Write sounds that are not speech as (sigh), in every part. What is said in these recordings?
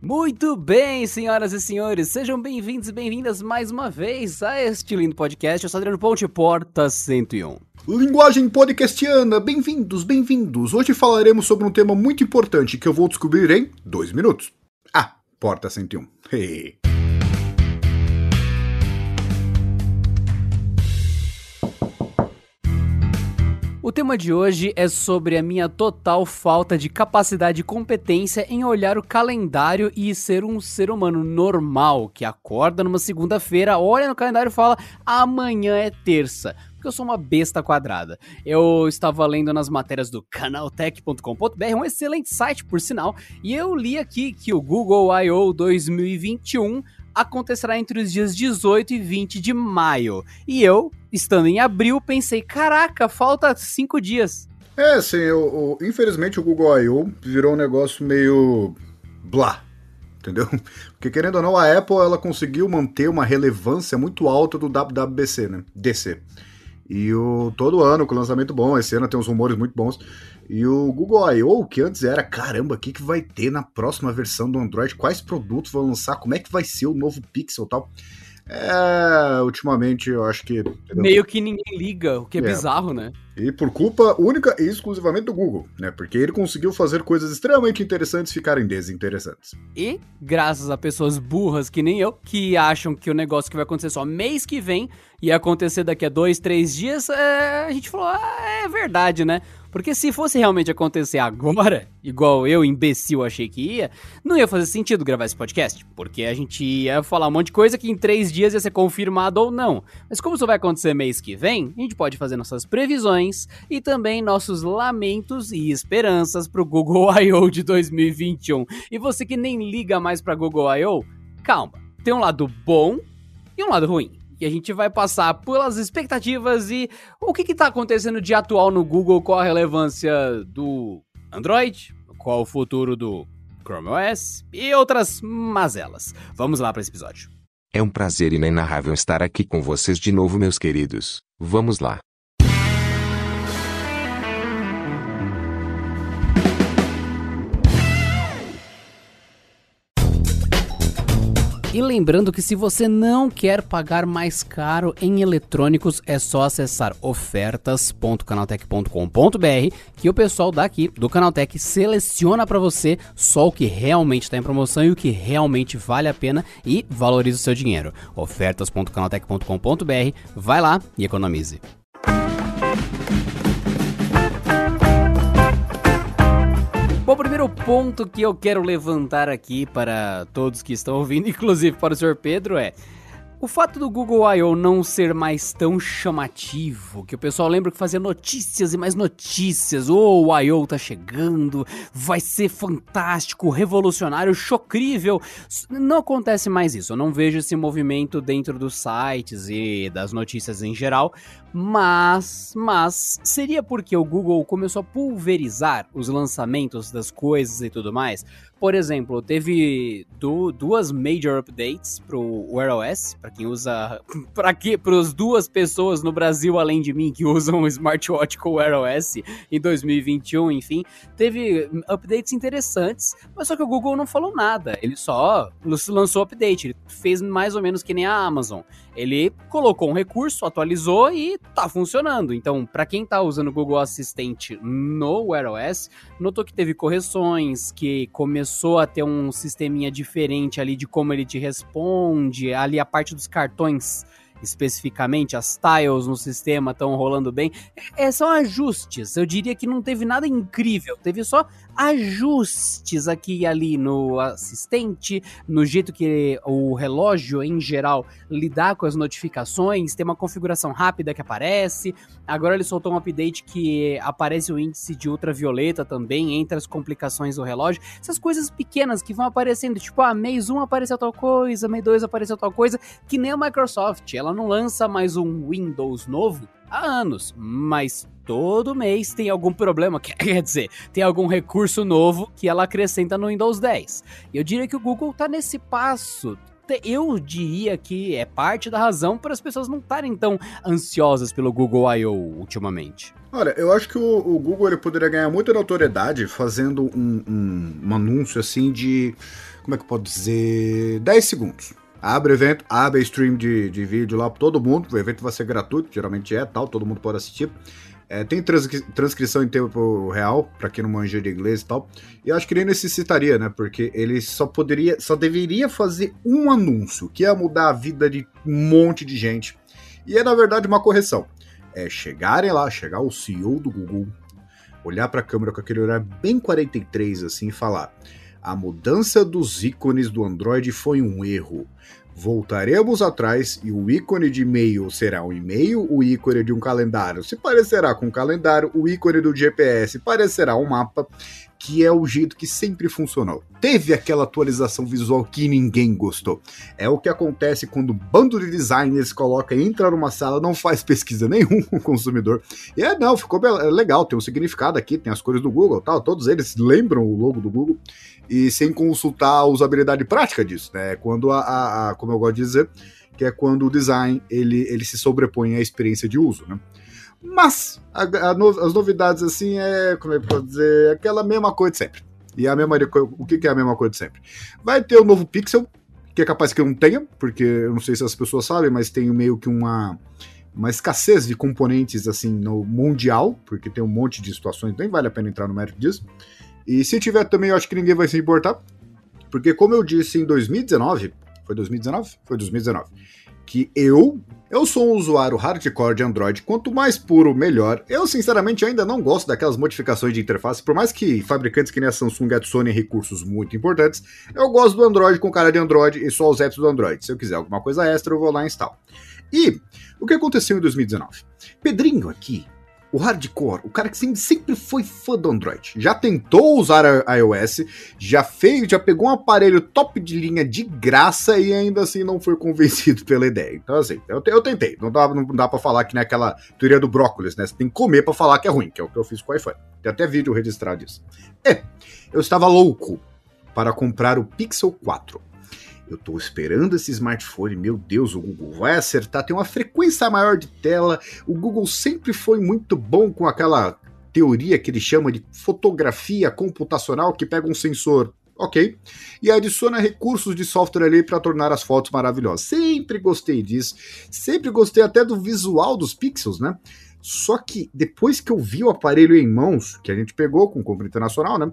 Muito bem, senhoras e senhores, sejam bem-vindos e bem-vindas mais uma vez a este lindo podcast. Eu sou Adriano Ponte, Porta 101. Linguagem podcastiana, bem-vindos, bem-vindos. Hoje falaremos sobre um tema muito importante que eu vou descobrir em dois minutos. Ah, Porta 101. Hey. O tema de hoje é sobre a minha total falta de capacidade e competência em olhar o calendário e ser um ser humano normal que acorda numa segunda-feira, olha no calendário e fala: amanhã é terça porque eu sou uma besta quadrada. Eu estava lendo nas matérias do canaltech.com.br, um excelente site por sinal, e eu li aqui que o Google I.O. 2021 acontecerá entre os dias 18 e 20 de maio. E eu, estando em abril, pensei: caraca, falta cinco dias. É, sim, eu, eu, infelizmente o Google I.O. virou um negócio meio. blá. Entendeu? (laughs) Porque querendo ou não, a Apple ela conseguiu manter uma relevância muito alta do WWDC, né? DC. E o, todo ano com lançamento bom, esse ano tem uns rumores muito bons. E o Google I.O., que antes era, caramba, o que, que vai ter na próxima versão do Android? Quais produtos vão lançar? Como é que vai ser o novo Pixel e tal? É, ultimamente eu acho que. Meio que ninguém liga, o que é, é, bizarro, né? E por culpa única e exclusivamente do Google, né? Porque ele conseguiu fazer coisas extremamente interessantes ficarem desinteressantes. E graças a pessoas burras que nem eu, que acham que o negócio que vai acontecer só mês que vem ia acontecer daqui a dois, três dias, é, a gente falou, ah, é verdade, né? Porque se fosse realmente acontecer agora, (laughs) igual eu, imbecil, achei que ia, não ia fazer sentido gravar esse podcast. Porque a gente ia falar um monte de coisa que em três dias ia ser confirmado ou não. Mas como isso vai acontecer mês que vem, a gente pode fazer nossas previsões e também nossos lamentos e esperanças pro Google (laughs) I.O. de 2021. E você que nem liga mais pra Google I.O., calma. Tem um lado bom e um lado ruim e a gente vai passar pelas expectativas e o que está acontecendo de atual no Google, qual a relevância do Android, qual o futuro do Chrome OS e outras mazelas. Vamos lá para esse episódio. É um prazer inenarrável estar aqui com vocês de novo, meus queridos. Vamos lá. E lembrando que se você não quer pagar mais caro em eletrônicos, é só acessar ofertas.canaltech.com.br que o pessoal daqui do Canaltech seleciona para você só o que realmente está em promoção e o que realmente vale a pena e valoriza o seu dinheiro. ofertas.canaltech.com.br, vai lá e economize. Bom, o primeiro ponto que eu quero levantar aqui para todos que estão ouvindo, (laughs) inclusive para o Sr. Pedro, é o fato do Google I.O. não ser mais tão chamativo, que o pessoal lembra que fazia notícias e mais notícias, oh, o I.O. tá chegando, vai ser fantástico, revolucionário, chocrível, não acontece mais isso, eu não vejo esse movimento dentro dos sites e das notícias em geral, mas, mas, seria porque o Google começou a pulverizar os lançamentos das coisas e tudo mais? Por exemplo, teve du duas major updates pro Wear OS, para quem usa, (laughs) para que pros duas pessoas no Brasil além de mim que usam o smartwatch com Wear OS em 2021, enfim, teve updates interessantes, mas só que o Google não falou nada, ele só lançou update, ele fez mais ou menos que nem a Amazon. Ele colocou um recurso, atualizou e tá funcionando. Então, para quem tá usando o Google Assistente no Wear OS, notou que teve correções, que começou começou a ter um sisteminha diferente ali de como ele te responde, ali a parte dos cartões especificamente, as tiles no sistema estão rolando bem. É, são ajustes. Eu diria que não teve nada incrível, teve só ajustes aqui e ali no assistente, no jeito que o relógio em geral lidar com as notificações, tem uma configuração rápida que aparece. Agora ele soltou um update que aparece o índice de ultravioleta também entre as complicações do relógio. Essas coisas pequenas que vão aparecendo, tipo, ah, mês 1 apareceu tal coisa, mês 2 apareceu tal coisa, que nem a Microsoft, ela não lança mais um Windows novo há anos, mas todo mês tem algum problema, (laughs) quer dizer, tem algum recurso novo que ela acrescenta no Windows 10. Eu diria que o Google está nesse passo eu diria que é parte da razão para as pessoas não estarem tão ansiosas pelo Google I.O. ultimamente. Olha, eu acho que o, o, Google ele poderia ganhar muita notoriedade fazendo um, um, um anúncio assim de. Como é que eu posso dizer? 10 segundos. Abre o evento, abre stream de, de vídeo lá para todo mundo. O evento vai ser gratuito, geralmente é tal, todo mundo pode assistir. É, tem transcri transcrição em tempo real, para quem não manja de inglês e tal. E acho que nem necessitaria, né? Porque ele só poderia, só deveria fazer um anúncio, que ia mudar a vida de um monte de gente. E é, na verdade, uma correção. É chegarem lá, chegar o CEO do Google, olhar para a câmera com aquele olhar bem 43 assim e falar: a mudança dos ícones do Android foi um erro. Voltaremos atrás e o ícone de e-mail será um e-mail, o ícone de um calendário se parecerá com um calendário, o ícone do GPS parecerá um mapa, que é o jeito que sempre funcionou. Teve aquela atualização visual que ninguém gostou. É o que acontece quando um bando de designers coloca, entra numa sala, não faz pesquisa (laughs) nenhum com o consumidor. E é, não, ficou legal, tem um significado aqui, tem as cores do Google, tal, todos eles lembram o logo do Google e sem consultar a usabilidade prática disso, né? Quando a, a, a, como eu gosto de dizer, que é quando o design ele, ele se sobrepõe à experiência de uso, né? Mas a, no, as novidades assim é, como é que pode dizer, aquela mesma coisa de sempre. E a mesma o que, que é a mesma coisa de sempre? Vai ter o novo Pixel, que é capaz que não tenha, porque eu não sei se as pessoas sabem, mas tem meio que uma uma escassez de componentes assim no mundial, porque tem um monte de situações, nem vale a pena entrar no mérito disso. E se tiver também, eu acho que ninguém vai se importar. Porque, como eu disse em 2019, foi 2019? Foi 2019. Que eu, eu sou um usuário hardcore de Android, quanto mais puro, melhor. Eu, sinceramente, ainda não gosto daquelas modificações de interface, por mais que fabricantes que nem a Samsung adicionem recursos muito importantes, eu gosto do Android com cara de Android e só os apps do Android. Se eu quiser alguma coisa extra, eu vou lá e instalo. E o que aconteceu em 2019? Pedrinho aqui o hardcore, o cara que sempre foi fã do Android, já tentou usar a iOS, já fez, já pegou um aparelho top de linha de graça e ainda assim não foi (laughs) convencido pela ideia. Então, assim, eu, eu tentei. Não dá, não dá pra falar que nem aquela teoria do brócolis, né? Você tem que comer pra falar que é ruim, que é o que eu fiz com o iPhone. Tem até vídeo registrado disso. É, eu estava louco para comprar o Pixel 4. Eu estou esperando esse smartphone, meu Deus, o Google vai acertar, tem uma frequência maior de tela. O Google sempre foi muito bom com aquela teoria que ele chama de fotografia computacional, que pega um sensor ok, e adiciona recursos de software ali para tornar as fotos maravilhosas. Sempre gostei disso, sempre gostei até do visual dos pixels, né? Só que depois que eu vi o aparelho em mãos, que a gente pegou com compra internacional, né?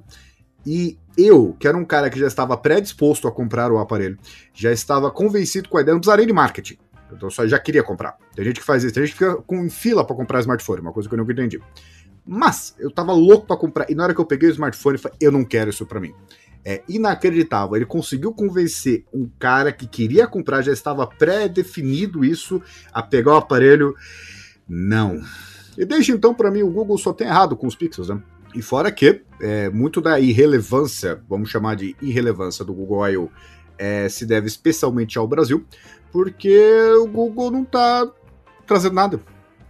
E eu, que era um cara que já estava predisposto a comprar o aparelho, já estava convencido com a ideia, não precisaria de marketing. Eu só já queria comprar. Tem gente que faz isso, tem gente que fica com fila para comprar smartphone, uma coisa que eu nunca entendi. Mas eu tava louco para comprar, e na hora que eu peguei o smartphone, eu falei, eu não quero isso para mim. É inacreditável. Ele conseguiu convencer um cara que queria comprar, já estava pré-definido isso, a pegar o aparelho. Não. E desde então, para mim, o Google só tem errado com os pixels, né? E fora que é, muito da irrelevância, vamos chamar de irrelevância do Google I.O., é, se deve especialmente ao Brasil, porque o Google não está trazendo nada.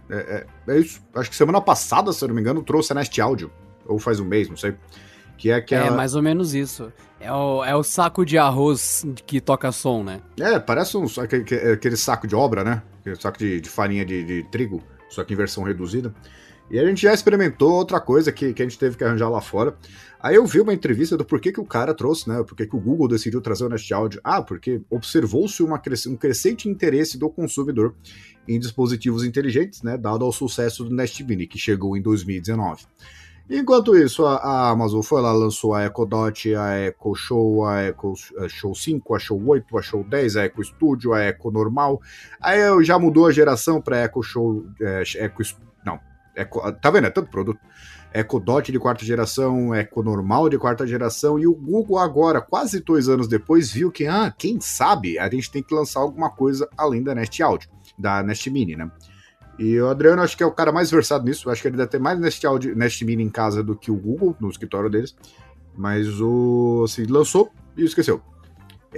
É, é, é, isso. Acho que semana passada, se eu não me engano, trouxe a Nest Audio, ou faz um mês, não sei. Que é aquela... É mais ou menos isso. É o, é o saco de arroz que toca som, né? É, parece um, aquele, aquele saco de obra, né? Aquele saco de, de farinha de, de trigo, só que em versão reduzida. E a gente já experimentou outra coisa que, que a gente teve que arranjar lá fora. Aí eu vi uma entrevista do porquê que o cara trouxe, né? Porquê que o Google decidiu trazer o Nest Audio. Ah, porque observou-se um crescente interesse do consumidor em dispositivos inteligentes, né? Dado ao sucesso do Nest Mini, que chegou em 2019. Enquanto isso, a, a Amazon foi lá, lançou a Echo Dot, a Echo Show, a Echo Show 5, a Show 8, a Show 10, a Echo Studio, a Echo Normal. Aí já mudou a geração para Echo Show, é, Echo, Eco, tá vendo? É tanto produto. Eco Dot de quarta geração, Eco Normal de quarta geração, e o Google agora, quase dois anos depois, viu que, ah, quem sabe a gente tem que lançar alguma coisa além da Nest Audio, da Nest Mini, né? E o Adriano acho que é o cara mais versado nisso, acho que ele deve ter mais Nest, Audio, Nest Mini em casa do que o Google, no escritório deles, mas o, assim, lançou e esqueceu.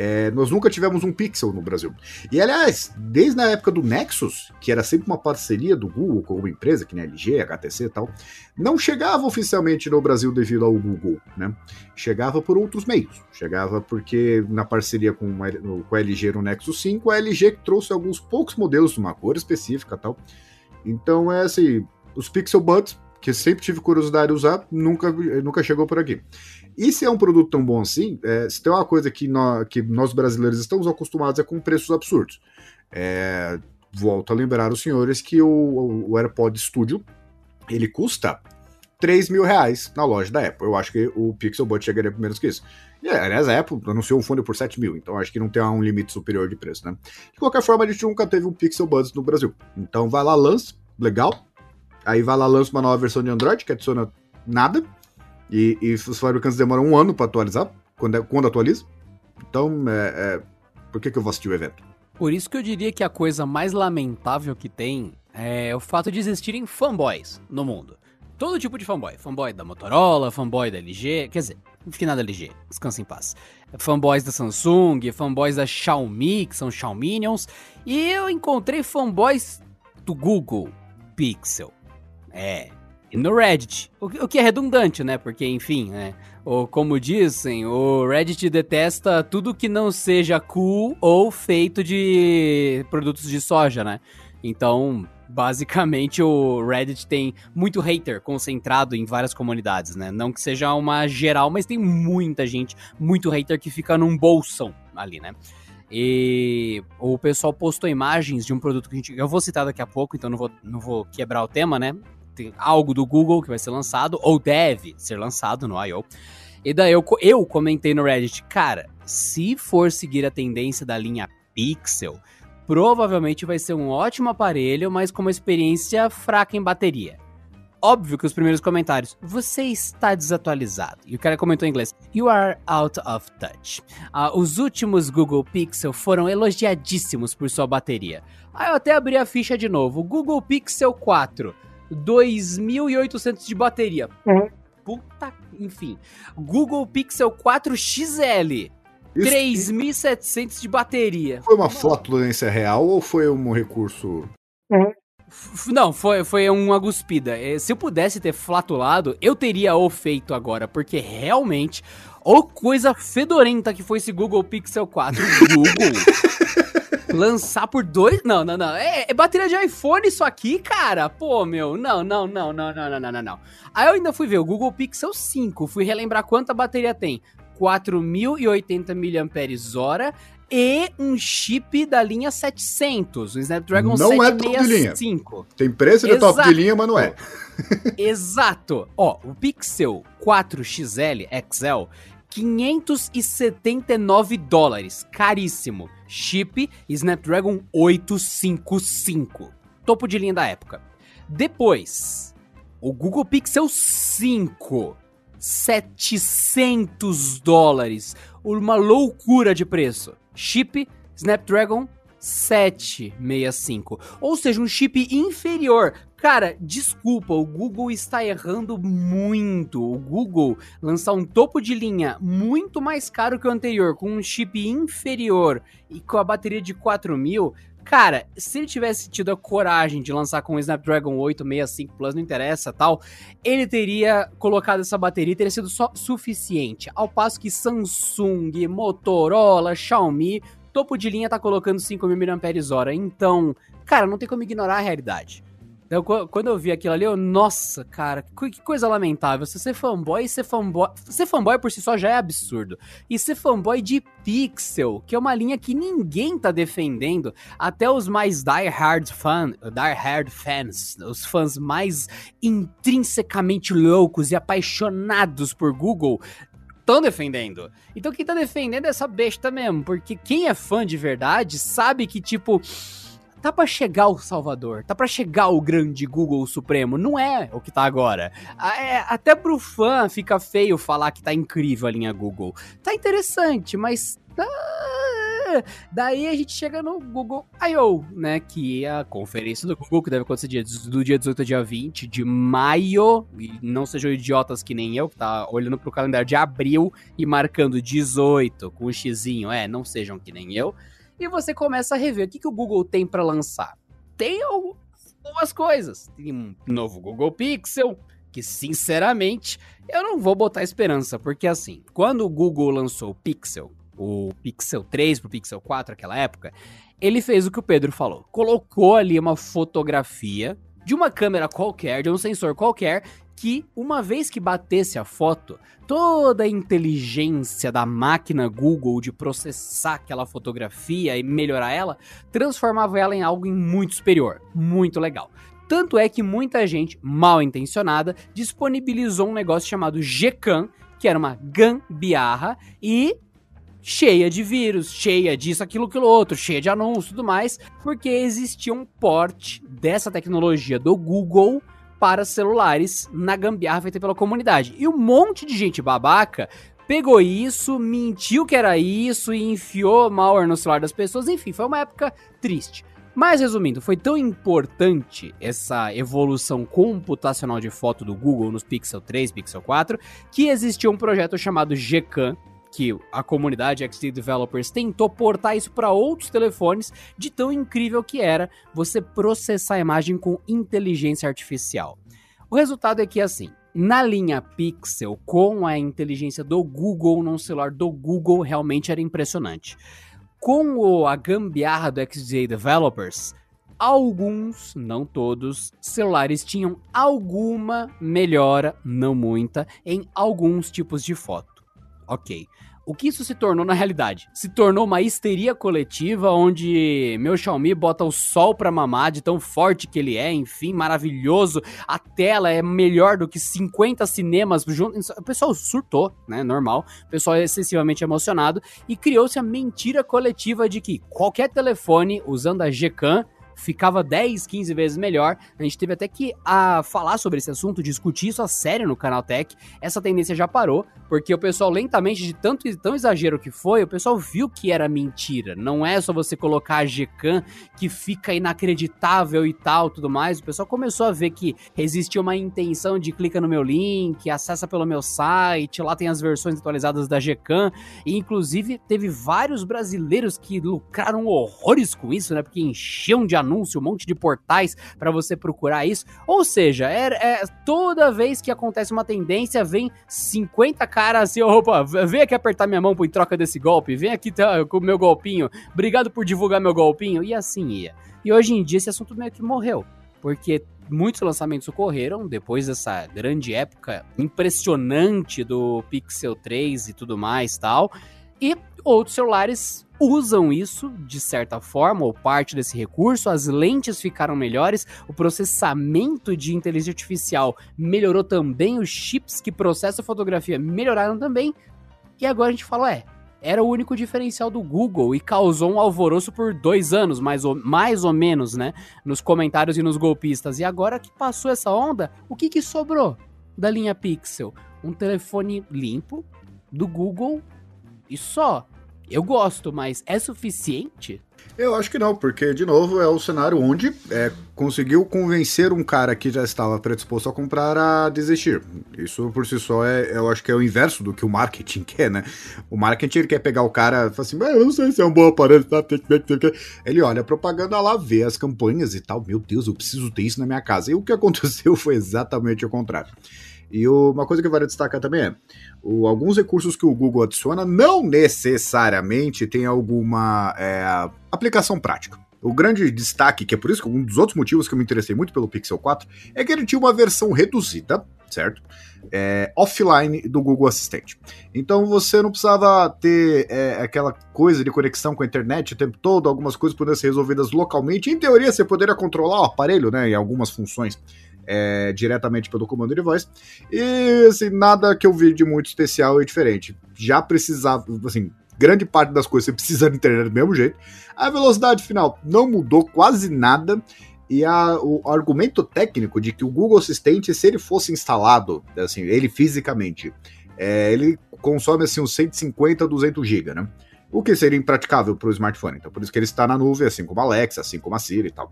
É, nós nunca tivemos um Pixel no Brasil. E aliás, desde a época do Nexus, que era sempre uma parceria do Google com uma empresa, que nem LG, HTC e tal, não chegava oficialmente no Brasil devido ao Google, né? Chegava por outros meios. Chegava porque na parceria com, com a LG no Nexus 5, a LG trouxe alguns poucos modelos de uma cor específica tal. Então é assim, os Pixel Buds, que sempre tive curiosidade de usar, nunca, nunca chegou por aqui. E se é um produto tão bom assim, é, se tem uma coisa que nós, que nós brasileiros estamos acostumados é com preços absurdos. É, volto a lembrar os senhores que o, o AirPod Studio ele custa 3 mil reais na loja da Apple. Eu acho que o Pixel Buds chegaria menos que isso. E, aliás, a Apple anunciou um fone por 7 mil, então acho que não tem um limite superior de preço, né? De qualquer forma, a gente nunca teve um Pixel Buds no Brasil. Então vai lá, lança, legal. Aí vai lá, lança uma nova versão de Android que adiciona nada. E, e os fabricantes demoram um ano para atualizar, quando, é, quando atualiza. Então, é, é, por que, que eu vou assistir o evento? Por isso que eu diria que a coisa mais lamentável que tem é o fato de existirem fanboys no mundo. Todo tipo de fanboy. Fanboy da Motorola, fanboy da LG, quer dizer, finada LG, descansa em paz. Fanboys da Samsung, fanboys da Xiaomi, que são Xiaominions. E eu encontrei fanboys do Google Pixel. É, no Reddit. O, que é redundante, né? Porque, enfim, né? Ou como dizem, o Reddit detesta tudo que não seja cool ou feito de produtos de soja, né? Então, basicamente, o Reddit tem muito hater concentrado em várias comunidades, né? Não que seja uma geral, mas tem muita gente, muito hater que fica num bolsão ali, né? E o pessoal postou imagens de um produto que a gente. Eu vou citar daqui a pouco, então não vou, não vou quebrar o tema, né? Tem algo do Google que vai ser lançado, ou deve ser lançado no I.O. E daí eu, eu comentei no Reddit, cara, se for seguir a tendência da linha Pixel, provavelmente vai ser um ótimo aparelho, mas com uma experiência fraca em bateria. Óbvio que os primeiros comentários, você está desatualizado. E o cara comentou em inglês, you are out of touch. Ah, os últimos Google Pixel foram elogiadíssimos por sua bateria. Aí eu até abri a ficha de novo, Google Pixel 4 2.800 de bateria. Uhum. Puta, enfim. Google Pixel 4 XL. 3.700 de bateria. Foi uma flatulência real ou foi um recurso? Uhum. Não, foi, foi uma guspida. É, se eu pudesse ter flatulado, eu teria o feito agora, porque realmente, ô coisa fedorenta que foi esse Google Pixel 4. (laughs) Google. Lançar por dois? Não, não, não. É, é, bateria de iPhone isso aqui, cara? Pô, meu. Não, não, não, não, não, não, não, não. Aí eu ainda fui ver o Google Pixel 5. Fui relembrar quanta bateria tem. 4.080 mAh e um chip da linha 700, o Snapdragon não 765. É top Tem preço de Exato. top de linha, mas não é. (laughs) Exato. Ó, o Pixel 4 XL XL 579 dólares, caríssimo. Chip Snapdragon 855, topo de linha da época. Depois, o Google Pixel 5, 700 dólares, uma loucura de preço. Chip Snapdragon 765, ou seja, um chip inferior. Cara, desculpa, o Google está errando muito. O Google lançar um topo de linha muito mais caro que o anterior, com um chip inferior e com a bateria de 4000, Cara, se ele tivesse tido a coragem de lançar com o Snapdragon 865 Plus, não interessa tal, ele teria colocado essa bateria teria sido só suficiente. Ao passo que Samsung, Motorola, Xiaomi topo de linha tá colocando 5.000 mAh. Então, cara, não tem como ignorar a realidade. Eu, quando eu vi aquilo ali, eu, nossa, cara, que coisa lamentável. Você ser fanboy, ser fanboy. Ser fanboy por si só já é absurdo. E ser fanboy de Pixel, que é uma linha que ninguém tá defendendo, até os mais die-hard fan, die-hard fans, os fãs mais intrinsecamente loucos e apaixonados por Google, estão defendendo. Então quem tá defendendo é essa besta mesmo, porque quem é fã de verdade sabe que, tipo, tá para chegar o Salvador, tá para chegar o grande Google Supremo, não é o que tá agora. É, até pro fã fica feio falar que tá incrível a linha Google. Tá interessante, mas. Ah, Daí a gente chega no Google I.O., né? Que é a conferência do Google, que deve acontecer dia, do dia 18 ao dia 20 de maio. E não sejam idiotas que nem eu, que tá olhando pro calendário de abril e marcando 18 com um xizinho. É, não sejam que nem eu. E você começa a rever o que, que o Google tem para lançar. Tem algumas coisas. Tem um novo Google Pixel, que sinceramente eu não vou botar esperança, porque assim, quando o Google lançou o Pixel, o Pixel 3 pro Pixel 4 naquela época, ele fez o que o Pedro falou. Colocou ali uma fotografia de uma câmera qualquer, de um sensor qualquer, que uma vez que batesse a foto, toda a inteligência da máquina Google de processar aquela fotografia e melhorar ela, transformava ela em algo muito superior, muito legal. Tanto é que muita gente mal intencionada disponibilizou um negócio chamado Gcam, que era uma gambiarra e cheia de vírus, cheia disso, aquilo, aquilo outro, cheia de anúncios e tudo mais, porque existia um porte dessa tecnologia do Google para celulares na gambiarra feita pela comunidade. E um monte de gente babaca pegou isso, mentiu que era isso e enfiou malware no celular das pessoas. Enfim, foi uma época triste. Mas resumindo, foi tão importante essa evolução computacional de foto do Google nos Pixel 3, Pixel 4, que existiu um projeto chamado Gcam, que a comunidade XD Developers tentou portar isso para outros telefones, de tão incrível que era você processar a imagem com inteligência artificial. O resultado é que, assim, na linha Pixel, com a inteligência do Google num celular do Google, realmente era impressionante. Com o, a gambiarra do XDA Developers, alguns, não todos, celulares tinham alguma melhora, não muita, em alguns tipos de foto. Ok. O que isso se tornou na realidade? Se tornou uma histeria coletiva onde meu Xiaomi bota o sol pra mamar de tão forte que ele é, enfim, maravilhoso. A tela é melhor do que 50 cinemas juntos. O pessoal surtou, né? Normal. O pessoal é excessivamente emocionado e criou-se a mentira coletiva de que qualquer telefone usando a Gcam ficava 10, 15 vezes melhor. A gente teve até que a, falar sobre esse assunto, discutir isso a sério no canal Tech. Essa tendência já parou, porque o pessoal lentamente, de tanto tão exagero que foi, o pessoal viu que era mentira. Não é só você colocar a Gcam que fica inacreditável e tal, tudo mais. O pessoal começou a ver que existia uma intenção de clica no meu link, acessa pelo meu site, lá tem as versões atualizadas da Gcam. E inclusive teve vários brasileiros que lucraram horrores com isso, né? Porque enchiam de anúncios anúncio, um monte de portais para você procurar isso. Ou seja, é, é, toda vez que acontece uma tendência, vem 50 caras assim, opa, vem aqui apertar minha mão em troca desse golpe, vem aqui tá, com o meu golpinho, obrigado por divulgar meu golpinho, e assim ia. E hoje em dia esse assunto meio que morreu, porque muitos lançamentos ocorreram depois dessa grande época impressionante do Pixel 3 e tudo mais tal. E outros celulares usam isso de certa forma, ou parte desse recurso, as lentes ficaram melhores, o processamento de inteligência artificial melhorou também, os chips que processam fotografia melhoraram também, e agora a gente fala, é, era o único diferencial do Google e causou um alvoroço por dois anos, mais ou, mais ou menos, né? Nos comentários e nos golpistas. E agora que passou essa onda, o que, que sobrou da linha Pixel? Um telefone limpo do Google e só. Eu gosto, mas é suficiente? Eu acho que não, porque, de novo, é o cenário onde é, conseguiu convencer um cara que já estava predisposto a comprar a desistir. Isso por si só é, eu acho que é o inverso do que o marketing (laughs) quer, né? O marketing ele quer pegar o cara e assim, eu não sei se é um bom aparelho, tá? Ele olha a propaganda lá, vê as campanhas e tal, meu Deus, eu preciso ter isso na minha casa. E o que aconteceu (laughs) foi exatamente o contrário. E uma coisa que vale destacar também é, o, alguns recursos que o Google adiciona não necessariamente tem alguma é, aplicação prática. O grande destaque, que é por isso que um dos outros motivos que eu me interessei muito pelo Pixel 4, é que ele tinha uma versão reduzida, certo? É, offline do Google Assistente. Então você não precisava ter é, aquela coisa de conexão com a internet o tempo todo, algumas coisas poderiam ser resolvidas localmente. Em teoria, você poderia controlar o aparelho, né, em algumas funções é, diretamente pelo comando de voz. E, assim, nada que eu vi de muito especial e diferente. Já precisava, assim, grande parte das coisas você precisa da internet do mesmo jeito. A velocidade final não mudou quase nada. E a, o argumento técnico de que o Google Assistente, se ele fosse instalado, assim, ele fisicamente, é, ele consome assim uns 150 200 GB, né? o que seria impraticável para o smartphone. Então, por isso que ele está na nuvem, assim como a Alexa, assim como a Siri e tal.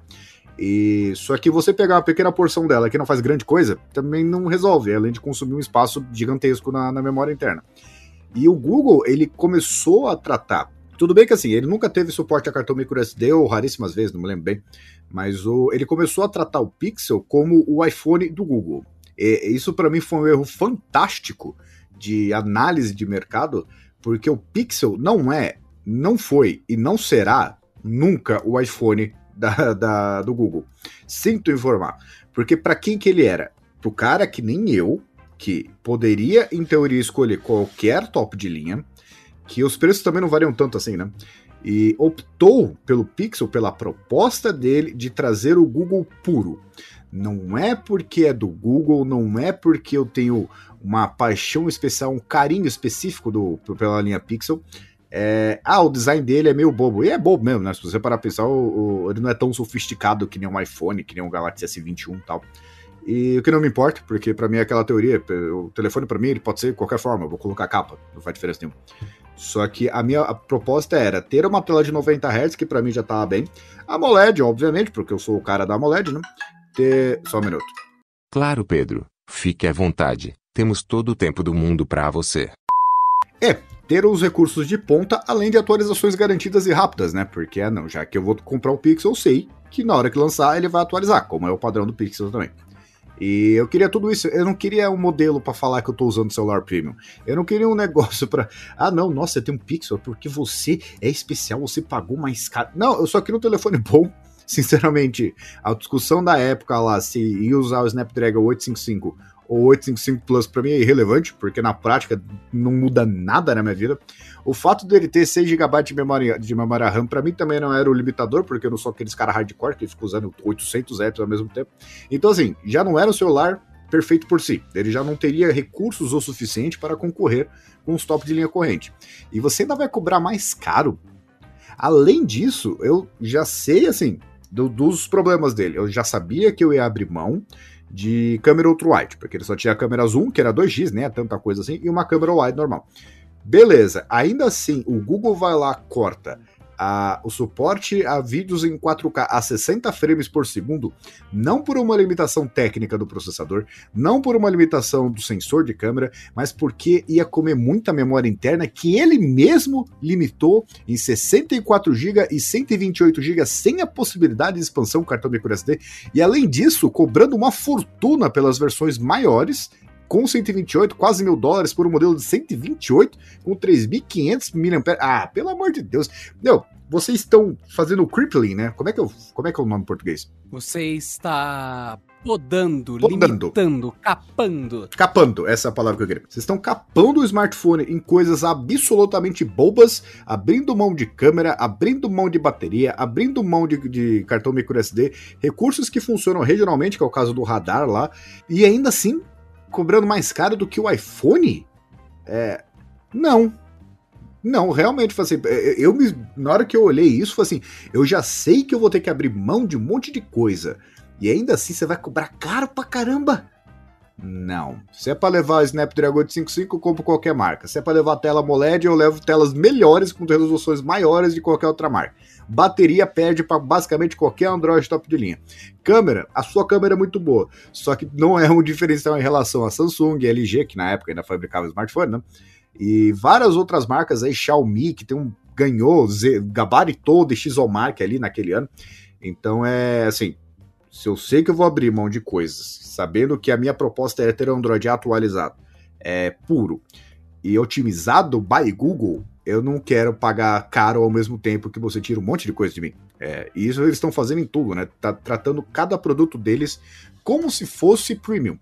E só que você pegar uma pequena porção dela que não faz grande coisa, também não resolve, além de consumir um espaço gigantesco na, na memória interna. E o Google, ele começou a tratar. Tudo bem que assim, ele nunca teve suporte a cartão microSD, ou raríssimas vezes, não me lembro bem. Mas o, ele começou a tratar o Pixel como o iPhone do Google. E, isso para mim foi um erro fantástico de análise de mercado, porque o Pixel não é, não foi e não será nunca o iPhone da, da, do Google. Sinto informar. Porque para quem que ele era? Pro cara que nem eu, que poderia, em teoria, escolher qualquer top de linha, que os preços também não variam tanto assim, né? E optou pelo Pixel, pela proposta dele de trazer o Google puro. Não é porque é do Google, não é porque eu tenho uma paixão especial, um carinho específico do, pela linha Pixel, é, ah, o design dele é meio bobo. E é bobo mesmo, né? Se você parar pra pensar, o, o, ele não é tão sofisticado que nem um iPhone, que nem um Galaxy S21 e tal. E o que não me importa, porque para mim é aquela teoria, o telefone para mim ele pode ser de qualquer forma, eu vou colocar capa, não faz diferença nenhuma. Só que a minha a proposta era ter uma tela de 90 Hz, que para mim já tava bem. A AMOLED, obviamente, porque eu sou o cara da AMOLED, né? Ter... Só um minuto. Claro, Pedro. Fique à vontade. Temos todo o tempo do mundo para você. É, ter os recursos de ponta, além de atualizações garantidas e rápidas, né? Porque, ah, não, já que eu vou comprar o Pixel, eu sei que na hora que lançar ele vai atualizar, como é o padrão do Pixel também. E eu queria tudo isso. Eu não queria um modelo para falar que eu tô usando celular premium. Eu não queria um (laughs) negócio para, ah, não, nossa, você tem um Pixel porque você é especial, você pagou mais caro. Não, eu só queria um telefone bom. (laughs) Sinceramente, a discussão da época lá se ia usar o Snapdragon 855 ou 855 Plus para mim é irrelevante, porque na prática não muda nada na minha vida. O fato dele ter 6 GB de memória, de memória RAM para mim também não era o limitador, porque eu não sou aqueles caras hardcore que ficam usando 800 apps ao mesmo tempo. Então assim, já não era um celular perfeito por si. Ele já não teria recursos o suficiente para concorrer com os top de linha corrente. E você ainda vai cobrar mais caro. Além disso, eu já sei assim do, dos problemas dele. Eu já sabia que eu ia abrir mão de câmera ultra-wide, porque ele só tinha a câmera zoom, que era 2x, né, tanta coisa assim, e uma câmera wide normal. Beleza, ainda assim, o Google vai lá, corta a, o suporte a vídeos em 4K a 60 frames por segundo, não por uma limitação técnica do processador, não por uma limitação do sensor de câmera, mas porque ia comer muita memória interna que ele mesmo limitou em 64 GB e 128 GB sem a possibilidade de expansão cartão micro SD, e além disso, cobrando uma fortuna pelas versões maiores com 128, quase mil dólares por um modelo de 128 com 3.500 mAh. Ah, pelo amor de Deus. Não, vocês estão fazendo crippling, né? Como é que, eu, como é, que é o nome em português? Você está podando, podando, limitando, capando. Capando, essa é a palavra que eu queria. Vocês estão capando o smartphone em coisas absolutamente bobas, abrindo mão de câmera, abrindo mão de bateria, abrindo mão de, de cartão microSD, recursos que funcionam regionalmente, que é o caso do radar lá, e ainda assim cobrando mais caro do que o iPhone? É. Não. Não, realmente, assim, é, é, eu me, na hora que eu olhei isso, foi assim, eu já sei que eu vou ter que abrir mão de um monte de coisa. E ainda assim você vai cobrar caro pra caramba. Não. Se é para levar Snapdragon 855, eu compro qualquer marca. Se é para levar tela AMOLED, eu levo telas melhores com resoluções maiores de qualquer outra marca. Bateria perde para basicamente qualquer Android top de linha. Câmera, a sua câmera é muito boa, só que não é um diferencial em relação a Samsung, LG, que na época ainda fabricava smartphone, né? E várias outras marcas aí, Xiaomi, que tem um ganhou, gabaritou de Xomark ali naquele ano. Então é assim, se eu sei que eu vou abrir mão de coisas, sabendo que a minha proposta é ter um Android atualizado, é puro e otimizado by Google, eu não quero pagar caro ao mesmo tempo que você tira um monte de coisa de mim. É, e isso eles estão fazendo em tudo, né? Tá tratando cada produto deles como se fosse premium.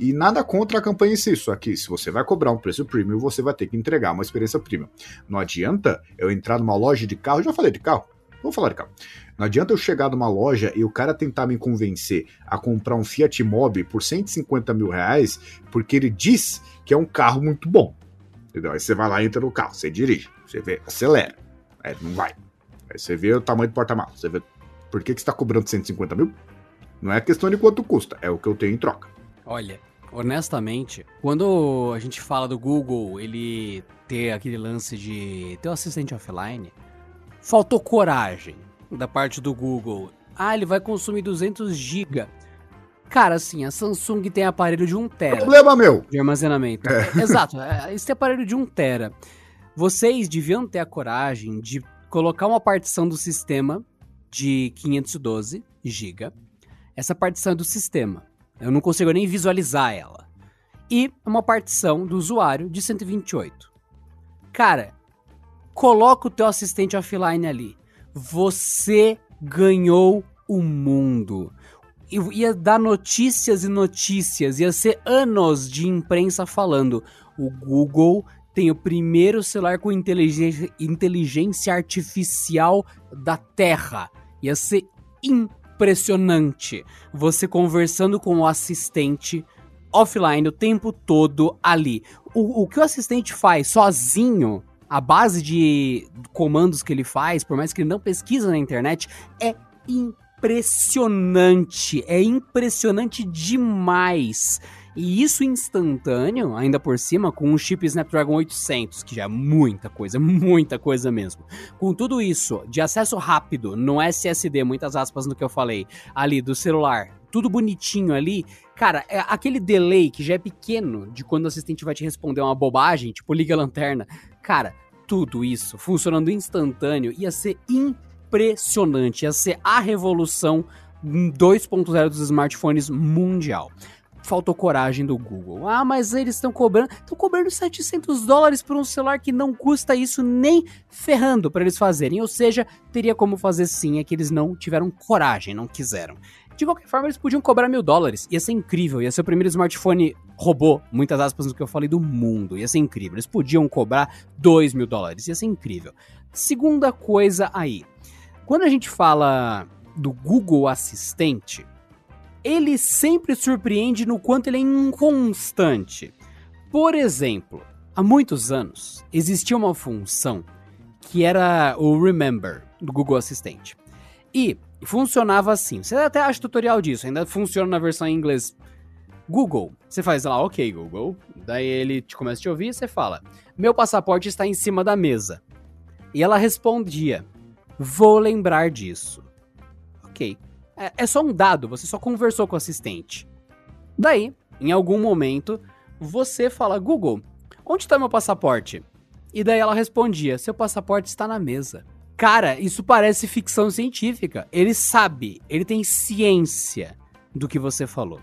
E nada contra a campanha em si, só que se você vai cobrar um preço premium, você vai ter que entregar uma experiência premium. Não adianta eu entrar numa loja de carro, já falei de carro, vou falar de carro. Não adianta eu chegar numa loja e o cara tentar me convencer a comprar um Fiat Mobi por 150 mil reais, porque ele diz que é um carro muito bom. Entendeu? Aí você vai lá, entra no carro, você dirige, você vê, acelera. Aí não vai. Aí você vê o tamanho do porta-malas, você vê por que, que você está cobrando 150 mil? Não é questão de quanto custa, é o que eu tenho em troca. Olha, honestamente, quando a gente fala do Google, ele ter aquele lance de ter o um assistente offline, faltou coragem da parte do Google. Ah, ele vai consumir 200 GB. Cara, assim, a Samsung tem aparelho de 1 tera. Problema meu. De armazenamento. É. (laughs) Exato, é, esse aparelho de 1 tera. Vocês deviam ter a coragem de colocar uma partição do sistema de 512 GB. Essa partição é do sistema. Eu não consigo nem visualizar ela. E uma partição do usuário de 128. Cara, coloca o teu assistente offline ali. Você ganhou o mundo ia dar notícias e notícias, ia ser anos de imprensa falando. O Google tem o primeiro celular com inteligência, inteligência artificial da Terra. Ia ser impressionante. Você conversando com o assistente offline o tempo todo ali. O, o que o assistente faz sozinho, a base de comandos que ele faz, por mais que ele não pesquisa na internet, é impressionante impressionante. É impressionante demais. E isso instantâneo, ainda por cima, com um chip Snapdragon 800, que já é muita coisa, (laughs) muita coisa mesmo. Com tudo isso, de acesso rápido, no SSD, muitas aspas no que eu falei, ali do celular, tudo bonitinho ali, cara, é aquele delay que já é pequeno de quando o assistente vai te responder uma bobagem, tipo liga a lanterna. Cara, tudo isso funcionando instantâneo ia ser impressionante impressionante. Ia ser a revolução 2.0 dos smartphones mundial. Faltou coragem do Google. Ah, mas eles estão cobrando. Estão cobrando 700 dólares por um celular que não custa isso nem ferrando para eles fazerem. Ou seja, teria como fazer sim, é que eles não tiveram coragem, não quiseram. De qualquer forma, eles podiam cobrar mil dólares. Ia ser incrível. Ia ser o primeiro smartphone robô, muitas aspas no que eu falei, do mundo. Ia ser incrível. Eles podiam cobrar dois mil dólares. Ia ser incrível. Segunda coisa aí. Quando a gente fala do Google Assistente, ele sempre surpreende no quanto ele é inconstante. Por exemplo, há muitos anos existia uma função que era o Remember do Google Assistente. E funcionava assim. Você até acha tutorial disso, ainda funciona na versão em inglês. Google, você faz lá, ok, Google. Daí ele te começa a te ouvir e você fala: Meu passaporte está em cima da mesa. E ela respondia: Vou lembrar disso. Ok. É, é, só um dado, você só conversou com o assistente. Daí, em algum momento, você fala: Google, onde está meu passaporte? E daí ela respondia: Seu passaporte está na mesa. Cara, isso parece ficção científica. Ele sabe, ele tem ciência do que você falou.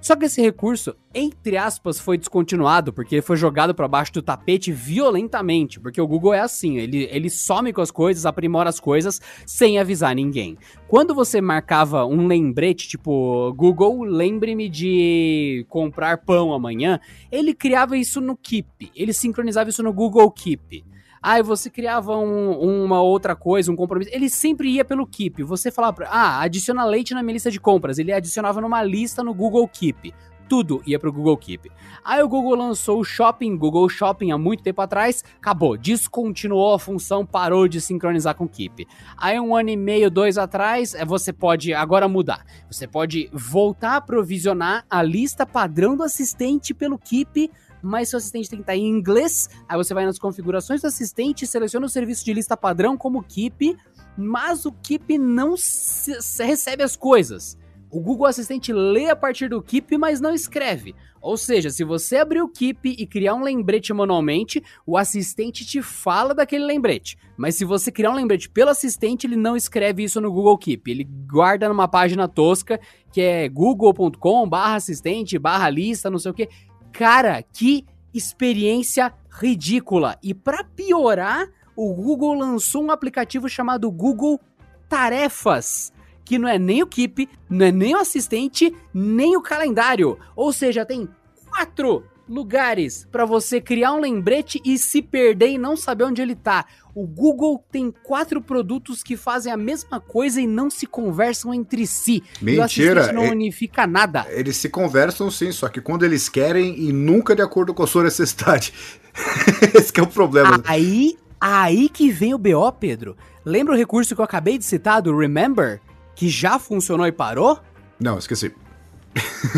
Só que esse recurso, entre aspas, foi descontinuado porque foi jogado para baixo do tapete violentamente, porque o Google é assim, ele, ele some com as coisas, aprimora as coisas sem avisar ninguém. Quando você marcava um lembrete, tipo, Google, lembre-me de comprar pão amanhã, ele criava isso no Keep, ele sincronizava isso no Google Keep. Aí você criava um, uma outra coisa, um compromisso. Ele sempre ia pelo Keep. Você falava, ah, adiciona leite na minha lista de compras. Ele adicionava numa lista no Google Keep tudo ia pro Google Keep. Aí o Google lançou o Shopping, Google Shopping há muito tempo atrás, acabou, descontinuou a função, parou de sincronizar com o Keep. Aí um ano e meio, dois atrás, é, você pode agora mudar. Você pode voltar a provisionar a lista padrão do assistente pelo Keep mas seu assistente tem que estar em inglês. Aí você vai nas configurações do assistente, seleciona o serviço de lista padrão como Keep, mas o Keep não se, se recebe as coisas. O Google Assistente lê a partir do Keep, mas não escreve. Ou seja, se você abrir o Keep e criar um lembrete manualmente, o assistente te fala daquele lembrete. Mas se você criar um lembrete pelo assistente, ele não escreve isso no Google Keep. Ele guarda numa página tosca que é google.com/assistente/lista, não sei o que. Cara, que experiência ridícula. E para piorar, o Google lançou um aplicativo chamado Google Tarefas, que não é nem o Keep, não é nem o assistente, nem o calendário. Ou seja, tem quatro lugares para você criar um lembrete e se perder e não saber onde ele tá. O Google tem quatro produtos que fazem a mesma coisa e não se conversam entre si. Mentira. E não é, unifica nada. Eles se conversam sim, só que quando eles querem e nunca de acordo com a sua necessidade. (laughs) Esse é o problema. Aí, aí que vem o BO, Pedro. Lembra o recurso que eu acabei de citar do Remember? Que já funcionou e parou? Não, esqueci.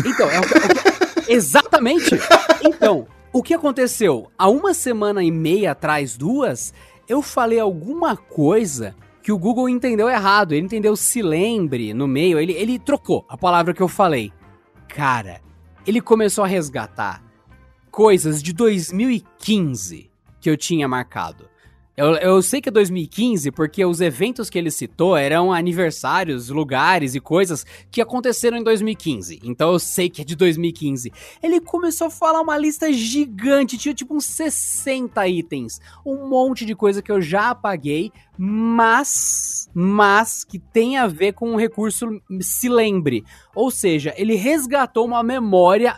Então, é o, é o, Exatamente! Então, o que aconteceu? Há uma semana e meia atrás, duas, eu falei alguma coisa que o Google entendeu errado. Ele entendeu se lembre no meio, ele, ele trocou a palavra que eu falei. Cara, ele começou a resgatar coisas de 2015 que eu tinha marcado. Eu, eu sei que é 2015 porque os eventos que ele citou eram aniversários, lugares e coisas que aconteceram em 2015. Então eu sei que é de 2015. Ele começou a falar uma lista gigante, tinha tipo uns 60 itens. Um monte de coisa que eu já apaguei, mas mas que tem a ver com o recurso se lembre. Ou seja, ele resgatou uma memória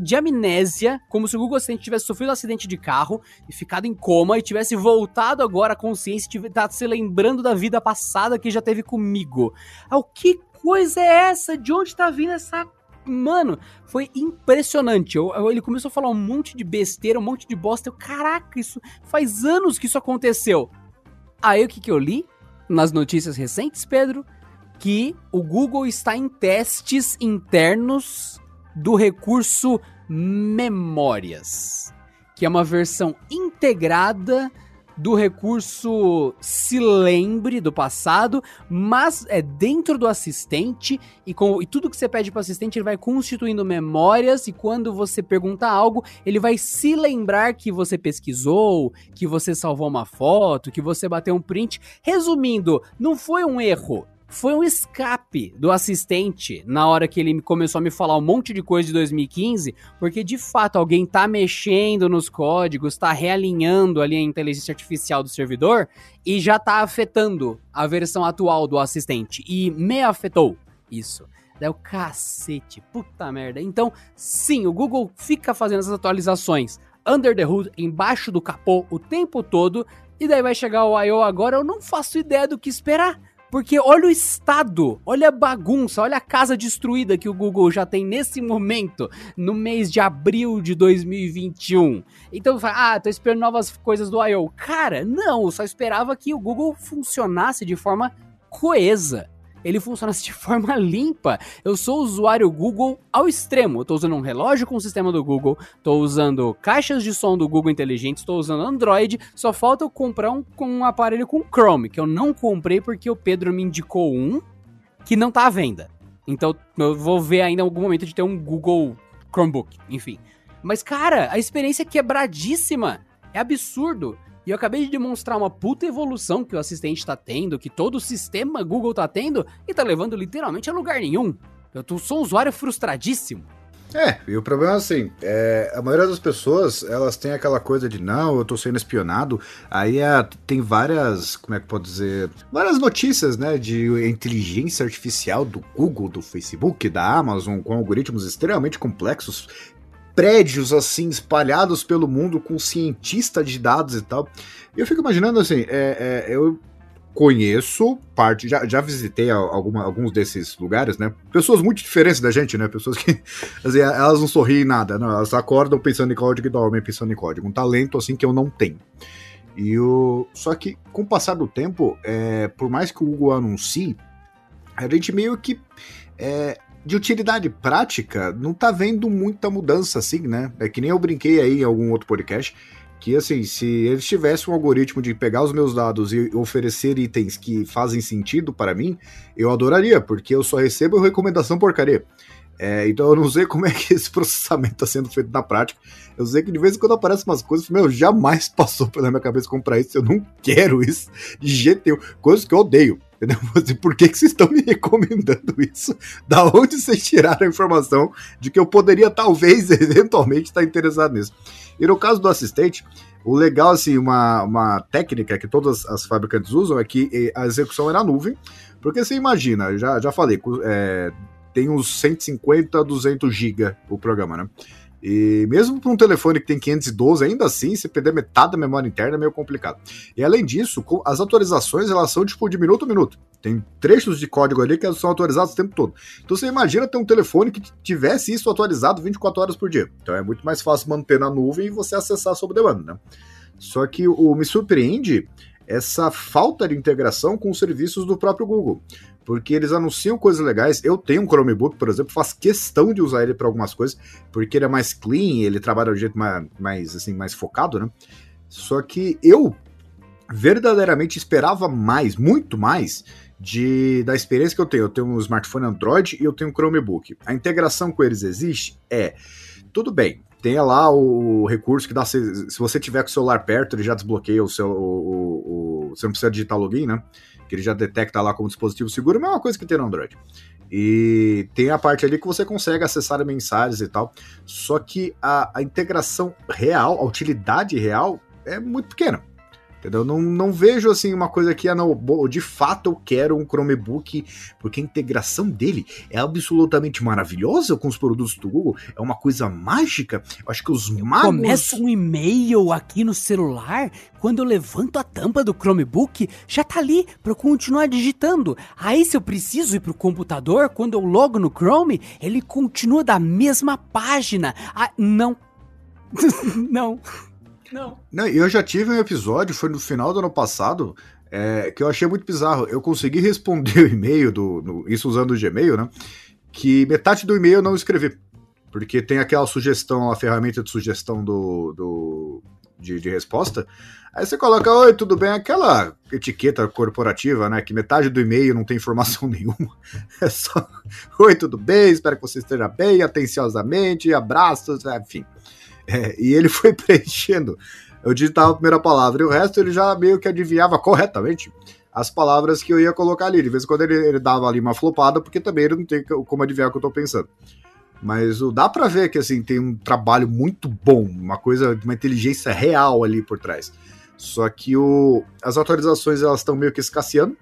de amnésia, como se o Google Assistente tivesse sofrido um acidente de carro e ficado em coma e tivesse voltado agora à consciência e tá se lembrando da vida passada que já teve comigo. Ah, que coisa é essa? De onde tá vindo essa Mano, foi impressionante. Eu, eu, ele começou a falar um monte de besteira, um monte de bosta. Eu, caraca, isso faz anos que isso aconteceu. Aí o que, que eu li nas notícias recentes, Pedro? Que o Google está em testes internos do recurso Memórias, que é uma versão integrada do recurso se lembre do passado, mas é dentro do assistente e, com, e tudo que você pede para o assistente ele vai constituindo memórias e quando você pergunta algo ele vai se lembrar que você pesquisou, que você salvou uma foto, que você bateu um print. Resumindo, não foi um erro, foi um escape do assistente na hora que ele começou a me falar um monte de coisa de 2015, porque de fato alguém tá mexendo nos códigos, tá realinhando ali a inteligência artificial do servidor e já tá afetando a versão atual do assistente. E me afetou isso. Daí o cacete, puta merda. Então, sim, o Google fica fazendo essas atualizações under the hood, embaixo do capô, o tempo todo. E daí vai chegar o I.O. agora, eu não faço ideia do que esperar. Porque olha o estado, olha a bagunça, olha a casa destruída que o Google já tem nesse momento, no mês de abril de 2021. Então, ah, tô esperando novas coisas do I.O. Cara, não, eu só esperava que o Google funcionasse de forma coesa ele funciona de (laughs) forma limpa. Eu sou usuário Google ao extremo. Estou usando um relógio com o sistema do Google, estou usando caixas de som do Google inteligente, estou usando Android. Só falta eu comprar um, um aparelho com Chrome, que eu não comprei porque o Pedro me indicou um que não está à venda. Então eu vou ver ainda em algum momento de ter um Google Chromebook, enfim. Mas cara, a experiência é quebradíssima. É absurdo. E eu acabei de demonstrar uma puta evolução que o assistente tá tendo, que todo o sistema Google tá tendo, e tá levando literalmente a lugar nenhum. Eu tô, sou um usuário frustradíssimo. É, e o problema é assim, é, a maioria das pessoas, elas têm aquela coisa de, não, eu tô sendo espionado, aí é, tem várias, como é que pode dizer, várias notícias, né, de inteligência artificial do Google, do Facebook, da Amazon, com algoritmos extremamente complexos, prédios assim espalhados pelo mundo com cientista de dados e tal. E eu fico imaginando assim, é, é, eu conheço parte, já, já visitei alguma, alguns desses lugares, né? Pessoas muito diferentes da gente, né? Pessoas que (laughs) assim, elas não sorriem nada, não, elas acordam pensando em código e dormem pensando em código. Um talento assim que eu não tenho. E o só que com o passar do tempo, é, por mais que o Google anuncie, a gente meio que é, de utilidade prática, não tá vendo muita mudança assim, né? É que nem eu brinquei aí em algum outro podcast, que assim, se eles tivessem um algoritmo de pegar os meus dados e oferecer itens que fazem sentido para mim, eu adoraria, porque eu só recebo recomendação porcaria. É, então eu não sei como é que esse processamento está sendo feito na prática. Eu sei que de vez em quando aparecem umas coisas, meu, jamais passou pela minha cabeça comprar isso, eu não quero isso de jeito nenhum. Coisas que eu odeio. Entendeu? (laughs) Por que, que vocês estão me recomendando isso? Da onde vocês tiraram a informação de que eu poderia, talvez, (laughs) eventualmente, estar interessado nisso? E no caso do assistente, o legal, assim, uma, uma técnica que todas as fabricantes usam é que a execução é na nuvem, porque você imagina, já, já falei, é, tem uns 150, 200 GB o programa, né? E mesmo para um telefone que tem 512, ainda assim, se perder metade da memória interna é meio complicado. E além disso, as atualizações elas são tipo de minuto a minuto. Tem trechos de código ali que são atualizados o tempo todo. Então você imagina ter um telefone que tivesse isso atualizado 24 horas por dia. Então é muito mais fácil manter na nuvem e você acessar sob demanda, né? Só que o me surpreende essa falta de integração com os serviços do próprio Google. Porque eles anunciam coisas legais. Eu tenho um Chromebook, por exemplo, faço questão de usar ele para algumas coisas, porque ele é mais clean, ele trabalha de um jeito mais, mais, assim, mais focado, né? Só que eu verdadeiramente esperava mais, muito mais, de, da experiência que eu tenho. Eu tenho um smartphone Android e eu tenho um Chromebook. A integração com eles existe? É. Tudo bem, tenha lá o recurso que dá. Se, se você tiver com o celular perto, ele já desbloqueia o seu. O, o, o, você não precisa digitar login, né? Que ele já detecta lá como dispositivo seguro, mesma coisa que tem no Android. E tem a parte ali que você consegue acessar mensagens e tal. Só que a, a integração real, a utilidade real, é muito pequena. Entendeu? Não, não vejo assim uma coisa que, ah, não, de fato eu quero um Chromebook, porque a integração dele é absolutamente maravilhosa com os produtos do Google, é uma coisa mágica. Eu acho que os magos. Começa um e-mail aqui no celular, quando eu levanto a tampa do Chromebook, já tá ali para eu continuar digitando. Aí, se eu preciso ir pro computador, quando eu logo no Chrome, ele continua da mesma página. Ah, não. (laughs) não. Não. Não, eu já tive um episódio, foi no final do ano passado, é, que eu achei muito bizarro. Eu consegui responder o e-mail, do, no, isso usando o Gmail, né? Que metade do e-mail eu não escrevi. Porque tem aquela sugestão, a ferramenta de sugestão do, do de, de, resposta. Aí você coloca, oi, tudo bem? Aquela etiqueta corporativa, né? Que metade do e-mail não tem informação (laughs) nenhuma. É só, oi, tudo bem? Espero que você esteja bem, atenciosamente, abraços, enfim. É, e ele foi (laughs) preenchendo. Eu digitava a primeira palavra e o resto ele já meio que adivinhava corretamente as palavras que eu ia colocar ali. De vez em quando ele, ele dava ali uma flopada, porque também ele não tem como adivinhar o que eu tô pensando. Mas o, dá para ver que assim tem um trabalho muito bom, uma coisa, uma inteligência real ali por trás. Só que o, as atualizações elas estão meio que escasseando.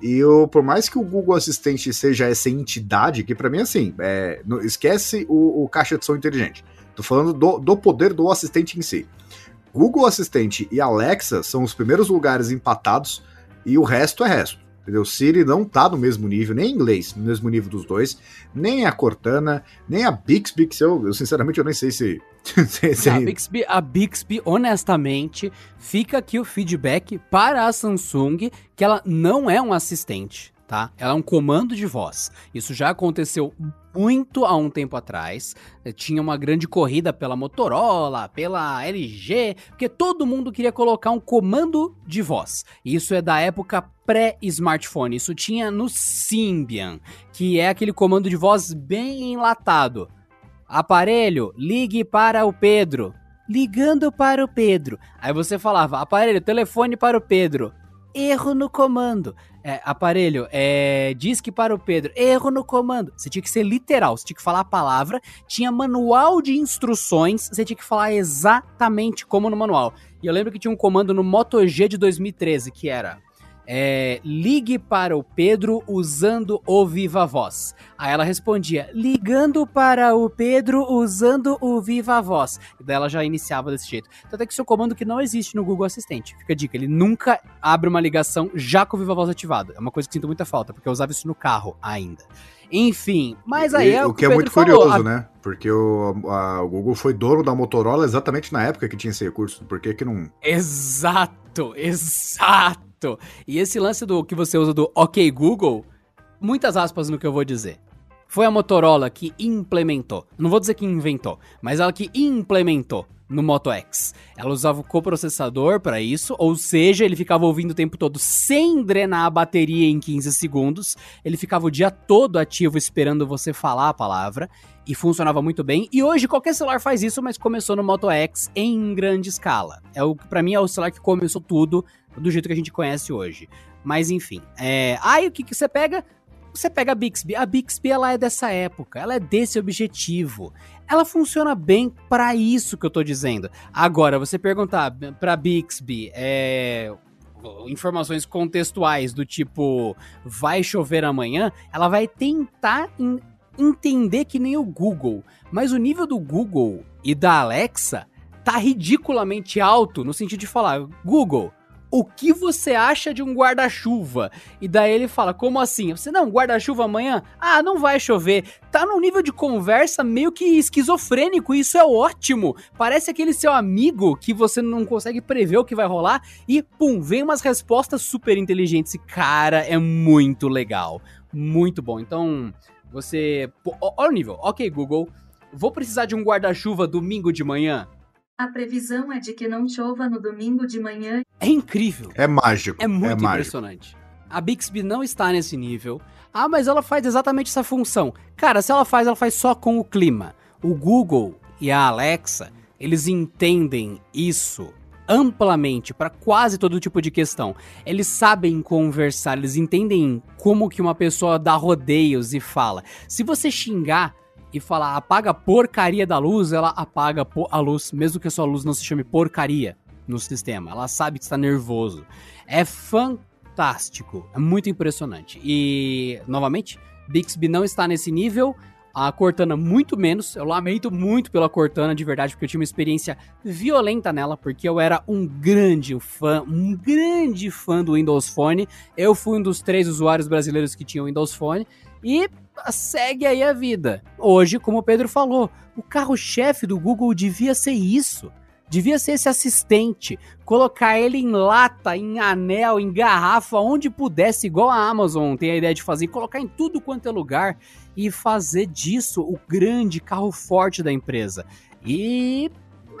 E eu, por mais que o Google Assistente seja essa entidade, que para mim assim, é, esquece o, o caixa de som inteligente. Tô falando do, do poder do assistente em si. Google Assistente e Alexa são os primeiros lugares empatados e o resto é resto. Entendeu? Siri não tá no mesmo nível, nem inglês, no mesmo nível dos dois, nem a Cortana, nem a Bixby, que eu, eu sinceramente eu nem sei se. (laughs) se, A, Bixby, a Bixby, honestamente, fica aqui o feedback para a Samsung que ela não é um assistente tá? Ela é um comando de voz. Isso já aconteceu muito há um tempo atrás. Eh, tinha uma grande corrida pela Motorola, pela LG, porque todo mundo queria colocar um comando de voz. Isso é da época pré-smartphone. Isso tinha no Symbian, que é aquele comando de voz bem enlatado. Aparelho, ligue para o Pedro. Ligando para o Pedro. Aí você falava, aparelho, telefone para o Pedro. Erro no comando. É, aparelho, é, diz que para o Pedro, erro no comando. Você tinha que ser literal, você tinha que falar a palavra, tinha manual de instruções, você tinha que falar exatamente como no manual. E eu lembro que tinha um comando no Moto G de 2013 que era é, ligue para o Pedro usando o Viva Voz. Aí ela respondia, ligando para o Pedro usando o Viva Voz. E daí ela já iniciava desse jeito. Tanto é que seu comando que não existe no Google Assistente. Fica a dica, ele nunca abre uma ligação já com o Viva Voz ativado. É uma coisa que sinto muita falta, porque eu usava isso no carro ainda. Enfim, mas aí é o que, é muito falou, curioso, a... né? Porque o, a, o Google foi dono da Motorola exatamente na época que tinha esse recurso. Por que que não... Exato, exato. Exato. E esse lance do que você usa do OK Google, muitas aspas no que eu vou dizer. Foi a Motorola que implementou. Não vou dizer que inventou, mas ela que implementou no Moto X. Ela usava o coprocessador para isso, ou seja, ele ficava ouvindo o tempo todo sem drenar a bateria em 15 segundos. Ele ficava o dia todo ativo esperando você falar a palavra e funcionava muito bem. E hoje qualquer celular faz isso, mas começou no Moto X em grande escala. É o para mim é o celular que começou tudo do jeito que a gente conhece hoje. Mas enfim, é... aí o que, que você pega? Você pega a Bixby. A Bixby ela é dessa época, ela é desse objetivo. Ela funciona bem para isso que eu tô dizendo. Agora, você perguntar para Bixby, é, informações contextuais do tipo vai chover amanhã, ela vai tentar entender que nem o Google, mas o nível do Google e da Alexa tá ridiculamente alto no sentido de falar: Google, o que você acha de um guarda-chuva? E daí ele fala, como assim? Você, não, guarda-chuva amanhã? Ah, não vai chover. Tá num nível de conversa meio que esquizofrênico, e isso é ótimo. Parece aquele seu amigo que você não consegue prever o que vai rolar, e pum, vem umas respostas super inteligentes. E cara, é muito legal. Muito bom. Então, você. Olha o nível. Ok, Google. Vou precisar de um guarda-chuva domingo de manhã? A previsão é de que não chova no domingo de manhã. É incrível. É mágico. É muito é impressionante. Mágico. A Bixby não está nesse nível. Ah, mas ela faz exatamente essa função. Cara, se ela faz, ela faz só com o clima. O Google e a Alexa, eles entendem isso amplamente para quase todo tipo de questão. Eles sabem conversar, eles entendem como que uma pessoa dá rodeios e fala. Se você xingar e falar apaga porcaria da luz, ela apaga a luz, mesmo que a sua luz não se chame porcaria no sistema. Ela sabe que está nervoso. É fantástico, é muito impressionante. E, novamente, Bixby não está nesse nível. A Cortana muito menos. Eu lamento muito pela Cortana, de verdade, porque eu tinha uma experiência violenta nela, porque eu era um grande fã, um grande fã do Windows Phone. Eu fui um dos três usuários brasileiros que tinham Windows Phone. E segue aí a vida. Hoje, como o Pedro falou, o carro-chefe do Google devia ser isso. Devia ser esse assistente, colocar ele em lata, em anel, em garrafa, onde pudesse, igual a Amazon tem a ideia de fazer, colocar em tudo quanto é lugar e fazer disso o grande carro forte da empresa. E.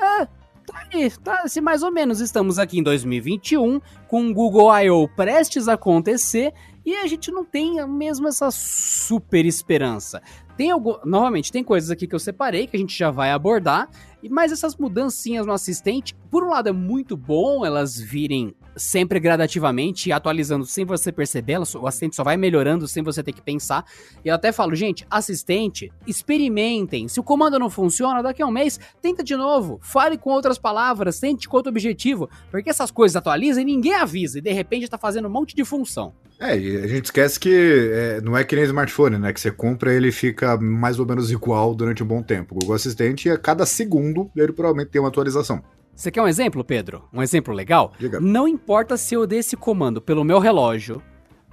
É, tá aí, tá assim, mais ou menos. Estamos aqui em 2021, com o Google I.O. prestes a acontecer e a gente não tem mesmo essa super esperança. Tem algum, novamente, tem coisas aqui que eu separei que a gente já vai abordar, mas essas mudancinhas no assistente, por um lado é muito bom elas virem sempre gradativamente, atualizando sem você perceber, o assistente só vai melhorando sem você ter que pensar. E eu até falo, gente, assistente, experimentem. Se o comando não funciona, daqui a um mês, tenta de novo. Fale com outras palavras, tente com outro objetivo. Porque essas coisas atualizam e ninguém avisa. E de repente tá fazendo um monte de função. É, e a gente esquece que é, não é que nem smartphone, né? Que você compra ele fica mais ou menos igual durante um bom tempo. O Google Assistente, a cada segundo, ele provavelmente tem uma atualização. Você quer um exemplo, Pedro? Um exemplo legal? Diga. Não importa se eu dei esse comando pelo meu relógio,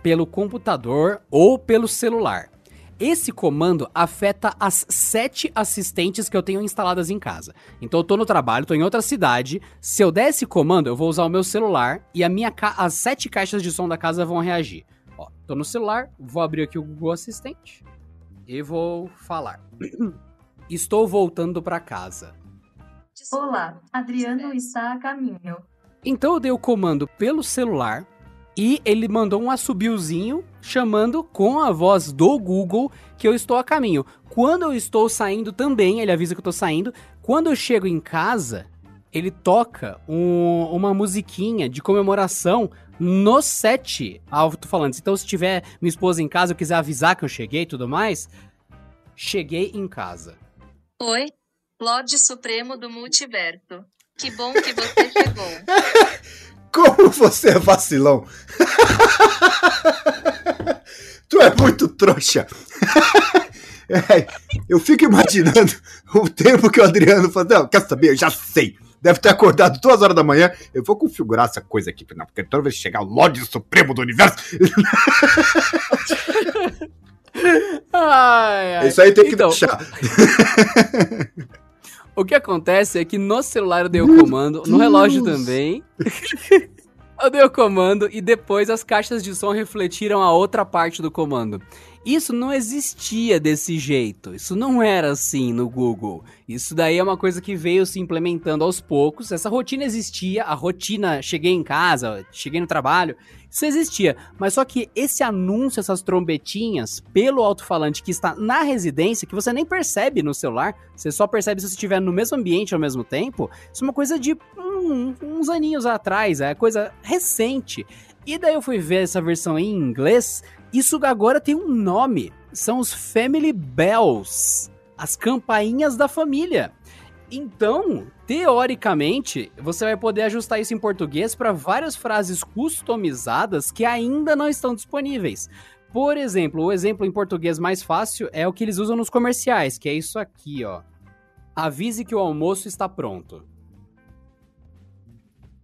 pelo computador ou pelo celular. Esse comando afeta as sete assistentes que eu tenho instaladas em casa. Então eu tô no trabalho, tô em outra cidade. Se eu der esse comando, eu vou usar o meu celular e a minha as sete caixas de som da casa vão reagir. Ó, tô no celular, vou abrir aqui o Google Assistente e vou falar. (clears throat) Estou voltando para casa. Olá, Adriano está a caminho. Então eu dei o comando pelo celular e ele mandou um assobiozinho chamando com a voz do Google que eu estou a caminho. Quando eu estou saindo também, ele avisa que eu estou saindo. Quando eu chego em casa, ele toca um, uma musiquinha de comemoração no set alto-falantes. Então, se tiver minha esposa em casa, eu quiser avisar que eu cheguei e tudo mais, cheguei em casa. Oi, Lorde Supremo do Multiverso. Que bom que você chegou. (laughs) Como você é vacilão? (laughs) tu é muito trouxa. (laughs) É, eu fico imaginando o tempo que o Adriano falou. Não, quer saber? Eu já sei. Deve ter acordado duas horas da manhã. Eu vou configurar essa coisa aqui, não, porque toda vez que chegar o Lorde Supremo do Universo. (laughs) ai, ai. Isso aí tem que então... deixar. O que acontece é que no celular eu dei o comando, no relógio também. (laughs) eu dei o comando e depois as caixas de som refletiram a outra parte do comando. Isso não existia desse jeito. Isso não era assim no Google. Isso daí é uma coisa que veio se implementando aos poucos. Essa rotina existia, a rotina cheguei em casa, cheguei no trabalho, isso existia. Mas só que esse anúncio, essas trombetinhas pelo alto-falante que está na residência, que você nem percebe no celular, você só percebe se você estiver no mesmo ambiente ao mesmo tempo, isso é uma coisa de hum, uns aninhos atrás, é coisa recente. E daí eu fui ver essa versão em inglês isso agora tem um nome. São os Family Bells. As campainhas da família. Então, teoricamente, você vai poder ajustar isso em português para várias frases customizadas que ainda não estão disponíveis. Por exemplo, o exemplo em português mais fácil é o que eles usam nos comerciais, que é isso aqui, ó. Avise que o almoço está pronto.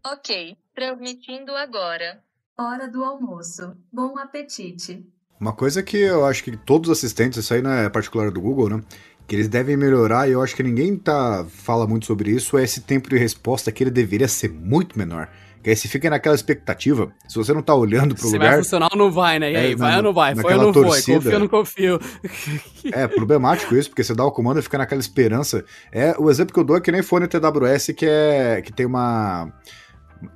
Ok, Transmitindo agora. Hora do almoço. Bom apetite. Uma coisa que eu acho que todos os assistentes, isso aí não é particular do Google, né? Que eles devem melhorar, e eu acho que ninguém tá, fala muito sobre isso, é esse tempo de resposta que ele deveria ser muito menor. Que aí você fica naquela expectativa. Se você não tá olhando pro Se lugar. vai funcionar ou não vai, né? E aí, É, vai na- ou não vai? Foi ou naquela não foi? torcida. Confio ou não confio? (laughs) É problemático isso, porque você dá o comando e fica naquela esperança. É O exemplo que eu dou é que nem fone TWS, que é. que tem uma.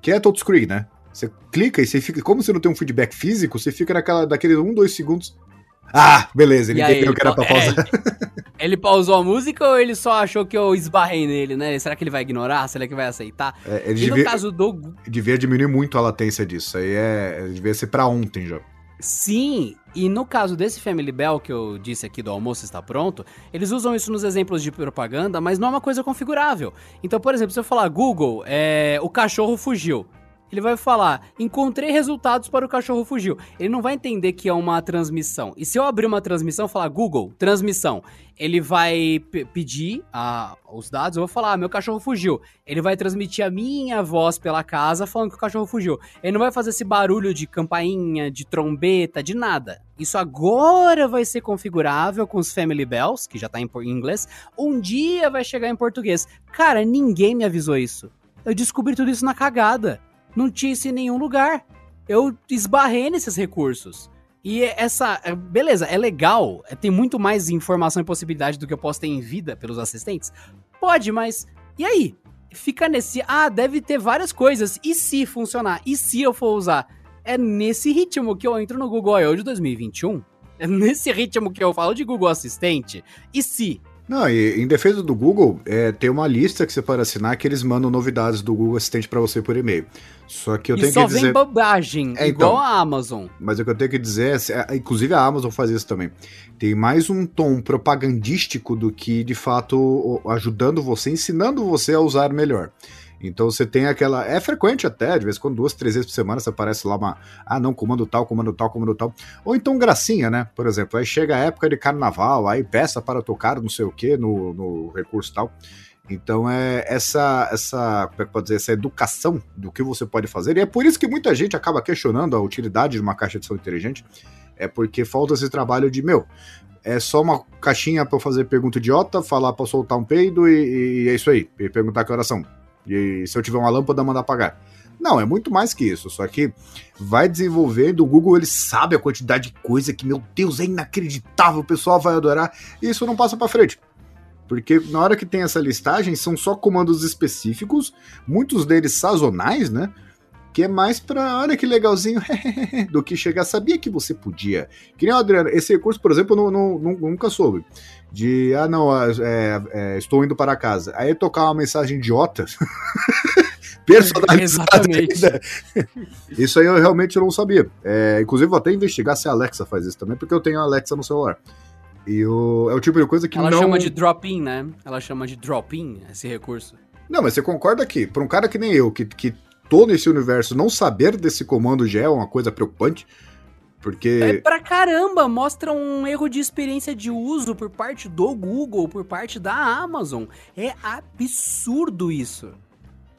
que é touchscreen, né? Você clica e você fica. Como você não tem um feedback físico, você fica naquela, daqueles um, dois segundos. Ah, beleza, ele entendeu que era pra é, pausar. (laughs) Ele pausou a música ou ele só achou que eu esbarrei nele, né? Será que ele vai ignorar? Será que vai aceitar? É, ele E no devia, caso do devia diminuir muito a latência disso. Aí é. devia ser pra ontem já. Sim, e no caso desse Family Bell que eu disse aqui do almoço está pronto, eles usam isso nos exemplos de propaganda, mas não é uma coisa configurável. Então, por exemplo, se eu falar Google, é, o cachorro fugiu. Ele vai falar, encontrei resultados para o cachorro fugiu. Ele não vai entender que é uma transmissão. E se eu abrir uma transmissão, falar Google, transmissão, ele vai pe- pedir ah, os dados, eu vou falar, ah, meu cachorro fugiu. Ele vai transmitir a minha voz pela casa falando que o cachorro fugiu. Ele não vai fazer esse barulho de campainha, de trombeta, de nada. Isso agora vai ser configurável com os Family Bells, que já tá em inglês. Um dia vai chegar em português. Cara, ninguém me avisou isso. Eu descobri tudo isso na cagada. Não tinha isso em nenhum lugar. Eu esbarrei nesses recursos. E essa. é, Beleza, é legal. é, Tem muito mais informação e possibilidade do que eu posso ter em vida pelos assistentes. Pode, mas. E aí? Fica nesse. Ah, deve ter várias coisas. E se funcionar? E se eu for usar? É nesse ritmo que eu entro no Google I.O. de 2021? É nesse ritmo que eu falo de Google Assistente? E se? Não, e em defesa do Google, é, tem uma lista que você pode assinar que eles mandam novidades do Google Assistente pra você por e-mail. Só que eu e tenho só que vem dizer. bobagem, É, igual então. a Amazon. Mas o que eu tenho que dizer é, é, inclusive a Amazon faz isso também. Tem mais um tom propagandístico do que de fato ajudando você, ensinando você a usar melhor. Então você tem aquela. É frequente até, de vez em quando, duas, três vezes por semana, você aparece lá uma. Ah, não, comando tal, comando tal, comando tal. Ou então gracinha, né? Por exemplo, aí chega a época de carnaval, aí peça para tocar não sei o que no, no recurso tal. Então é essa, essa, como é que pode dizer, essa educação do que você pode fazer. E é por isso que muita gente acaba questionando a utilidade de uma caixa de som inteligente. É porque falta esse trabalho de, meu, é só uma caixinha para fazer pergunta idiota, falar para soltar um peido e, e é isso aí. E perguntar que horas E se eu tiver uma lâmpada, mandar apagar. Não, é muito mais que isso. Só que vai desenvolvendo. O Google ele sabe a quantidade de coisa que, meu Deus, é inacreditável. O pessoal vai adorar. E isso não passa para frente. Porque na hora que tem essa listagem, são só comandos específicos, muitos deles sazonais, né? Que é mais pra, olha que legalzinho, (laughs) do que chegar, sabia que você podia. Que nem o Adriano, esse recurso, por exemplo, eu não, não- nunca soube. De, ah, não, é, é, estou indo para casa. Aí tocar uma mensagem idiota. (laughs) personalizada ainda. Isso aí eu realmente não sabia. É, inclusive, vou até investigar se a Alexa faz isso também, porque eu tenho a Alexa no celular. E o, é o tipo de coisa que Ela não. chama de drop-in, né? Ela chama de drop-in esse recurso. Não, mas você concorda que, para um cara que nem eu, que, que tô nesse universo, não saber desse comando já é uma coisa preocupante? É Porque. pra caramba, mostra um erro de experiência de uso por parte do Google, por parte da Amazon. É absurdo isso.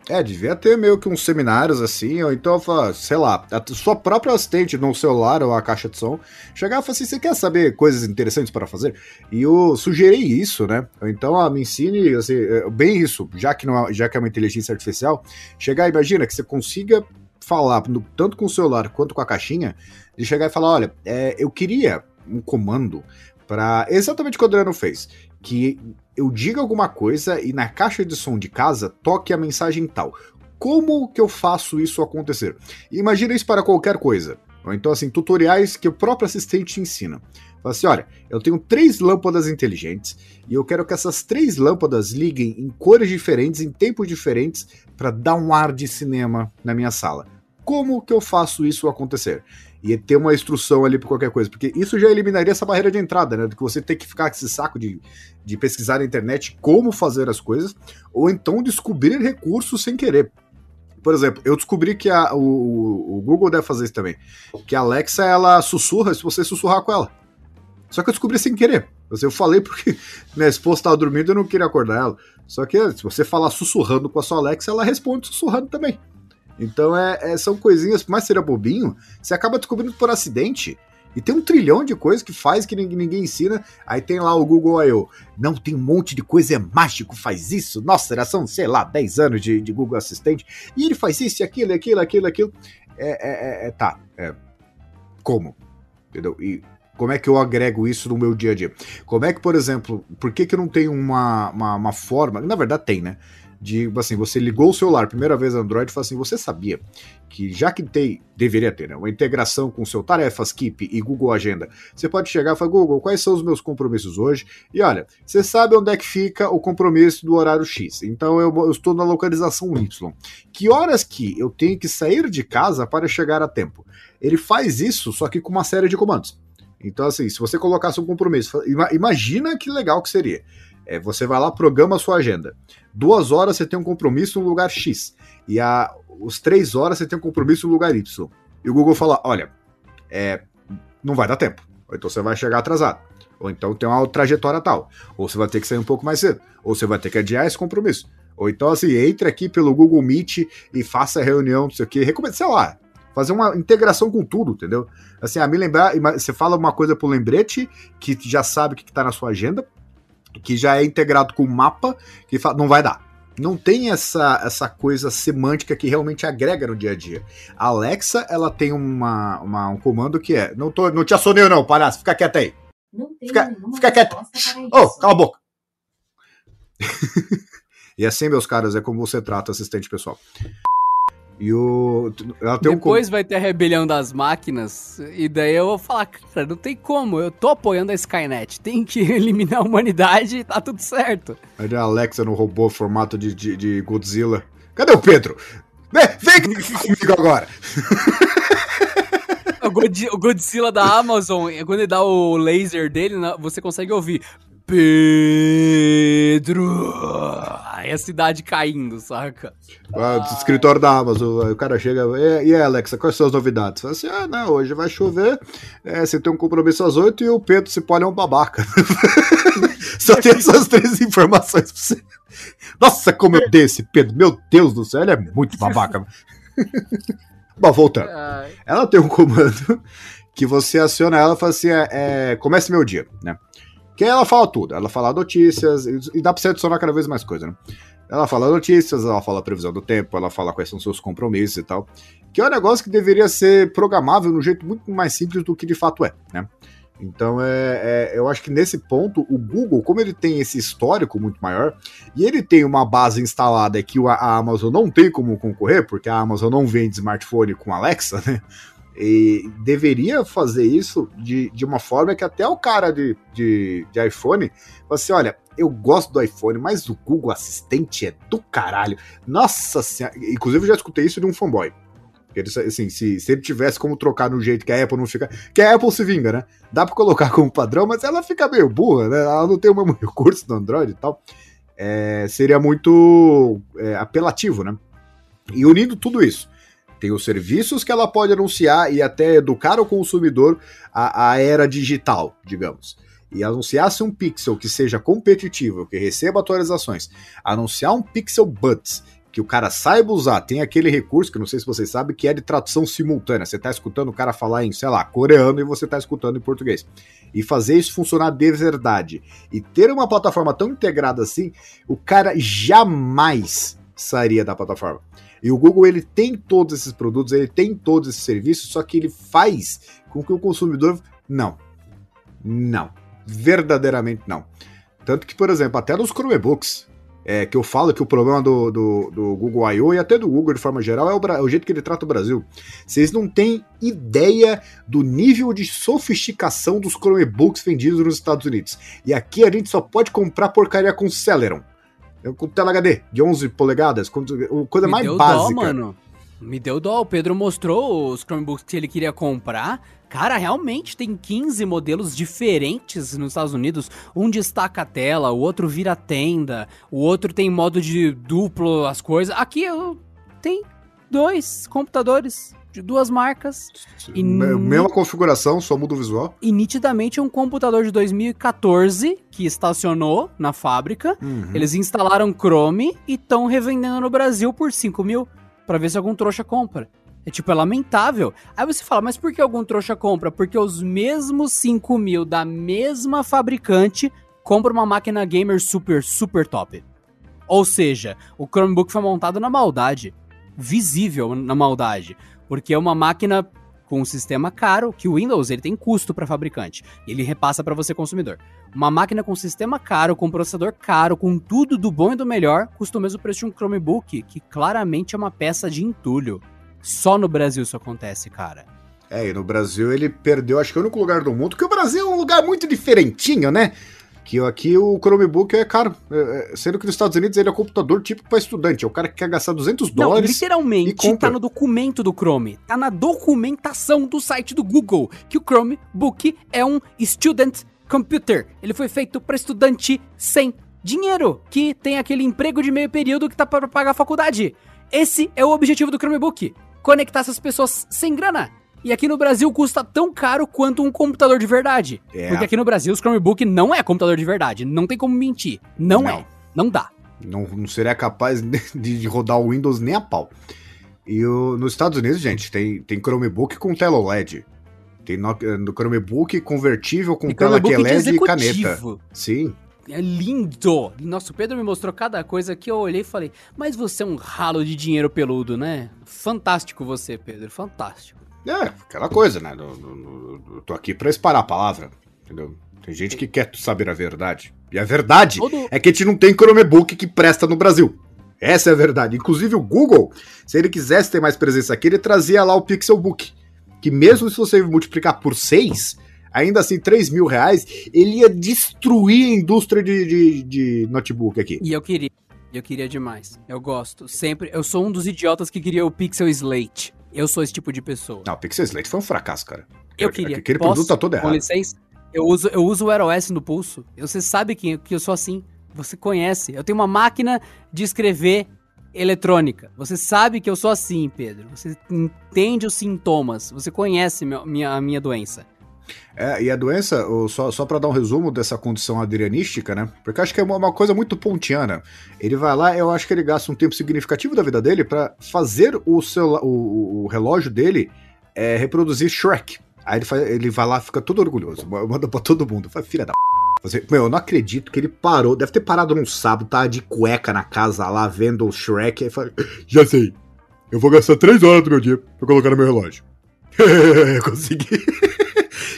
É, devia ter meio que uns seminários assim, ou então, sei lá, a sua própria assistente no celular ou a caixa de som, chegar e falar assim: você quer saber coisas interessantes para fazer? E eu sugeri isso, né? Então, me ensine, assim, é, bem isso, já que, não é, já que é uma inteligência artificial, chegar, imagina que você consiga falar tanto com o celular quanto com a caixinha, de chegar e falar: olha, é, eu queria um comando para exatamente o que o Adriano fez, que eu diga alguma coisa e na caixa de som de casa toque a mensagem tal. Como que eu faço isso acontecer? Imagina isso para qualquer coisa. Ou então, assim, tutoriais que o próprio assistente te ensina. Fala assim: olha, eu tenho três lâmpadas inteligentes e eu quero que essas três lâmpadas liguem em cores diferentes, em tempos diferentes, para dar um ar de cinema na minha sala. Como que eu faço isso acontecer? E ter uma instrução ali para qualquer coisa, porque isso já eliminaria essa barreira de entrada, né? Do que você ter que ficar com esse saco de, de pesquisar na internet como fazer as coisas, ou então descobrir recursos sem querer. Por exemplo, eu descobri que a- o, o Google deve fazer isso também. Que a Alexa, ela sussurra se você sussurrar com ela. Só que eu descobri sem querer. Eu falei porque (laughs) minha esposa estava dormindo e eu não queria acordar ela. Só que se você falar sussurrando com a sua Alexa, ela responde sussurrando também. Então é, é- são coisinhas, por mais que seja bobinho, você acaba descobrindo por acidente. E tem um trilhão de coisas que faz que ninguém, ninguém ensina. Aí tem lá o Google I.O. Não, tem um monte de coisa, é mágico, faz isso. Nossa, já são, sei lá, 10 anos de, de Google Assistente. E ele faz isso, aquilo, aquilo, aquilo, aquilo. É, é, é- é- tá, é. Como? Entendeu? E como é que eu agrego isso no meu dia a dia? Como é que, por exemplo, por que, que não tem uma, uma, uma forma. Na verdade, tem, né? De assim, você ligou o celular, primeira vez Android, e fala assim: você sabia que já que tem, deveria ter, né? Uma integração com o seu Tarefas, Keep e Google Agenda. Você pode chegar e falar: Google, quais são os meus compromissos hoje? E olha, você sabe onde é que fica o compromisso do horário X. Então eu, eu estou na localização Y. Que horas que eu tenho que sair de casa para chegar a tempo? Ele faz isso, só que com uma série de comandos. Então, assim, se você colocasse um compromisso, ima- imagina que legal que seria. É, você vai lá, programa a sua agenda. Duas horas você tem um compromisso no lugar X. E a, os três horas você tem um compromisso no lugar Y. E o Google fala: olha, é, não vai dar tempo. Ou então você vai chegar atrasado. Ou então tem uma trajetória tal. Ou você vai ter que sair um pouco mais cedo. Ou você vai ter que adiar esse compromisso. Ou então, assim, entre aqui pelo Google Meet e faça a reunião, não sei o quê. Recomendo, sei lá, fazer uma integração com tudo, entendeu? Assim, a me lembrar, você fala uma coisa pro lembrete, que já sabe o que, que tá na sua agenda, que já é integrado com o mapa, que fala, não vai dar. Não tem essa, essa coisa semântica que realmente agrega no dia a dia. A Alexa, ela tem uma, uma- um comando que é: não, tô, não te assonei, não, palhaço, fica quieto aí. Não tem Fica- fica para Ô, isso. cala a boca. (laughs) e assim, meus caras, é como você trata assistente pessoal. E o. Ela tem um Depois vai ter a rebelião das máquinas, e daí eu vou falar, cara, não tem como, eu tô apoiando a Skynet, tem que (laughs) eliminar a humanidade e tá tudo certo. Aí a Alexa no robô formato de, de, de Godzilla. Cadê o Pedro? Vem, vem (laughs) comigo agora. O God- o Godzilla da Amazon, quando ele dá o laser dele, na- você consegue ouvir Pedro! Aí a cidade caindo, saca? Ah, do escritório da Amazon. O cara chega. E, e Alexa, quais são as novidades? Fala assim: ah, não, hoje vai chover. é, você tem um compromisso às 8 e o Pedro se pode é um babaca. (laughs) Só tem essas três informações pra você. Nossa, como eu dei esse Pedro. Meu Deus do céu, ele é muito babaca. (laughs) Bom, voltando. Ela tem um comando que você aciona ela e fala assim: é, é, comece meu dia, né? Que ela fala tudo. Ela fala notícias, e dá pra você adicionar cada vez mais coisa, né? Ela fala notícias, ela fala previsão do tempo, ela fala quais são seus compromissos e tal. Que é um negócio que deveria ser programável de um jeito muito mais simples do que de fato é, né? Então, é, é- eu acho que nesse ponto, o Google, como ele tem esse histórico muito maior, e ele tem uma base instalada que a Amazon não tem como concorrer, porque a Amazon não vende smartphone com Alexa, né? E deveria fazer isso de, de uma forma que até o cara de, de, de iPhone fala assim: olha, eu gosto do iPhone, mas o Google Assistente é do caralho. Nossa senhora. Inclusive, eu já escutei isso de um fanboy. Ele, assim, se, se ele tivesse como trocar no jeito que a Apple não fica. Que a Apple se vinga, né? Dá pra colocar como padrão, mas ela fica meio burra, né? Ela não tem o mesmo (laughs) recurso do Android e tal. É, seria muito é, apelativo, né? E unindo tudo isso, tem os serviços que ela pode anunciar e até educar o consumidor à, à era digital, digamos. E anunciasse um Pixel que seja competitivo, que receba atualizações, anunciar um Pixel Buds, que o cara saiba usar, tem aquele recurso, que não sei se vocês sabem, que é de tradução simultânea. Você tá escutando o cara falar em, sei lá, coreano e você tá escutando em português. E fazer isso funcionar de verdade. E ter uma plataforma tão integrada assim, o cara jamais sairia da plataforma. E o Google ele tem todos esses produtos, ele tem todos esses serviços, só que ele faz com que o consumidor não. Não. Verdadeiramente não. Tanto que, por exemplo, até nos Chromebooks, é, que eu falo que o problema do, do, do Google I.O. e até do Google de forma geral é o, é o jeito que ele trata o Brasil. Vocês não têm ideia do nível de sofisticação dos Chromebooks vendidos nos Estados Unidos. E aqui a gente só pode comprar porcaria com Celeron. Com tela HD de 11 polegadas, coisa Me mais deu básica. dó, mano. Me deu dó. O Pedro mostrou os Chromebooks que ele queria comprar. Cara, realmente tem 15 modelos diferentes nos Estados Unidos. Um destaca a tela, o outro vira tenda, o outro tem modo de duplo as coisas. Aqui eu tem dois computadores de duas marcas. E Me- Mesma configuração, só muda o visual. E nitidamente é um computador de 2014 que estacionou na fábrica. Uhum. Eles instalaram Chrome e estão revendendo no Brasil por 5 mil. pra ver se algum trouxa compra. É tipo, é lamentável. Aí você fala, mas por que algum trouxa compra? Porque os mesmos 5 mil da mesma fabricante compram uma máquina gamer super, super top. Ou seja, o Chromebook foi montado na maldade. Visível na maldade. Porque é uma máquina com um sistema caro, que o Windows ele tem custo para fabricante, ele repassa para você consumidor. Uma máquina com sistema caro, com processador caro, com tudo do bom e do melhor, custa o mesmo preço de um Chromebook, que claramente é uma peça de entulho. Só no Brasil isso acontece, cara. É, e no Brasil ele perdeu, acho que é o único lugar do mundo, que o Brasil é um lugar muito diferentinho, né? Que aqui o Chromebook é caro. É, é, sendo que nos Estados Unidos ele é um computador típico para estudante. É o cara que quer gastar 200 Não, dólares. literalmente e compra. tá no documento do Chrome. Tá na documentação do site do Google que o Chromebook é um student computer. Ele foi feito para estudante sem dinheiro, que tem aquele emprego de meio período que tá para pagar a faculdade. Esse é o objetivo do Chromebook. Conectar essas pessoas sem grana. E aqui no Brasil custa tão caro quanto um computador de verdade. É. Porque aqui no Brasil os Chromebook não é computador de verdade. Não tem como mentir. Não, Não. é. Não dá. Não, não seria capaz de, de rodar o Windows nem a pau. E o- nos Estados Unidos, gente, tem, tem Chromebook com tela OLED. Tem no, no Chromebook convertível com E tela que é LED e caneta. Sim. É lindo! Nossa, o Pedro me mostrou cada coisa que eu olhei e falei, mas você é um ralo de dinheiro peludo, né? Fantástico você, Pedro, fantástico. É, aquela coisa, né? No- no- eu tô aqui pra espalhar a palavra, entendeu? Tem gente que quer saber a verdade. E a verdade Todo- é que a gente não tem Chromebook que presta no Brasil. Essa é a verdade. Inclusive o Google, se ele quisesse ter mais presença aqui, ele trazia lá o Pixelbook. Que mesmo se você multiplicar por 6, ainda assim 3 mil reais, ele ia destruir a indústria de, de, de notebook aqui. E eu queria, eu queria demais. Eu gosto, sempre. Eu sou um dos idiotas que queria o Pixel Slate. Eu sou esse tipo de pessoa. Não, o Pixel Slate foi um fracasso, cara. Eu queria. Aquele Posso? produto tá todo Com errado. licença, eu uso, eu uso o Air OS no pulso. Você sabe que, que eu sou assim. Você conhece. Eu tenho uma máquina de escrever eletrônica. Você sabe que eu sou assim, Pedro. Você entende os sintomas. Você conhece meu- minha, a minha doença. É, e a doença, só, só para dar um resumo dessa condição adrianística, né? Porque acho que é uma, uma coisa muito pontiana. Ele vai lá, eu acho que ele gasta um tempo significativo da vida dele para fazer o, celu- o, o relógio dele é, reproduzir Shrek. Aí ele, faz, ele vai lá, fica todo orgulhoso, manda pra todo mundo. Fala, filha da p. Meu, eu não acredito que ele parou. Deve ter parado num sábado, tá de cueca na casa lá, vendo o Shrek. Aí fala, já sei. Eu vou gastar três horas do meu dia pra colocar no meu relógio. (laughs) Consegui. (laughs)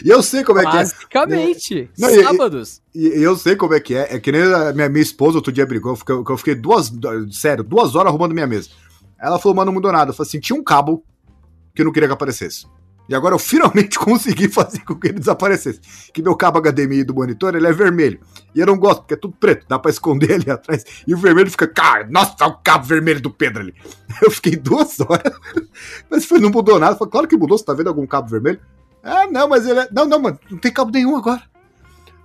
e eu sei como é que é. Basicamente. Não, sábados. E, e eu sei como é que é. É que nem a minha, minha esposa outro dia brigou, eu fiquei, que eu fiquei duas. Sério, duas horas arrumando minha mesa. Ela falou, mano, não mudou nada. Eu falei assim: tinha um cabo que eu não queria que aparecesse. E agora eu (laughs) finalmente consegui fazer com que ele desaparecesse. Que meu cabo HDMI do monitor ele é vermelho. E eu não gosto, porque é tudo preto, dá pra esconder (laughs) ali atrás. E o vermelho fica, cara, nossa, o cabo vermelho do Pedro ali. (laughs) Eu fiquei duas horas. Mas foi, não mudou nada. Eu falei, claro que mudou, você tá vendo algum cabo vermelho? Ah, não, mas ele é. Não, não, mano, não tem cabo nenhum agora.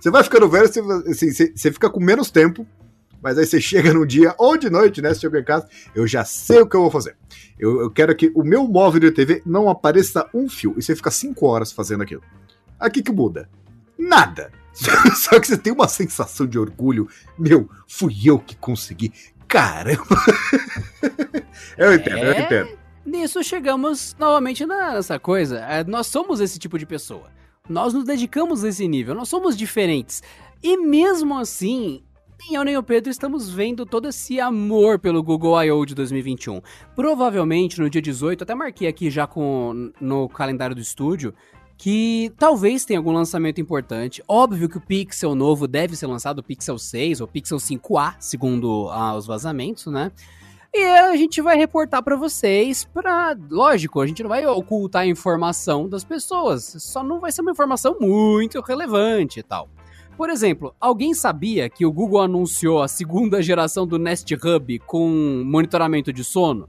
Você vai ficando velho, você, assim, você, você fica com menos tempo, mas aí você chega num dia ou de noite, né? Você chega em casa, eu já sei o que eu vou fazer. Eu, eu quero que o meu móvel de TV não apareça um fio. E você fica cinco horas fazendo aquilo. Aqui que muda? Nada. (laughs) Só que você tem uma sensação de orgulho. Meu, fui eu que consegui. Caramba! (laughs) eu entendo, eu É? entendo. Nisso chegamos novamente nessa coisa. É, Nós somos esse tipo de pessoa. Nós nos dedicamos a esse nível. Nós somos diferentes. E mesmo assim, nem eu nem o Pedro estamos vendo todo esse amor pelo Google I.O. de 2021. Provavelmente no dia 18, até marquei aqui já com, no calendário do estúdio, que talvez tenha algum lançamento importante. Óbvio que o Pixel novo deve ser lançado, o Pixel 6 ou Pixel 5A, segundo ah, os vazamentos, né? E a gente vai reportar pra vocês para, lógico, a gente não vai ocultar a informação das pessoas, só não vai ser uma informação muito relevante e tal. Por exemplo, alguém sabia que o Google anunciou a segunda geração do Nest Hub com monitoramento de sono?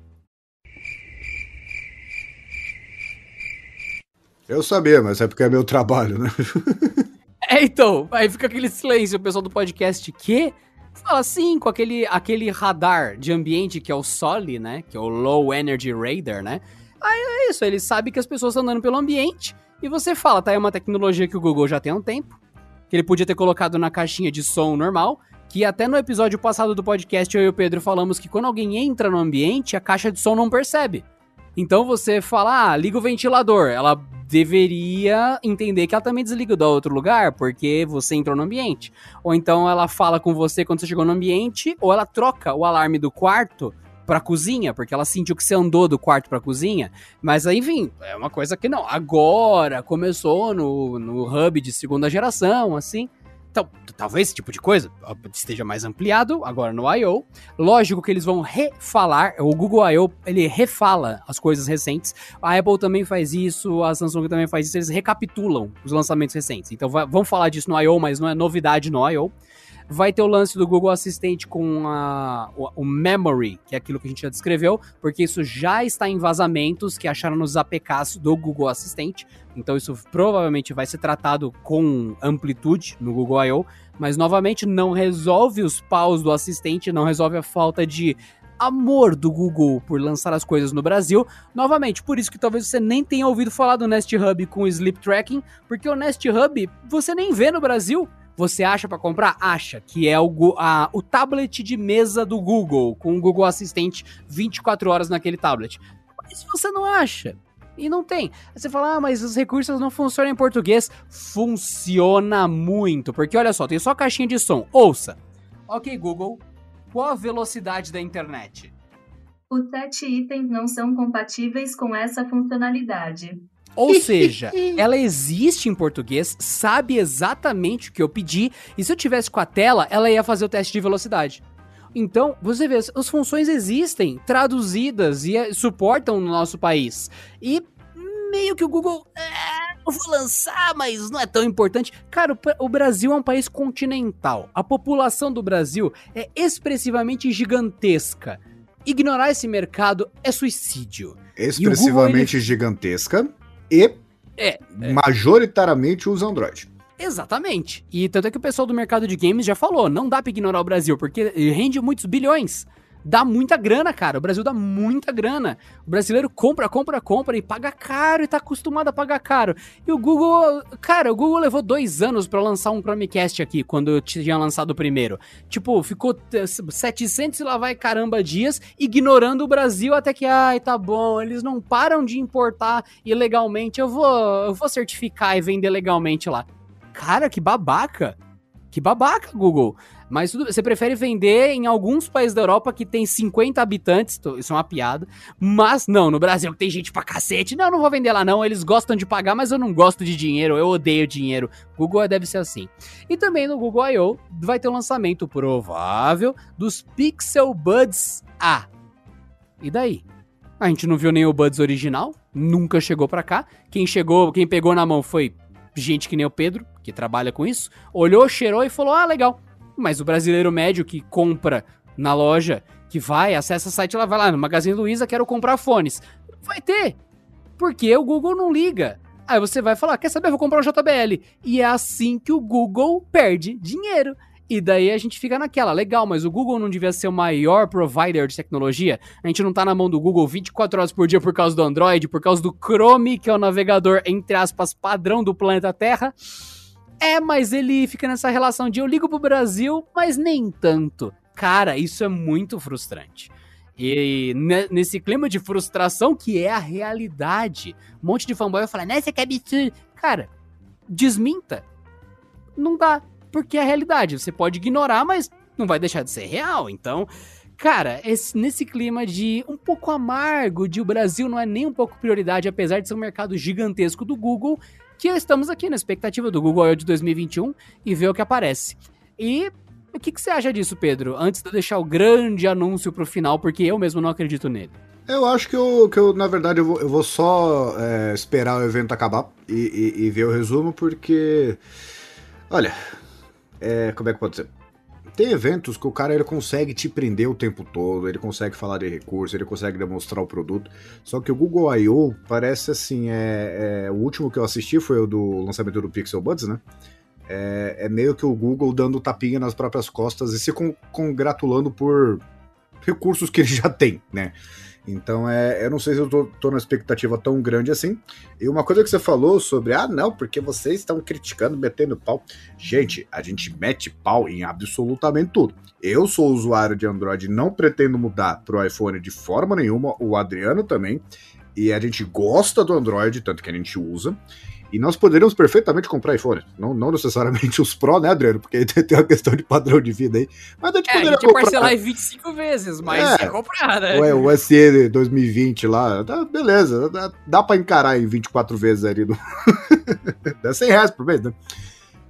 Eu sabia, mas é porque é meu trabalho, né? (laughs) É, então, aí fica aquele silêncio, o pessoal do podcast que fala assim, com aquele, aquele radar de ambiente que é o SOLI, né? Que é o Low Energy Radar, né? Aí é isso, ele sabe que as pessoas estão andando pelo ambiente e você fala, tá? É uma tecnologia que o Google já tem há um tempo, que ele podia ter colocado na caixinha de som normal, que até no episódio passado do podcast eu e o Pedro falamos que quando alguém entra no ambiente, a caixa de som não percebe. Então você fala, ah, liga o ventilador. Ela deveria entender que ela também desliga do outro lugar, porque você entrou no ambiente. Ou então ela fala com você quando você chegou no ambiente, ou ela troca o alarme do quarto pra cozinha, porque ela sentiu que você andou do quarto pra cozinha. Mas aí, enfim, é uma coisa que não. Agora começou no, no hub de segunda geração, assim. Então, talvez esse tipo de coisa esteja mais ampliado agora no I.O. Lógico que eles vão refalar, o Google I.O. ele refala as coisas recentes. A Apple também faz isso, a Samsung também faz isso, eles recapitulam os lançamentos recentes. Então vão falar disso no I.O., mas não é novidade no I.O. Vai ter o lance do Google Assistente com a, o, o, Memory, que é aquilo que a gente já descreveu, porque isso já está em vazamentos que acharam nos APKs do Google Assistente. Então isso provavelmente vai ser tratado com amplitude no Google I.O., mas novamente não resolve os paus do assistente, não resolve a falta de amor do Google por lançar as coisas no Brasil. Novamente, por isso que talvez você nem tenha ouvido falar do Nest Hub com o Sleep Tracking, porque o Nest Hub você nem vê no Brasil. Você acha para comprar? Acha, que é o, a, o tablet de mesa do Google, com o Google Assistente 24 horas naquele tablet. Mas você não acha, e não tem. Aí você fala, ah, mas os recursos não funcionam em português. Funciona muito, porque olha só, tem só caixinha de som. Ouça. Ok, Google, qual a velocidade da internet? Os sete itens não são compatíveis com essa funcionalidade. Ou seja, (laughs) ela existe em português, sabe exatamente o que eu pedi, e se eu tivesse com a tela, ela ia fazer o teste de velocidade. Então, você vê, as funções existem, traduzidas e é, suportam no nosso país. E meio que o Google. É, eu vou lançar, mas não é tão importante. Cara, o, Brasil é um país continental. A população do Brasil é expressivamente gigantesca. Ignorar esse mercado é suicídio. Expressivamente Google, ele... gigantesca e é, é. majoritariamente usa Android. Exatamente. E tanto é que o pessoal do mercado de games já falou, não dá pra ignorar o Brasil, porque rende muitos bilhões. Dá muita grana, cara. O Brasil dá muita grana. O brasileiro compra, compra, compra e paga caro e tá acostumado a pagar caro. E o Google, cara, o Google levou dois anos para lançar um Chromecast aqui, quando eu tinha lançado o primeiro. Tipo, ficou 700 e lá vai caramba dias, ignorando o Brasil até que, ai, tá bom, eles não param de importar ilegalmente. Eu vou, eu vou certificar e vender legalmente lá. Cara, que babaca. Que babaca, Google. Mas tudo, você prefere vender em alguns países da Europa que tem 50 habitantes, isso é uma piada. Mas não, no Brasil que tem gente pra cacete. Não, não vou vender lá não. Eles gostam de pagar, mas eu não gosto de dinheiro. Eu odeio dinheiro. Google deve ser assim. E também no Google I.O. vai ter o um lançamento provável dos Pixel Buds A. E daí? A gente não viu nem o Buds original, nunca chegou para cá. Quem chegou, quem pegou na mão foi gente que nem o Pedro, que trabalha com isso, olhou, cheirou e falou: ah, legal. Mas o brasileiro médio que compra na loja, que vai, acessa o site, ela vai lá no Magazine Luiza, quero comprar fones. Vai ter. Porque o Google não liga. Aí você vai falar, quer saber, vou comprar um JBL. E é assim que o Google perde dinheiro. E daí a gente fica naquela, legal, mas o Google não devia ser o maior provider de tecnologia? A gente não tá na mão do Google 24 horas por dia por causa do Android, por causa do Chrome, que é o navegador, entre aspas, padrão do planeta Terra? É, mas ele fica nessa relação de eu ligo pro Brasil, mas nem tanto. Cara, isso é muito frustrante. E nesse clima de frustração que é a realidade, um monte de fanboy vai falar, né, você quer absurdo. Cara, desminta. Não dá porque é a realidade. Você pode ignorar, mas não vai deixar de ser real. Então, cara, esse, nesse clima de um pouco amargo, de o Brasil não é nem um pouco prioridade, apesar de ser um mercado gigantesco do Google, que estamos aqui na expectativa do Google I.O. de 2021 e ver o que aparece. E o que, que, você acha disso, Pedro? Antes de eu deixar o grande anúncio pro final, porque eu mesmo não acredito nele. Eu acho que eu, que eu na verdade, eu vou, eu vou só é, esperar o evento acabar e, e, e ver o resumo, porque. Olha, é, como é que pode ser? Tem eventos que o cara ele consegue te prender o tempo todo, ele consegue falar de recurso, ele consegue demonstrar o produto. Só que o Google I.O. parece assim, é, é, o último que eu assisti foi o do lançamento do Pixel Buds, né? É, é meio que o Google dando tapinha nas próprias costas e se con congratulando por recursos que ele já tem, né? Então, é, eu não sei se eu tô, tô numa expectativa tão grande assim. E uma coisa que você falou sobre, ah, não, porque vocês estão criticando, metendo pau. Gente, a gente mete pau em absolutamente tudo. Eu sou usuário de Android, não pretendo mudar pro iPhone de forma nenhuma, o Adriano também. E a gente gosta do Android, tanto que a gente usa. E nós poderíamos perfeitamente comprar iPhone. Não, não necessariamente os Pro, né, Adriano? Porque (laughs) tem uma questão de padrão de vida aí. Mas a gente É, a poderia gente ia comprar. parcelar em 25 vezes, mas É. é comprar, né? Ué, o SE 2020 lá, tá, beleza, dá, dá pra encarar em 24 vezes ali. No... (laughs) dá 100 reais por mês, né?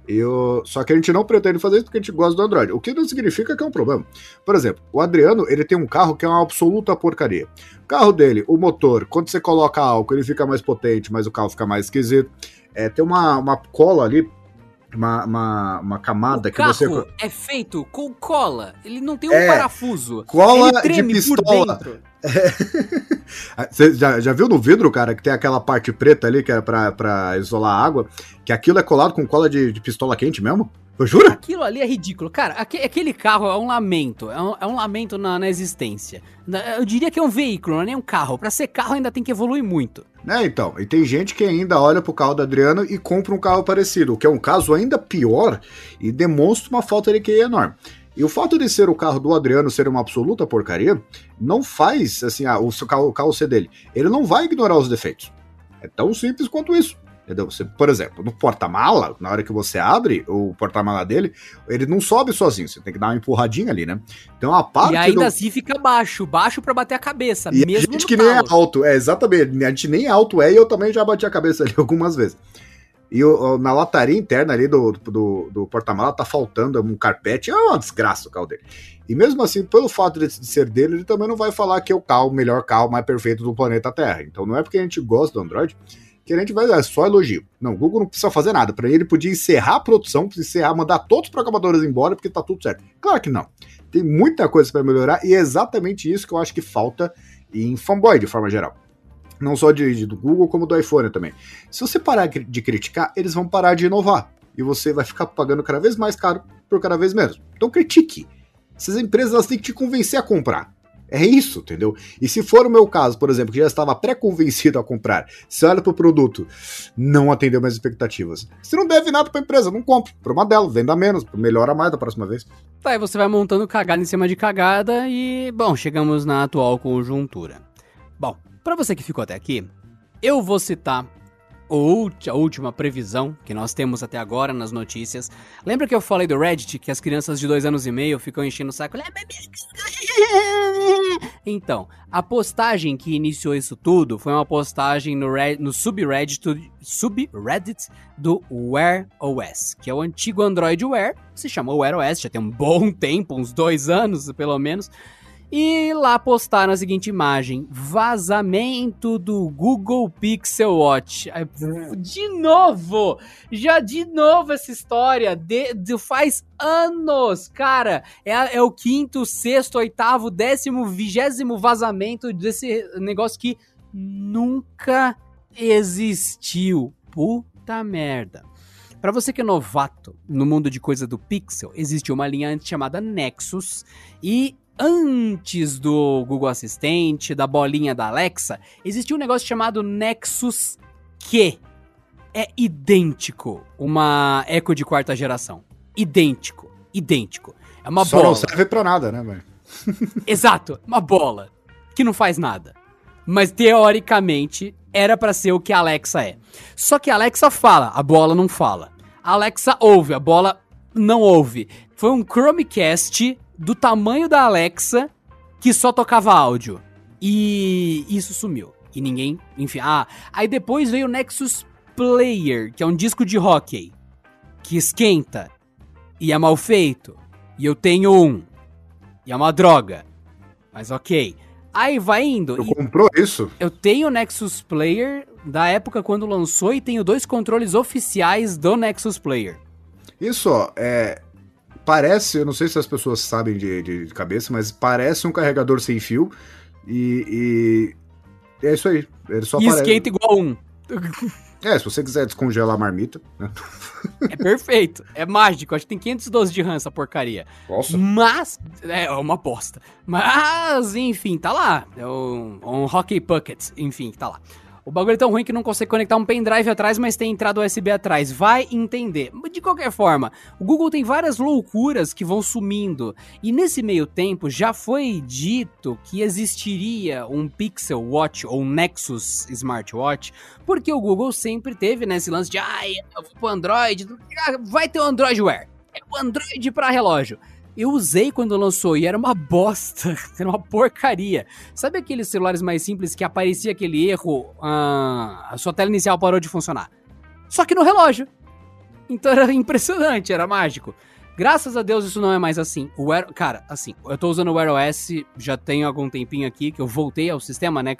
Eu, só que a gente não pretende fazer isso porque a gente gosta do Android. O que não significa que é um problema. Por exemplo, o Adriano, ele tem um carro que é uma absoluta porcaria. Carro dele, o motor, quando você coloca álcool, ele fica mais potente, mas o carro fica mais esquisito. É, tem uma, uma cola ali, uma, uma, uma camada O que você. carro é feito com cola. Ele não tem um É, parafuso. Cola de pistola. dentro. (laughs) Você já, já viu no vidro, cara, que tem aquela parte preta ali que é pra, pra isolar a água? Que aquilo é colado com cola de, de pistola quente mesmo? Eu juro? Aquilo ali é ridículo. Cara, aque- aquele carro é um lamento. É um, é um lamento na, na existência. Eu diria que é um veículo, não é nem um carro. Pra ser carro ainda tem que evoluir muito. É, então. E tem gente que ainda olha pro carro do Adriano e compra um carro parecido, o que é um caso ainda pior e demonstra uma falta de QI enorme. E o fato de ser o carro do Adriano ser uma absoluta porcaria não faz, assim, ah, o, seu carro, o carro ser dele. Ele não vai ignorar os defeitos. É tão simples quanto isso. Entendeu? Você, por exemplo, no porta-mala, na hora que você abre o porta-mala dele, ele não sobe sozinho, você tem que dar uma empurradinha ali, né? Então a parte e ainda do... assim fica baixo. Baixo pra bater a cabeça. E a mesmo gente no que nem é talo. alto, é exatamente, a gente nem alto é e eu também já bati a cabeça ali (laughs) algumas vezes. E o- na lataria interna ali do, do, do porta-mala tá faltando um carpete, é uma desgraça o carro dele. E mesmo assim, pelo fato de, de ser dele, ele também não vai falar que é o carro, o melhor carro mais perfeito do planeta Terra. Então não é porque a gente gosta do Android que a gente vai é só elogio. Não, o Google não precisa fazer nada. Para ele podia encerrar a produção, encerrar, mandar todos os programadores embora porque tá tudo certo. Claro que não. Tem muita coisa para melhorar e é exatamente isso que eu acho que falta em fanboy de forma geral. Não só de, do Google, como do iPhone também. Se você parar de criticar, eles vão parar de inovar. E você vai ficar pagando cada vez mais caro por cada vez menos. Então critique. Essas empresas elas têm que te convencer a comprar. É isso, entendeu? E se for o meu caso, por exemplo, que já estava pré-convencido a comprar, você olha pro produto, não atendeu minhas expectativas. Você não deve nada pra empresa, não compre. Uma dela, venda menos, melhora mais da próxima vez. Tá, aí você vai montando cagada em cima de cagada e, bom, chegamos na atual conjuntura. Bom, pra você que ficou até aqui, eu vou citar o a última previsão que nós temos até agora nas notícias. Lembra que eu falei do Reddit que as crianças de dois anos e meio ficam enchendo o saco? Então, a postagem que iniciou isso tudo foi uma postagem no, Red- no subreddit, subreddit do Wear OS, que é o antigo Android Wear, se chamou Wear OS, já tem um bom tempo, uns dois anos pelo menos. E lá postaram a seguinte imagem: vazamento do Google Pixel Watch. Aí, De novo! Já de novo essa história. De, de- faz anos, cara. É, é o quinto, sexto, oitavo, décimo, vigésimo vazamento desse negócio que nunca existiu. Puta merda. Pra você que é novato no mundo de coisa do Pixel, existe uma linha antes chamada Nexus e antes do Google Assistente, da bolinha da Alexa, existia um negócio chamado Nexus que é idêntico uma Echo de quarta geração. Idêntico, idêntico. É uma Só bola. não serve pra nada, né, velho? (laughs) Exato, uma bola que não faz nada. Mas teoricamente era pra ser o que a Alexa é. Só que a Alexa fala, a bola não fala. A Alexa ouve, a bola não ouve. Foi um Chromecast do tamanho da Alexa que só tocava áudio. E isso sumiu. E ninguém, enfim, ah, aí depois veio o Nexus Player, que é um disco de hockey que esquenta e é mal feito. E eu tenho um. E é uma droga. Mas ok. Aí vai indo. Tu E comprou isso? eu tenho o Nexus Player da época quando lançou e tenho dois controles oficiais do Nexus Player. Isso, ó, é. Parece, eu não sei se as pessoas sabem de, de cabeça, mas parece um carregador sem fio. E. e é isso aí. Ele só e aparece. esquenta igual um. (laughs) É, se você quiser descongelar a marmita, né? (laughs) É perfeito, é mágico. Acho que tem 512 de RAM essa porcaria. Nossa. Mas, é uma bosta. Mas, enfim, tá lá. É um, um Hockey Bucket, enfim, tá lá. O bagulho é tão ruim que não consegue conectar um pendrive atrás, mas tem entrada USB atrás. Vai entender. De qualquer forma, o Google tem várias loucuras que vão sumindo. E nesse meio tempo já foi dito que existiria um Pixel Watch ou Nexus Smartwatch, porque o Google sempre teve nesse lance de ai, eu vou pro Android, vai ter o Android Wear. É o Android para relógio. Eu usei quando lançou e era uma bosta, (laughs) era uma porcaria. Sabe aqueles celulares mais simples que aparecia aquele erro, ah, a sua tela inicial parou de funcionar? Só que no relógio. Então era (laughs) impressionante, era mágico. Graças a Deus isso não é mais assim. O cara, assim, eu tô usando o Wear OS já tem algum tempinho aqui que eu voltei ao sistema, né?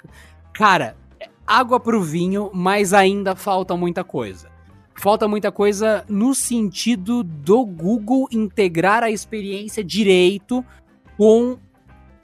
Cara, água pro vinho, mas ainda falta muita coisa. Falta muita coisa no sentido do Google integrar a experiência direito com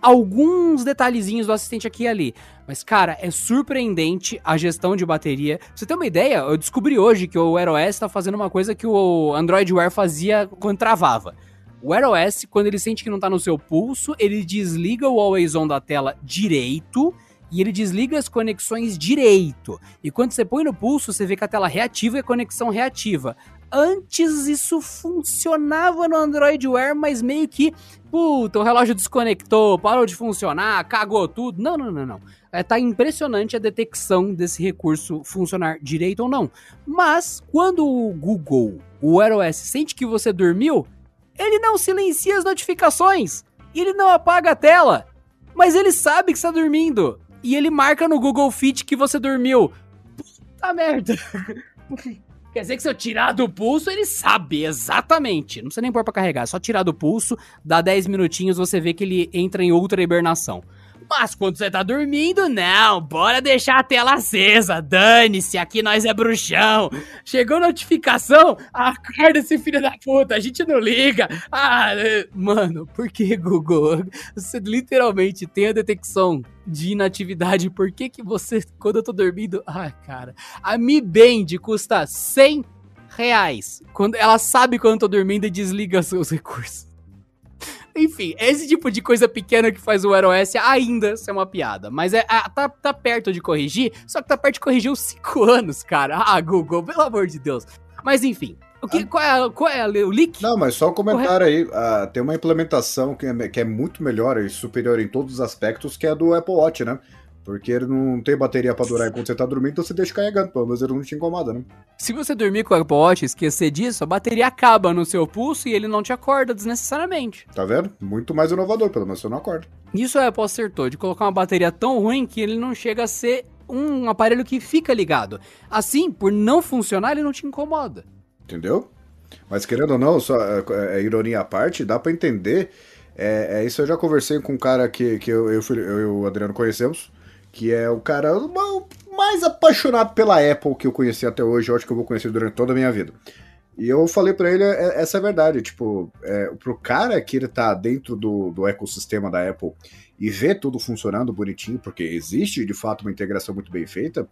alguns detalhezinhos do assistente aqui e ali. Mas, cara, é surpreendente a gestão de bateria. Pra você ter uma ideia, eu descobri hoje que o Wear OS tá fazendo uma coisa que o Android Wear fazia quando travava. O Wear OS, quando ele sente que não tá no seu pulso, ele desliga o Always On da tela direito e ele desliga as conexões direito. E quando você põe no pulso, você vê que a tela reativa e a conexão reativa. Antes isso funcionava no Android Wear, mas meio que, puta, o relógio desconectou, parou de funcionar, cagou tudo. Não, não, não, não. É, tá impressionante a detecção desse recurso funcionar direito ou não. Mas quando o Google, o Wear OS, sente que você dormiu, ele não silencia as notificações. Ele não apaga a tela. Mas ele sabe que está dormindo e ele marca no Google Fit que você dormiu. Puta merda. (laughs) Quer dizer que se eu tirar do pulso, ele sabe exatamente. Não precisa nem pôr pra carregar, é só tirar do pulso, dá 10 minutinhos, você vê que ele entra em outra hibernação. Mas quando você tá dormindo, não, bora deixar a tela acesa, dane-se, aqui nós é bruxão. Chegou notificação, acorda esse filho da puta, a gente não liga. Ah, é, mano, por que Google? Você literalmente tem a detecção de inatividade, por que que você, quando eu tô dormindo, ah, cara, a Mi Band custa 100 reais. Quando ela sabe quando eu tô dormindo e desliga seus recursos. Enfim, é esse tipo de coisa pequena que faz o iOS ainda ser uma piada. Mas é, tá, tá perto de corrigir, só que tá perto de corrigir uns 5 (laughs) anos, cara. Ah, Google, pelo amor de Deus. Mas enfim, o que, qual, é, qual é o leak? Não, mas só um comentário aí. Uh, tem uma implementação que é, que é muito melhor e superior em todos os aspectos, que é a do Apple Watch, né? Porque ele não tem bateria pra durar enquanto você tá dormindo, então você deixa carregando, pelo menos ele não te incomoda, né? Se você dormir com o Apple Watch e esquecer disso, a bateria acaba no seu pulso e ele não te acorda desnecessariamente. Tá vendo? Muito mais inovador, pelo menos você não acorda. Isso a Apple acertou, de colocar uma bateria tão ruim que ele não chega a ser um aparelho que fica ligado. Assim, por não funcionar, ele não te incomoda. Entendeu? Mas querendo ou não, só é, é ironia à parte, dá para entender. É, é, isso eu já conversei com um cara que, que eu, eu, eu e o Adriano conhecemos que é o cara mais apaixonado pela Apple que eu conheci até hoje, eu acho que eu vou conhecer durante toda a minha vida. E eu falei para ele é, essa é verdade, tipo, é, pro cara que ele tá dentro do, do ecossistema da Apple e vê tudo funcionando bonitinho, porque existe de fato uma integração muito bem feita,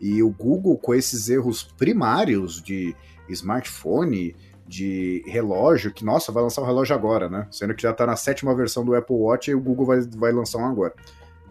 e o Google com esses erros primários de smartphone, de relógio, que nossa, vai lançar um relógio agora, né? Sendo que já tá na sétima versão do Apple Watch e o Google vai, vai lançar um agora.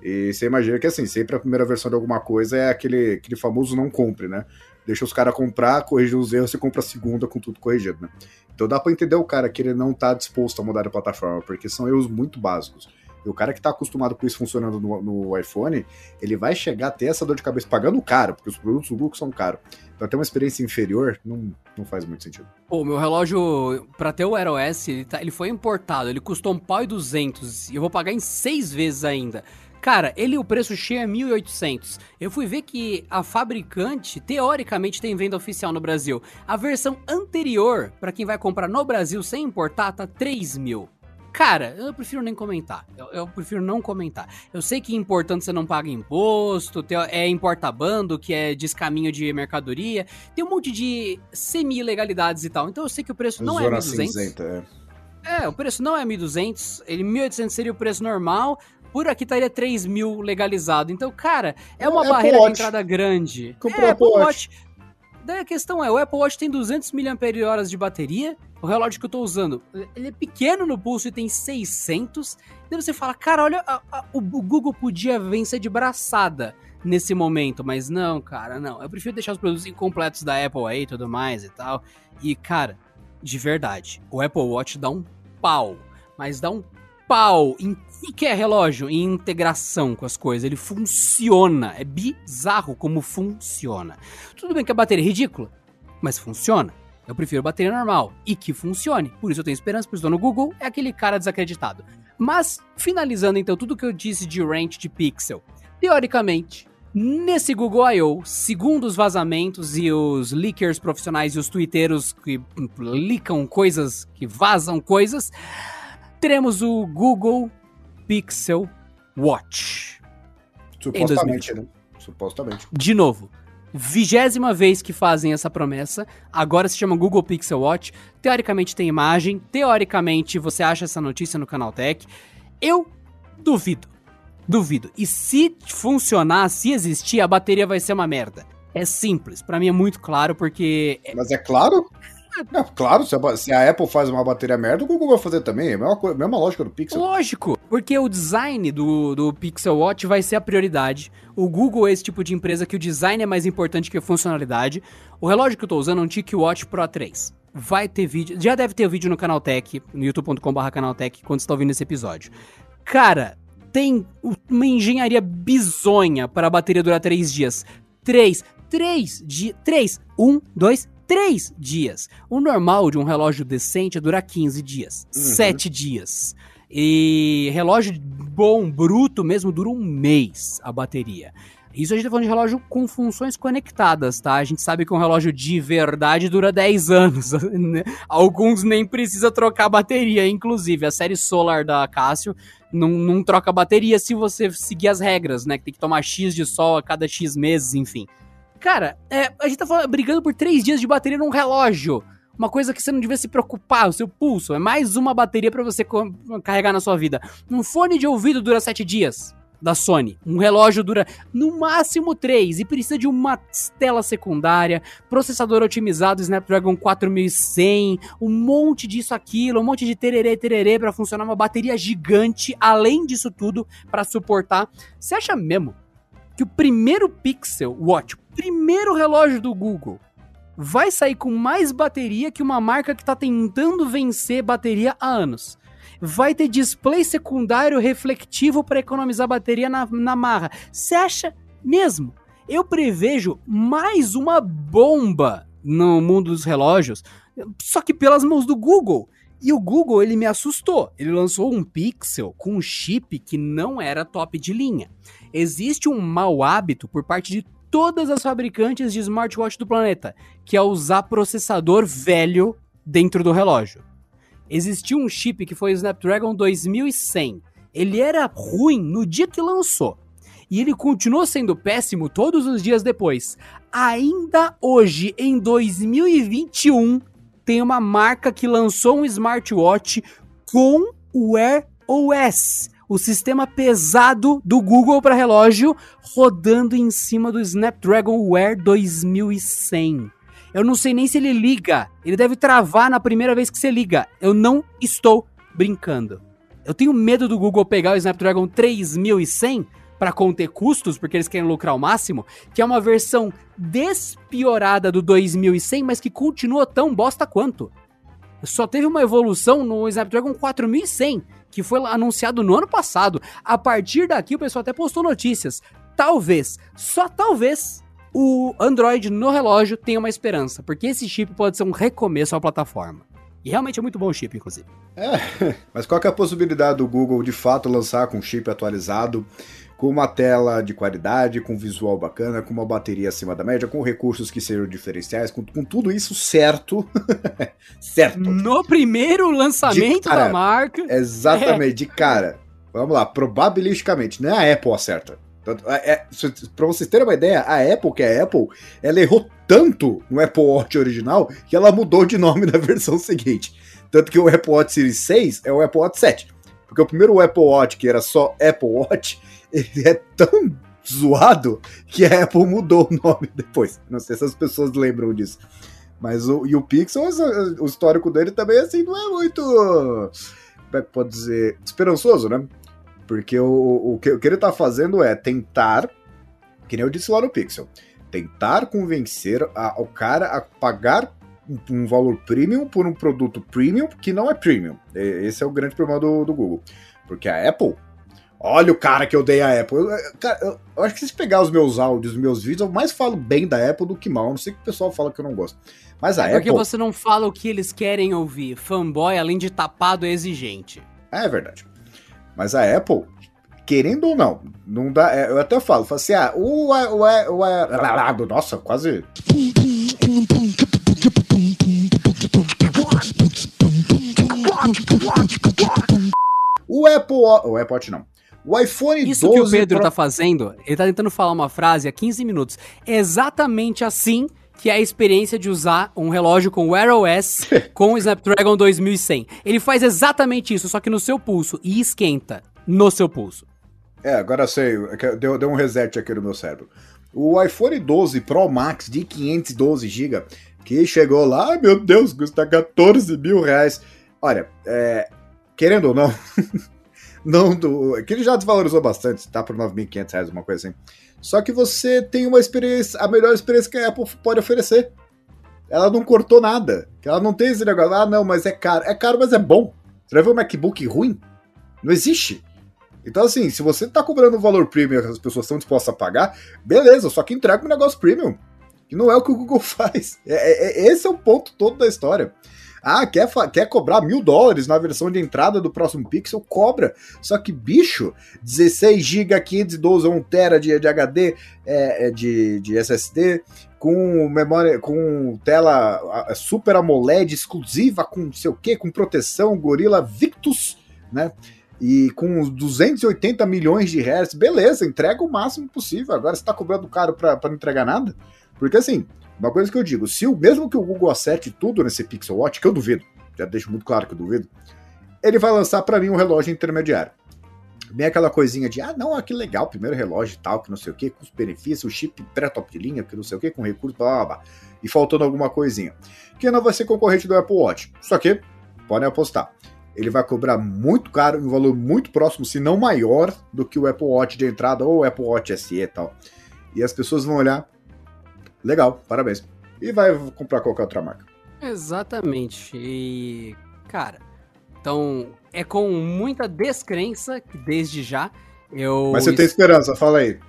E você imagina que assim, sempre a primeira versão de alguma coisa é aquele, aquele famoso não compre, né? Deixa os caras comprar, corrigir os erros e compra a segunda com tudo corrigido, né? Então dá pra entender o cara que ele não tá disposto a mudar de plataforma, porque são erros muito básicos. E o cara que tá acostumado com isso funcionando no, no iPhone, ele vai chegar a ter essa dor de cabeça pagando caro, porque os produtos do Google são caros. Então ter uma experiência inferior não, não faz muito sentido. Pô, meu relógio, pra ter o Air OS, ele, tá, ele foi importado, ele custou um pau e duzentos, e eu vou pagar em seis vezes ainda. Cara, ele o preço cheio é 1.800. Eu fui ver que a fabricante, teoricamente, tem venda oficial no Brasil. A versão anterior, para quem vai comprar no Brasil sem importar, tá 3 mil. Cara, eu prefiro nem comentar. Eu, eu, prefiro não comentar. Eu sei que é importante você não paga imposto, é importabando, que é descaminho de mercadoria. Tem um monte de semi-ilegalidades e tal. Então eu sei que o preço não é 1.200. Cinzenta, é. é, o preço não é 1.200. Ele 1.800 seria o preço normal. Por aqui estaria 3 mil legalizado. Então, cara, é uma barreira de entrada grande. Comprou é, Apple Watch. Watch. daí a questão é, o Apple Watch tem 200 mAh de bateria, o relógio que eu tô usando, ele é pequeno no pulso e tem 600, daí você fala, cara, olha, a, a, o Google podia vencer de braçada nesse momento, mas não, cara, não. Eu prefiro deixar os produtos incompletos da Apple aí e tudo mais e tal. E, cara, de verdade, o Apple Watch dá um pau, mas dá um pau em qualquer relógio em integração com as coisas. Ele funciona. É bizarro como funciona. Tudo bem que a bateria é ridícula, mas funciona. Eu prefiro bateria normal e que funcione. Por isso eu tenho esperança, por isso no Google é aquele cara desacreditado. Mas, finalizando então tudo que eu disse de rant de pixel. Teoricamente, nesse Google I.O., segundo os vazamentos e os leakers profissionais e os twitteiros que licam coisas, que vazam coisas, teremos o Google Pixel Watch. Supostamente, né? Supostamente. De novo, vigésima vez que fazem essa promessa. Agora se chama Google Pixel Watch. Teoricamente tem imagem. Teoricamente você acha essa notícia no Canaltech. Eu duvido. Duvido. E se funcionar, se existir, a bateria vai ser uma merda. É simples. Para mim é muito claro porque. Mas é claro? Claro, se a, se a, Apple faz uma bateria merda, o Google vai fazer também. É a mesma, mesma lógica do Pixel. Lógico, porque o design do, do Pixel Watch vai ser a prioridade. O Google é esse tipo de empresa que o design é mais importante que a funcionalidade. O relógio que eu tô usando é um TicWatch Pro 3. Vai ter vídeo, já deve ter vídeo no Canaltech, no youtube.com.br Canaltech, quando você tá ouvindo esse episódio. Cara, tem uma engenharia bizonha para a bateria durar 3 dias. 3, 3 dias, 3, 1, 2, 3 dias. O normal de um relógio decente é durar 15 dias, uhum. 7 dias. E relógio bom, bruto mesmo, dura um mês a bateria. Isso a gente tá falando de relógio com funções conectadas, tá? A gente sabe que um relógio de verdade dura 10 anos. (laughs) Né? Alguns nem precisa trocar bateria, inclusive. A série Solar da Casio não, não troca bateria se você seguir as regras, né? Que tem que tomar X de sol a cada X meses, enfim. Cara, é, a gente tá falando, brigando por três dias de bateria num relógio. Uma coisa que você não devia se preocupar, o seu pulso. É mais uma bateria para você carregar na sua vida. Um fone de ouvido dura sete dias da Sony. Um relógio dura no máximo 3 e precisa de uma tela secundária, processador otimizado Snapdragon 4100, um monte disso aquilo, um monte de tererê tererê para funcionar uma bateria gigante, além disso tudo para suportar. Você acha mesmo que o primeiro Pixel Watch, primeiro relógio do Google, vai sair com mais bateria que uma marca que está tentando vencer bateria há anos. Vai ter display secundário reflectivo para economizar bateria na, na marra. Você acha mesmo? Eu prevejo mais uma bomba no mundo dos relógios, só que pelas mãos do Google. E o Google, ele me assustou. Ele lançou um Pixel com um chip que não era top de linha. Existe um mau hábito por parte de todas as fabricantes de smartwatch do planeta, que é usar processador velho dentro do relógio. Existiu um chip que foi o Snapdragon 2100. Ele era ruim no dia que lançou. E ele continuou sendo péssimo todos os dias depois. Ainda hoje, em 2021, tem uma marca que lançou um smartwatch com o Wear OS, o sistema pesado do Google para relógio, rodando em cima do Snapdragon Wear 2100. Eu não sei nem se ele liga. Ele deve travar na primeira vez que você liga. Eu não estou brincando. Eu tenho medo do Google pegar o Snapdragon 3100 para conter custos, porque eles querem lucrar ao máximo, que é uma versão despiorada do 2100, mas que continua tão bosta quanto. Só teve uma evolução no Snapdragon 4100, que foi anunciado no ano passado. A partir daqui, o pessoal até postou notícias. Talvez, só talvez, o Android no relógio tenha uma esperança, porque esse chip pode ser um recomeço à plataforma. E realmente é muito bom o chip, inclusive. É, (laughs) mas qual é a possibilidade do Google de fato lançar com chip atualizado com uma tela de qualidade, com visual bacana, com uma bateria acima da média, com recursos que sejam diferenciais, com, com tudo isso certo. (laughs) certo. No primeiro lançamento cara, da marca. Exatamente, é. de cara. Vamos lá, probabilisticamente, não é a Apple acerta. É, é, pra vocês terem uma ideia, a Apple, que é a Apple, ela errou tanto no Apple Watch original que ela mudou de nome na (laughs) versão seguinte. Tanto que o Apple Watch Series 6 é o Apple Watch 7. Porque o primeiro Apple Watch, que era só Apple Watch, ele é tão zoado que a Apple mudou o nome depois. Não sei se as pessoas lembram disso. Mas o, e o Pixel, o histórico dele também, assim, não é muito. Como é que pode dizer? Esperançoso, né? Porque o, o, que, o que ele tá fazendo é tentar, que nem eu disse lá no Pixel, tentar convencer a, o cara a pagar um, valor premium por um produto premium que não é premium. Esse é o grande problema do, do Google. Porque a Apple Olha o cara que eu dei a Apple. Eu, cara, eu, eu, acho que se pegar os meus áudios, os meus vídeos, eu mais falo bem da Apple do que mal. Não sei que o pessoal fala que eu não gosto. Mas a é porque Apple. você não fala o que eles querem ouvir. Fanboy, além de tapado, é exigente. É verdade. Mas a Apple, querendo ou não, não dá. É, eu até falo, falo assim, ah, o, o, o, o nossa, quase. O Apple, o Apple Watch não. O iPhone Isso 12 que o Pedro Pro... tá fazendo, ele tá tentando falar uma frase há 15 minutos. É exatamente assim que é a experiência de usar um relógio com Wear OS (laughs) com o Snapdragon 2100. Ele faz exatamente isso, só que no seu pulso e esquenta no seu pulso. É, agora sei, é deu, deu um reset aqui no meu cérebro. O iPhone 12 Pro Max de 512 GB, que chegou lá, meu Deus, custa 14 mil reais. Olha, é, querendo ou não, (laughs) não do, que ele já desvalorizou bastante, tá por 9.500 reais, uma coisa assim. Só que você tem uma experiência, a melhor experiência que a Apple pode oferecer. Ela não cortou nada. Ela não tem esse negócio, ah, não, mas é caro. É caro, mas é bom. Você vai ver um MacBook ruim? Não existe. Então, assim, se você tá cobrando um valor premium que as pessoas estão dispostas a pagar, beleza, só que entrega um negócio premium. Que não é o que o Google (laughs) faz. É, é, é esse é o ponto todo da história. Ah, quer, quer cobrar mil dólares na versão de entrada do próximo Pixel? Cobra. Só que, bicho, 16 GB, 512 1 TB de, de HD, é, é, de, de SSD, com memória, com tela Super AMOLED exclusiva, com sei o que, com proteção Gorilla Victus, né? E com 280 milhões de hertz, beleza, entrega o máximo possível. Agora você tá cobrando caro para não entregar nada? Porque assim, uma coisa que eu digo, se o mesmo que o Google acerte tudo nesse Pixel Watch, que eu duvido, já deixo muito claro que eu duvido, ele vai lançar para mim um relógio intermediário. Bem aquela coisinha de, ah, não, ah, que legal, primeiro relógio e tal, que não sei o que, com os benefícios, chip pré-top de linha, que não sei o que, com recurso, blá, blá, blá, e faltando alguma coisinha. Que não vai ser concorrente do Apple Watch. Só que, podem apostar, ele vai cobrar muito caro, um valor muito próximo, se não maior, do que o Apple Watch de entrada ou o Apple Watch SE e tal. E as pessoas vão olhar, legal, parabéns. E vai comprar qualquer outra marca. Exatamente. E, cara, então é com muita descrença que desde já eu. Mas você tem esperança, fala aí.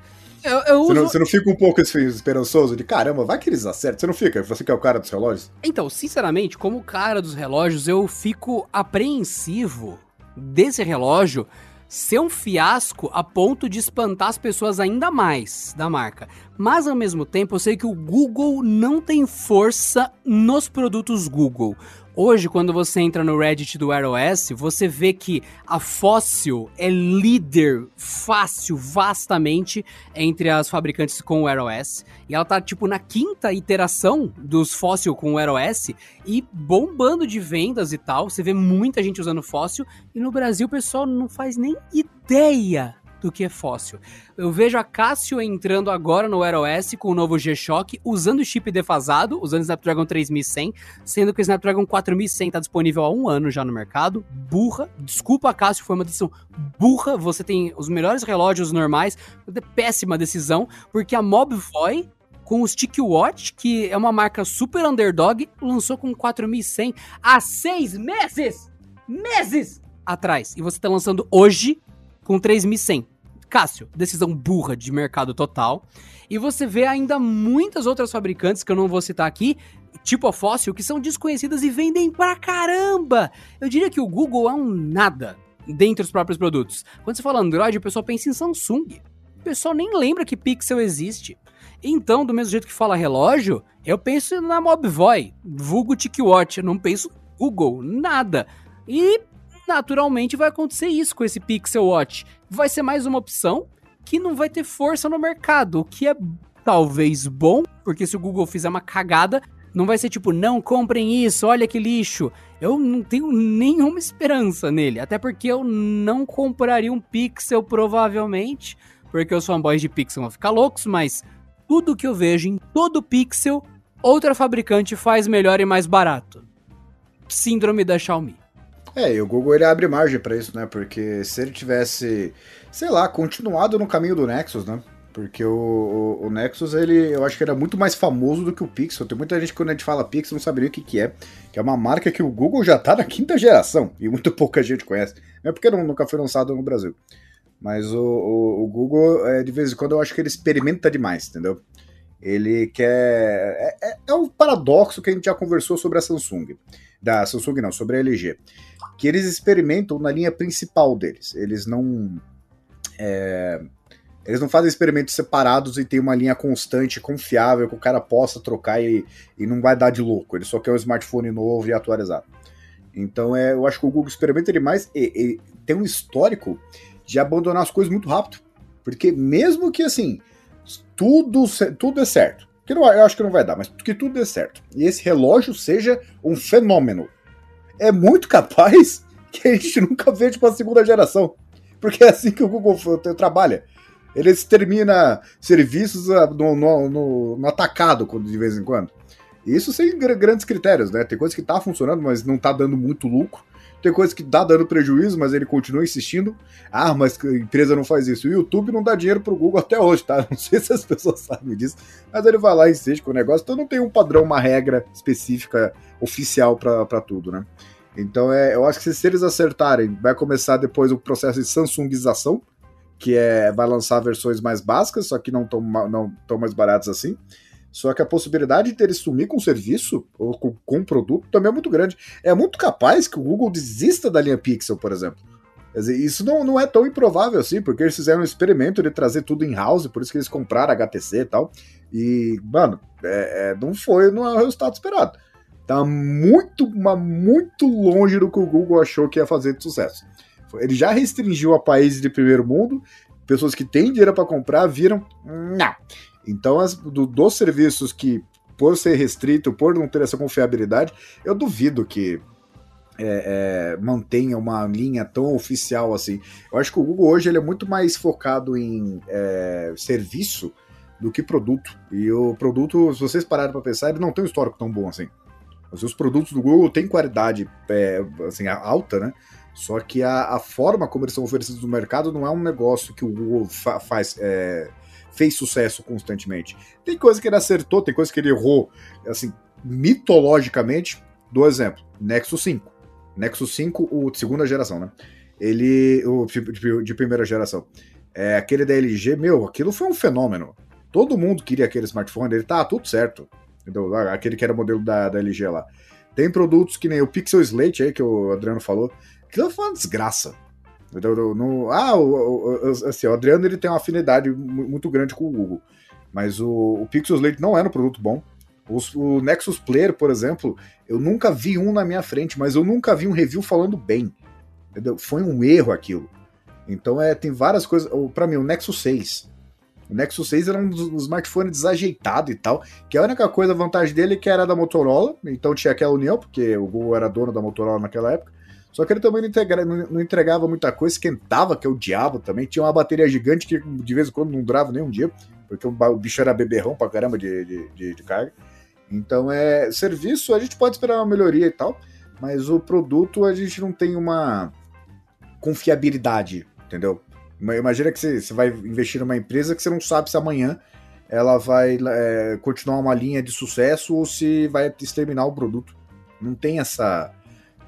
Eu, eu você, uso... não, você, não, fica um pouco esperançoso de caramba, vai que eles acertam? Você não fica? Você que é o cara dos relógios? Então, sinceramente, como cara dos relógios, eu fico apreensivo desse relógio ser um fiasco a ponto de espantar as pessoas ainda mais da marca. Mas ao mesmo tempo, eu sei que o Google não tem força nos produtos Google. Hoje, quando você entra no Reddit do iOS, você vê que a Fossil é líder fácil, vastamente, entre as fabricantes com o iOS. E ela tá, tipo, na quinta iteração dos Fossil com o iOS e bombando de vendas e tal. Você vê muita gente usando Fossil. E no Brasil o pessoal não faz nem ideia do que é fóssil. Eu vejo a Casio entrando agora no Wear OS com o novo G-Shock, usando o chip defasado, usando o Snapdragon 3100, sendo que o Snapdragon 4100 está disponível há um ano já no mercado. Burra. Desculpa, Casio, foi uma decisão burra. Você tem os melhores relógios normais. Péssima decisão, porque a Mobvoi com o Stick Watch, que é uma marca super underdog, lançou com 4100 há seis meses! Meses! Atrás. E você está lançando hoje com 3.100. Cássio, decisão burra de mercado total. E você vê ainda muitas outras fabricantes que eu não vou citar aqui, tipo a Fossil, que são desconhecidas e vendem pra caramba. Eu diria que o Google é um nada dentre os próprios produtos. Quando você fala Android, o pessoal pensa em Samsung. O pessoal nem lembra que Pixel existe. Então, do mesmo jeito que fala relógio, eu penso na Mobvoi, vulgo TicWatch, não penso Google, nada. E naturalmente vai acontecer isso com esse Pixel Watch. Vai ser mais uma opção que não vai ter força no mercado, o que é talvez bom, porque se o Google fizer uma cagada, não vai ser tipo, não comprem isso, olha que lixo. Eu não tenho nenhuma esperança nele, até porque eu não compraria um Pixel provavelmente, porque os fanboys de Pixel vão ficar loucos, mas tudo que eu vejo em todo Pixel, outra fabricante faz melhor e mais barato. Síndrome da Xiaomi. É, e o Google ele abre margem para isso, né? Porque se ele tivesse, sei lá, continuado no caminho do Nexus, né? Porque o, o, o, Nexus, ele, eu acho que era muito mais famoso do que o Pixel. Tem muita gente que quando a gente fala Pixel não saberia o que, que é. Que é uma marca que o Google já tá na quinta geração. E muito pouca gente conhece. Não é porque não, nunca foi lançado no Brasil. Mas o, o, o Google, é, de vez em quando, eu acho que ele experimenta demais, entendeu? Ele quer. É, é, é um paradoxo que a gente já conversou sobre a Samsung. Da Samsung não, sobre a LG. Que eles experimentam na linha principal deles. Eles não. É, eles não fazem experimentos separados e tem uma linha constante, confiável, que o cara possa trocar e, e não vai dar de louco. Ele só quer um smartphone novo e atualizado. Então é, eu acho que o Google experimenta demais e, e tem um histórico de abandonar as coisas muito rápido. Porque mesmo que assim, tudo, tudo é certo. Que não, eu acho que não vai dar, mas que tudo dê certo. E esse relógio seja um fenômeno. É muito capaz que a gente (laughs) nunca veja para a segunda geração. Porque é assim que o Google trabalha. Eles termina serviços ah, no, no, no, no atacado de vez em quando. Isso sem grandes critérios, né? Tem coisa que tá funcionando, mas não tá dando muito lucro. Tem coisa que dá dando prejuízo, mas ele continua insistindo. Ah, mas a empresa não faz isso. O YouTube não dá dinheiro pro Google até hoje, tá? (laughs) Não sei se as pessoas sabem disso, mas ele vai lá e insiste com o negócio. Então não tem um padrão, uma regra específica, oficial para tudo, né? Então é, eu acho que se eles acertarem, vai começar depois o processo de Samsungização, que é vai lançar versões mais básicas, só que não tão, não tão mais baratas assim. Só que a possibilidade de ele sumir com o serviço ou com, com o produto também é muito grande. É muito capaz que o Google desista da linha Pixel, por exemplo. Dizer, isso não, não é tão improvável assim, porque eles fizeram um experimento de trazer tudo em house, por isso que eles compraram HTC e tal. E, mano, é, é, não foi no resultado esperado. Tá muito, mas muito longe do que o Google achou que ia fazer de sucesso. Ele já restringiu a países de primeiro mundo, pessoas que têm dinheiro para comprar viram, não. Então, as, do, dos serviços que, por ser restrito, por não ter essa confiabilidade, eu duvido que é, é, mantenha uma linha tão oficial assim. Eu acho que o Google hoje ele é muito mais focado em é, serviço do que produto. E o produto, se vocês pararem para pensar, ele não tem um histórico tão bom assim. Os produtos do Google têm qualidade é, assim, alta, né? Só que a, a, forma como eles são oferecidos no mercado não é um negócio que o Google fa faz, é, fez sucesso constantemente. Tem coisa que ele acertou, tem coisa que ele errou, assim, mitologicamente. Do exemplo, Nexus 5. Nexus 5, o de segunda geração, né? Ele, o de, de primeira geração. É, aquele da LG, meu, aquilo foi um fenômeno. Todo mundo queria aquele smartphone, ele tá tudo certo. Entendeu? Aquele que era modelo da, da LG lá. Tem produtos que nem o Pixel Slate aí, que o Adriano falou, Aquilo foi uma desgraça. No, no, ah, o, o, assim, o Adriano ele tem uma afinidade muito grande com o Google. Mas o, o Pixel Slate não era um produto bom. Os, o Nexus Player, por exemplo, eu nunca vi um na minha frente, mas eu nunca vi um review falando bem. Entendeu? Foi um erro aquilo. Então é, tem várias coisas. Para mim, o Nexus 6. O Nexus 6 era um dos smartphones desajeitado e tal. Que a única coisa, a vantagem dele é que era da Motorola. Então tinha aquela união, porque o Google era dono da Motorola naquela época. Só que ele também não, integra, não, entregava muita coisa, esquentava, que é o diabo também. Tinha uma bateria gigante que de vez em quando não durava nem um dia, porque o, bicho era beberrão pra caramba de, de, de, de carga. Então, é serviço, a gente pode esperar uma melhoria e tal, mas o produto a gente não tem uma confiabilidade, entendeu? Imagina que você, você vai investir numa empresa que você não sabe se amanhã ela vai é, continuar uma linha de sucesso ou se vai exterminar o produto. Não tem essa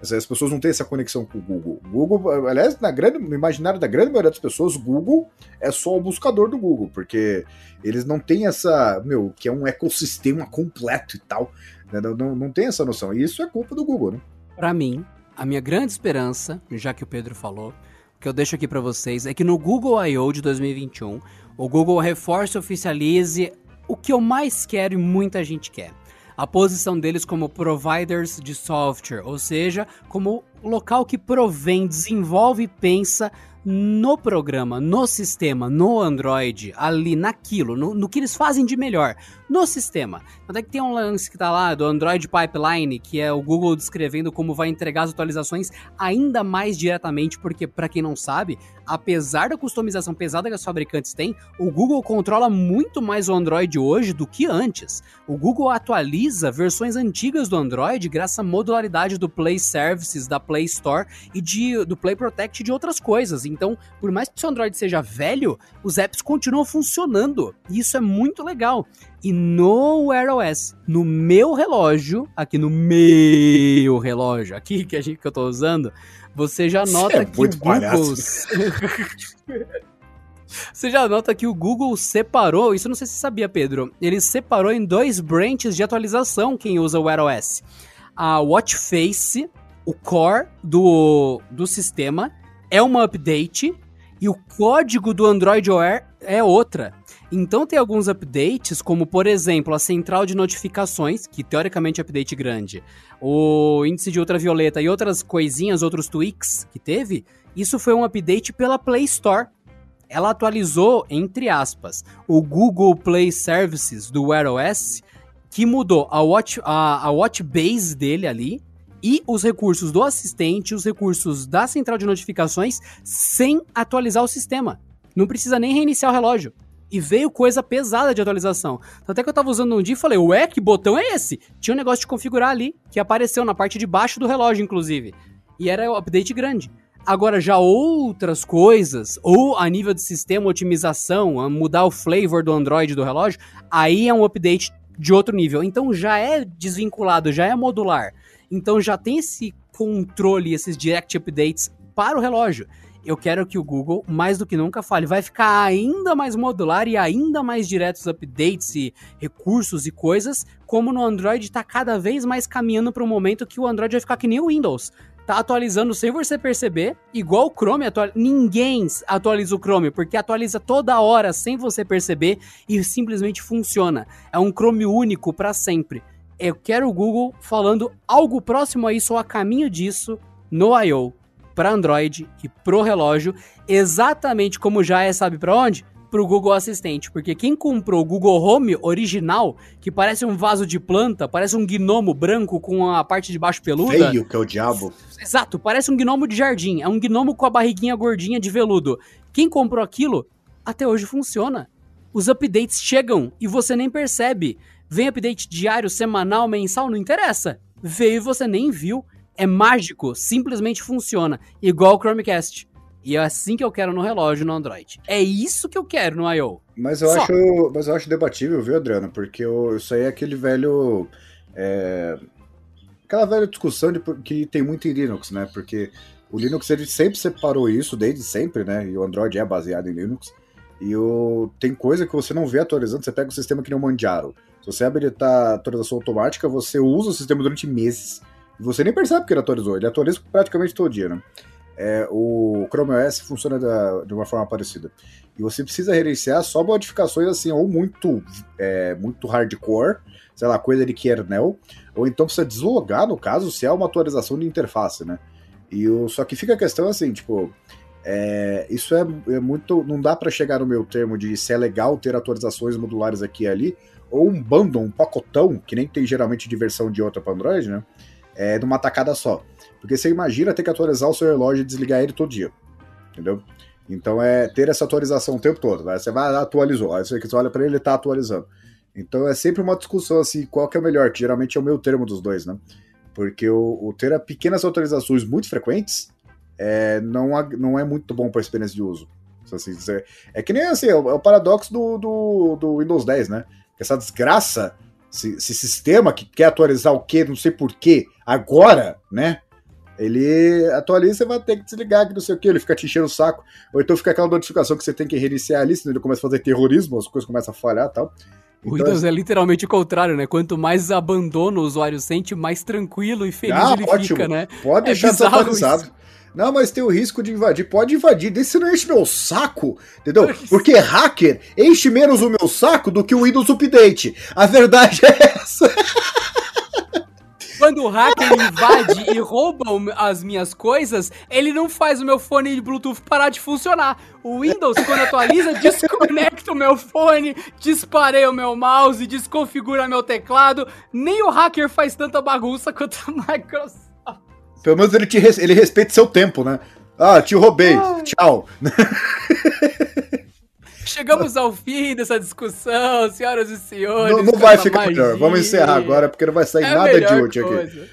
as pessoas não têm essa conexão com o Google. Google, aliás, na grande, no imaginário da grande maioria das pessoas, Google é só o buscador do Google, porque eles não têm essa, meu, que é um ecossistema completo e tal. Né? Não, não, não tem essa noção. E isso é culpa do Google, né? Para mim, a minha grande esperança, já que o Pedro falou, que eu deixo aqui para vocês, é que no Google I.O. de 2021, o Google reforce e oficialize o que eu mais quero e muita gente quer a posição deles como providers de software, ou seja, como local que provém, desenvolve e pensa no programa, no sistema, no Android, ali naquilo, no, no que eles fazem de melhor, no sistema. Até que tem um lance que tá lá do Android Pipeline, que é o Google descrevendo como vai entregar as atualizações ainda mais diretamente, porque para quem não sabe, apesar da customização pesada que as fabricantes têm, o Google controla muito mais o Android hoje do que antes. O Google atualiza versões antigas do Android graças à modularidade do Play Services, da Play Store e de, do Play Protect e de outras coisas. Então, por mais que o seu Android seja velho, os apps continuam funcionando. E isso é muito legal. E no Wear OS, no meu relógio, aqui no meu relógio, aqui que, a gente, que eu tô usando, você já nota é que o Google. (laughs) Você já nota que o Google separou, isso eu não sei se você sabia, Pedro. Ele separou em dois branches de atualização quem usa o Wear OS. A Watch Face, o core do, do sistema, é uma update e o código do Android Wear é outra. Então tem alguns updates, como por exemplo a central de notificações, que teoricamente é update grande, o índice de ultravioleta e outras coisinhas, outros tweaks que teve, isso foi um update pela Play Store. Ela atualizou, entre aspas, o Google Play Services do Wear OS, que mudou a watch, a, a watch base dele ali, e os recursos do assistente, os recursos da central de notificações, sem atualizar o sistema. Não precisa nem reiniciar o relógio. E veio coisa pesada de atualização. Até que eu tava usando um dia e falei, ué, que botão é esse? Tinha um negócio de configurar ali, que apareceu na parte de baixo do relógio, inclusive. E era o update grande. Agora, já outras coisas, ou a nível de sistema, otimização, mudar o flavor do Android do relógio, aí é um update de outro nível. Então já é desvinculado, já é modular. Então já tem esse controle, esses direct updates para o relógio. Eu quero que o Google, mais do que nunca, fale, vai ficar ainda mais modular e ainda mais diretos updates e recursos e coisas, como no Android está cada vez mais caminhando para um momento que o Android vai ficar que nem o Windows. Tá atualizando sem você perceber, igual o Chrome atualiza. Ninguém atualiza o Chrome, porque atualiza toda hora sem você perceber e simplesmente funciona. É um Chrome único para sempre. Eu quero o Google falando algo próximo a isso ou a caminho disso no I.O. para Android e pro relógio, exatamente como já é, sabe para onde? Pro Google Assistente, porque quem comprou o Google Home original, que parece um vaso de planta, parece um gnomo branco com a parte de baixo peluda, Feio que é o diabo. Exato, parece um gnomo de jardim. É um gnomo com a barriguinha gordinha de veludo. Quem comprou aquilo, até hoje funciona. Os updates chegam e você nem percebe. Vem update diário, semanal, mensal, não interessa. Veio e você nem viu. É mágico, simplesmente funciona. Igual o Chromecast. E é assim que eu quero no relógio no Android. É isso que eu quero no I.O. Mas eu, Só. acho, mas eu acho debatível, viu, Adriano? Porque eu- isso aí é aquele velho. é, aquela velha discussão de, que tem muito em Linux, né? Porque o Linux ele sempre separou isso, desde sempre, né? E o Android é baseado em Linux. E o, tem coisa que você não vê atualizando, você pega o sistema que nem o Manjaro. Se você habilitar a atualização automática, você usa o sistema durante meses. Você nem percebe que ele atualizou. Ele atualiza praticamente todo dia, né? É, o Chrome OS funciona da- de uma forma parecida. E você precisa gerenciar só modificações assim, ou muito, é, muito hardcore, sei lá, coisa de kernel, ou então precisa deslogar, no caso, se é uma atualização de interface, né? E o, só que fica a questão assim, tipo, é, isso é, é muito. Não dá para chegar no meu termo de se é legal ter atualizações modulares aqui e ali, ou um bundle, um pacotão, que nem tem geralmente de versão de outra para Android, né? É, numa tacada só. Porque você imagina ter que atualizar o seu relógio e desligar ele todo dia. Entendeu? Então é ter essa atualização o tempo todo. Né? Você vai atualizou. Aí você olha para ele, ele tá atualizando. Então é sempre uma discussão assim, qual que é o melhor, que geralmente é o meu termo dos dois, né? Porque o, o ter pequenas atualizações muito frequentes é, não, ag- não é muito bom para experiência de uso. Se assim. É que nem assim, é o, é o paradoxo do, do, do Windows 10, né? Essa desgraça, esse, esse sistema que quer atualizar o quê, não sei porquê, agora, né? Ele atualiza, você vai ter que desligar, que não sei o que, ele fica te enchendo o saco. Ou então fica aquela notificação que você tem que reiniciar ali, senão ele começa a fazer terrorismo, as coisas começam a falhar e tal. O Então, Windows é literalmente o contrário, né? Quanto mais abandono o usuário sente, mais tranquilo e feliz Ah, ele ótimo. fica, né? Pode É deixar desatualizado. isso. Não, mas tem o risco de invadir. Pode invadir, desde não enche meu saco, entendeu? (laughs) Porque hacker enche menos o meu saco do que o Windows Update. A verdade é essa. (laughs) quando o hacker invade e rouba as minhas coisas, ele não faz o meu fone de Bluetooth parar de funcionar. O Windows, quando atualiza, (laughs) desconecta o meu fone, disparei o meu mouse, desconfigura meu teclado. Nem o hacker faz tanta bagunça quanto a Microsoft. Pelo menos ele, te res- ele respeita seu tempo, né? Ah, te roubei. Tchau. (laughs) Chegamos ao fim dessa discussão, senhoras e senhores. Não, não vai ficar melhor. magia. Vamos encerrar agora, porque não vai sair É a nada de melhor útil aqui.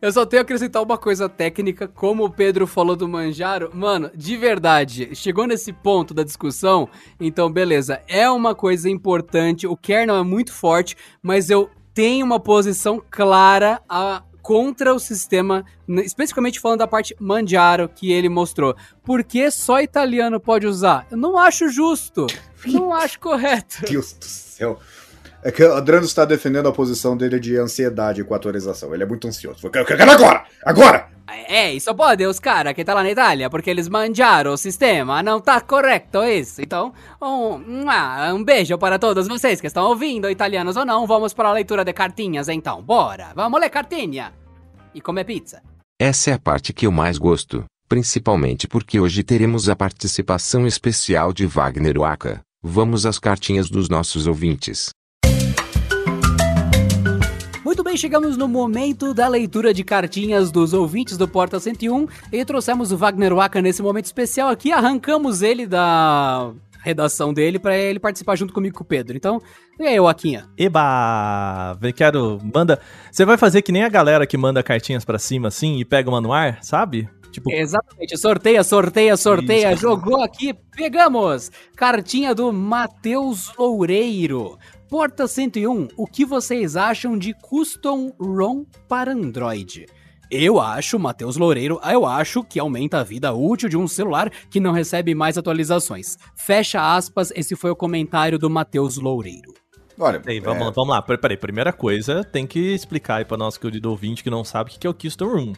Eu só tenho que acrescentar uma coisa técnica, como o Pedro falou do Manjaro. Mano, de verdade, chegou nesse ponto da discussão, então beleza, é uma coisa importante, o kernel é muito forte, mas eu tenho uma posição clara a- contra o sistema, especificamente falando da parte Manjaro que ele mostrou. Por que só italiano pode usar? Eu não acho justo, não acho correto. Deus do céu. É que o Adriano está defendendo a posição dele de ansiedade com a atualização. Ele é muito ansioso. Eu quero, eu quero agora! Agora! É, isso pode os caras que tá lá na Itália, porque eles manjaram o sistema, não tá correto isso. Então, um, ah, um beijo para todos vocês que estão ouvindo, italianos ou não. Vamos para a leitura de cartinhas então, bora. Vamos ler cartinha. E comer pizza. Essa é a parte que eu mais gosto, principalmente porque hoje teremos a participação especial de Wagner Waka. Vamos às cartinhas dos nossos ouvintes. Muito bem, chegamos no momento da leitura de cartinhas dos ouvintes do Porta 101 e trouxemos o Wagner Waka nesse momento especial aqui, arrancamos ele da redação dele para ele participar junto comigo com o Pedro. Então, e aí, Waquinha? Eba! Quero. Manda. Você vai fazer que nem a galera que manda cartinhas pra cima assim e pega uma no ar, sabe? Tipo, Exatamente, sorteia, sorteia, sorteia, Isso. jogou aqui, pegamos! Cartinha do Matheus Loureiro. Porta 101, o que vocês acham de Custom ROM para Android? Eu acho, Matheus Loureiro, eu acho que aumenta a vida útil de um celular que não recebe mais atualizações. Fecha aspas, esse foi o comentário do Matheus Loureiro. Olha, Aí, vamos, é, lá, vamos lá. Pera- Peraí, primeira coisa, tem que explicar aí pra nosso querido ouvinte que não sabe o que é o Custom Room,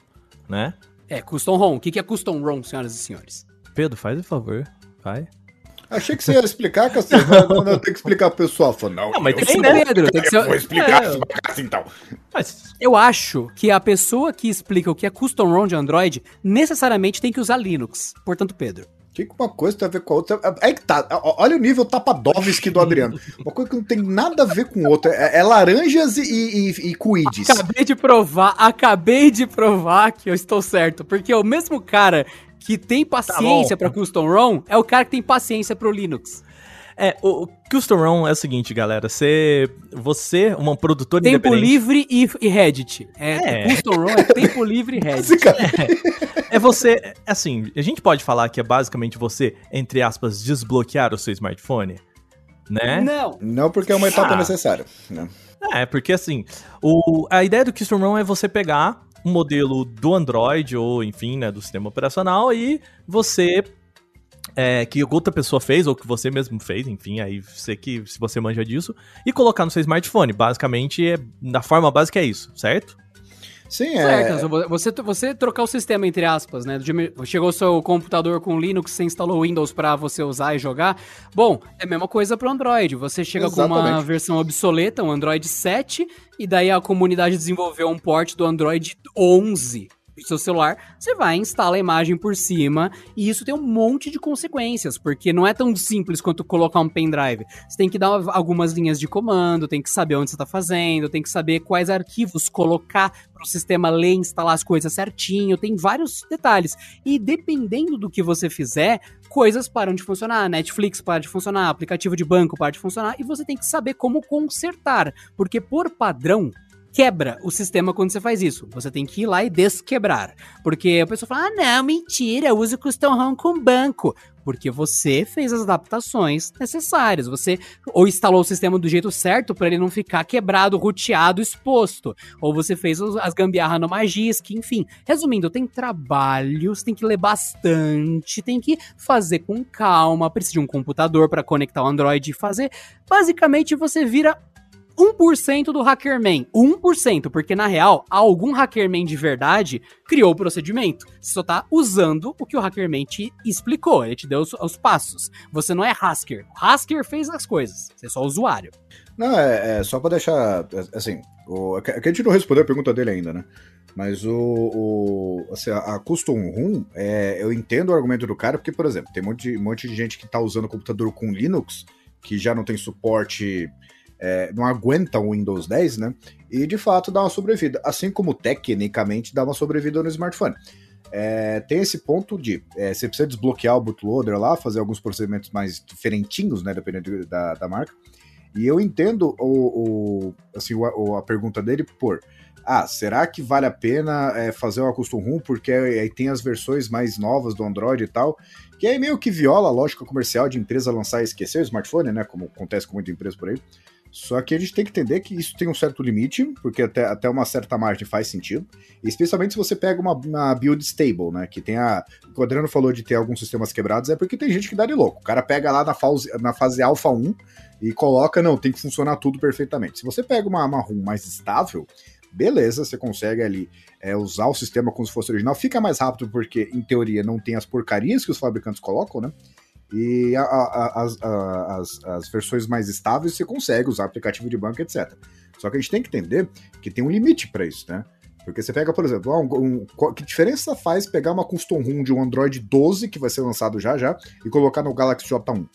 né? É, Custom ROM. O que que é Custom ROM, senhoras e senhores? Pedro, faz o favor, vai. Achei que você ia explicar, Cacete. Não, não, tem que explicar pro pessoal. Falou, não, Não, mas eu tem que ser, Pedro, tem que ser- Eu vou explicar É. então. Mas, Eu acho que a pessoa que explica o que é custom ROM de Android necessariamente tem que usar Linux. Portanto, Pedro. O que que uma coisa tem a ver com a outra? É que tá. Olha o nível tapadovski do Adriano. Uma coisa que não tem nada a ver com outra. É, é laranjas e, e, e cuides. Acabei de provar, acabei de provar que eu estou certo. Porque o mesmo cara que tem paciência pra custom ROM é o cara que tem paciência pro Linux. é, o, o Custom ROM é o seguinte, galera. Você, você uma produtora Tempo independente... livre e, e Reddit. É, É. Custom ROM é tempo livre e (laughs) Reddit. É você, assim, a gente pode falar que é basicamente você, entre aspas, desbloquear o seu smartphone, né? Não. Não porque é uma etapa Ah. necessária. né? É, porque assim, o, a ideia do Custom ROM é você pegar um modelo do Android ou, enfim, né, do sistema operacional e você é, que outra pessoa fez ou que você mesmo fez, enfim, aí você que se você manja disso e colocar no seu smartphone. Basicamente, é, da forma básica é isso, certo? Sim, Certo, é. você, você trocar o sistema, entre aspas, né? Chegou o seu computador com Linux, você instalou Windows pra você usar e jogar. Bom, é a mesma coisa pro Android. Você chega com uma Exatamente. versão obsoleta, um Android 7, e daí a comunidade desenvolveu um port do Android 11 pro seu celular, você vai instala a imagem por cima, e isso tem um monte de consequências, porque não é tão simples quanto colocar um pendrive. Você tem que dar algumas linhas de comando, tem que saber onde você está fazendo, tem que saber quais arquivos colocar para o sistema ler instalar as coisas certinho, tem vários detalhes. E dependendo do que você fizer, coisas param de funcionar, Netflix para de funcionar, aplicativo de banco para de funcionar, e você tem que saber como consertar, porque por padrão, quebra o sistema quando você faz isso. Você tem que ir lá e desquebrar. Porque a pessoa fala, ah, não, mentira, eu uso custom ROM com banco. Porque você fez as adaptações necessárias. Você ou instalou o sistema do jeito certo para ele não ficar quebrado, roteado, exposto. Ou você fez as gambiarra no Magisk, enfim. Resumindo, tem trabalho, você tem que ler bastante, tem que fazer com calma, precisa de um computador para conectar o Android e fazer. Basicamente, você vira 1% do hackerman. 1%, porque na real, algum hackerman de verdade criou o procedimento. Você só tá usando o que o hackerman te explicou, ele te deu os, os passos. Você não é hacker. O hacker fez as coisas, você é só usuário. Não, é, é só pra deixar. Assim, o, é que a gente não respondeu a pergunta dele ainda, né? Mas o. o assim, a, a Custom Room, é, eu entendo o argumento do cara, porque, por exemplo, tem um monte, de, um monte de gente que tá usando computador com Linux, que já não tem suporte. É, não aguenta o Windows 10, né? E de fato dá uma sobrevida. Assim como tecnicamente dá uma sobrevida no smartphone. É, tem esse ponto de é, você precisa desbloquear o bootloader lá, fazer alguns procedimentos mais diferentinhos, né? Dependendo da, da marca. E eu entendo o, o assim, o, a pergunta dele por. Ah, será que vale a pena é, fazer uma custom ROM porque aí tem as versões mais novas do Android e tal, que aí meio que viola a lógica comercial de empresa lançar e esquecer o smartphone, né? Como acontece com muita empresa por aí. Só que a gente tem que entender que isso tem um certo limite, porque até, até uma certa margem faz sentido, especialmente se você pega uma, uma build stable, né? Que tem a. O Adriano falou de ter alguns sistemas quebrados, é porque tem gente que dá de louco. O cara pega lá na fase, na fase alpha 1 e coloca, não, tem que funcionar tudo perfeitamente. Se você pega uma, uma ROM mais estável, beleza, você consegue ali é, usar o sistema como se fosse original. Fica mais rápido porque, em teoria, não tem as porcarias que os fabricantes colocam, né? E a, a, a, as, as, versões mais estáveis você consegue usar aplicativo de banco, etc. Só que a gente tem que entender que tem um limite para isso, né? Porque você pega, por exemplo, um, um, que diferença faz pegar uma custom ROM de um Android 12, que vai ser lançado já já, e colocar no Galaxy J1?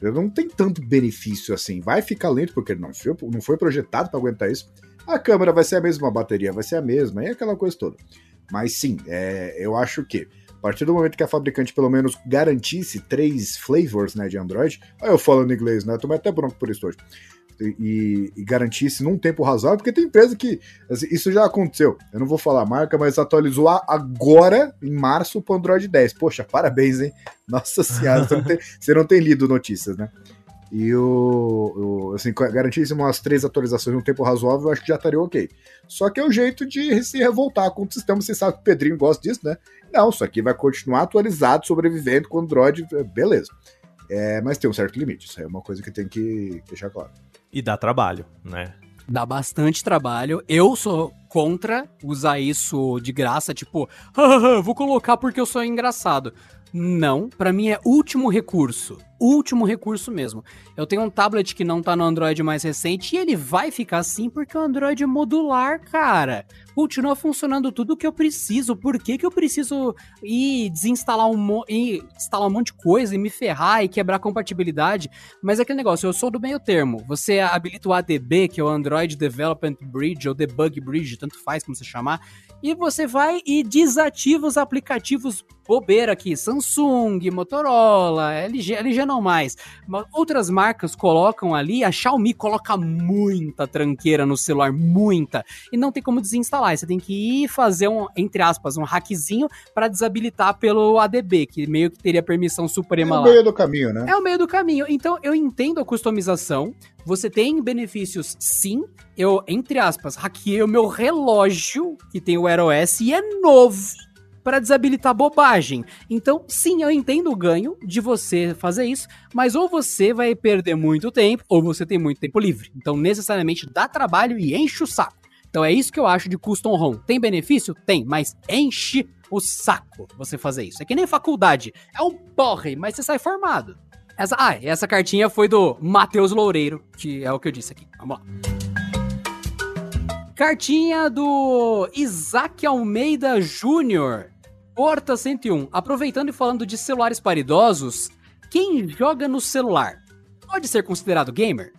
Não tem tanto benefício assim. Vai ficar lento porque não foi, não foi projetado para aguentar isso. A câmera vai ser a mesma, a bateria vai ser a mesma, e aquela coisa toda. Mas sim, é, eu acho que a partir do momento que a fabricante pelo menos garantisse três flavors né, de Android, aí eu falo em inglês, né? Tomei até bronco por isso hoje. E, e, garantisse num tempo razoável, porque tem empresa que. Assim, isso já aconteceu. Eu não vou falar a marca, mas atualizou agora, em março, para Android 10. Poxa, parabéns, hein? Nossa senhora, você, não tem, você não tem lido notícias, né? E o, o assim, garantisse umas três atualizações em um tempo razoável, eu acho que já estaria ok. Só que é o jeito de se revoltar com o sistema. Você sabe que o Pedrinho gosta disso, né? Não, isso aqui vai continuar atualizado, sobrevivendo com o Android, beleza. É, mas tem um certo limite, isso aí é uma coisa que tem que deixar claro. E dá trabalho, né? Dá bastante trabalho. Eu sou contra usar isso de graça, tipo, (laughs) vou colocar porque eu sou engraçado. Não, para mim é último recurso. Último recurso mesmo. Eu tenho um tablet que não tá no Android mais recente e ele vai ficar assim porque o Android é modular, cara. Continua funcionando tudo que eu preciso. Por que, que eu preciso ir desinstalar um, ir instalar um monte de coisa e me ferrar e quebrar compatibilidade? Mas é aquele negócio, eu sou do meio termo. Você habilita o ADB, que é o Android Development Bridge ou Debug Bridge, tanto faz como você chamar e você vai e desativa os aplicativos bobeira aqui, Samsung, Motorola, LG, LG não mais. Outras marcas colocam ali, a Xiaomi coloca muita tranqueira no celular, muita, e não tem como desinstalar. Você tem que ir fazer um, entre aspas, um hackzinho para desabilitar pelo ADB, que meio que teria permissão suprema lá. É o meio do caminho, né? É o meio do caminho. Então eu entendo a customização, você tem benefícios sim. Eu, entre aspas, hackeei o meu relógio, que tem o Wear OS, e é novo para desabilitar bobagem. Então, sim, eu entendo o ganho de você fazer isso, mas ou você vai perder muito tempo, ou você tem muito tempo livre. Então, necessariamente dá trabalho e enche o saco. Então é isso que eu acho de custom ROM. Tem benefício? Tem, mas enche o saco você fazer isso. É que nem faculdade. É um porre, mas você sai formado. Essa, ah, essa cartinha foi do Matheus Loureiro, que é o que eu disse aqui. Vamos lá. Cartinha do Isaac Almeida Júnior. Porta 101. Aproveitando e falando de celulares para idosos, quem joga no celular pode ser considerado gamer?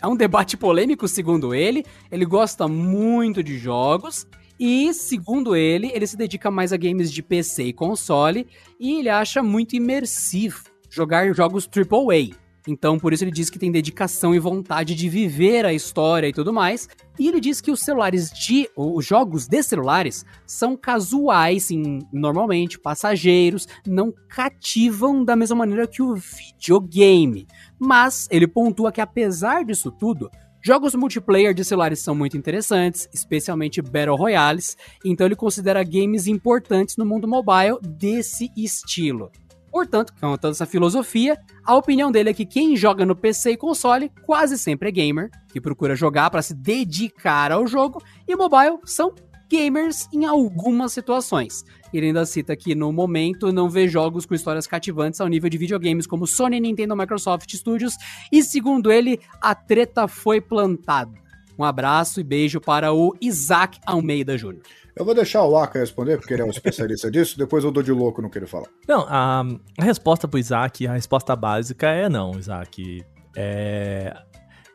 É um debate polêmico, segundo ele. Ele gosta muito de jogos e, segundo ele, ele se dedica mais a games de PC e console e ele acha muito imersivo jogar jogos AAA. Então, por isso ele diz que tem dedicação e vontade de viver a história e tudo mais. E ele diz que os celulares de. os jogos de celulares são casuais, sim, normalmente, passageiros, não cativam da mesma maneira que o videogame. Mas ele pontua que apesar disso tudo, Jogos multiplayer de celulares são muito interessantes, especialmente Battle Royales, então ele considera games importantes no mundo mobile desse estilo. Portanto, com toda essa filosofia, a opinião dele é que quem joga no PC e console quase sempre é gamer, que procura jogar para se dedicar ao jogo, e mobile são gamers em algumas situações. Ele ainda cita que no momento não vê jogos com histórias cativantes ao nível de videogames como Sony, Nintendo, Microsoft Studios, e segundo ele, a treta foi plantada. Um abraço e beijo para o Isaac Almeida Júnior. Eu vou deixar o Aka responder, porque ele é um especialista disso, depois eu dou de louco no que ele fala. Não, a, a resposta pro Isaac, a resposta básica é não, Isaac. É,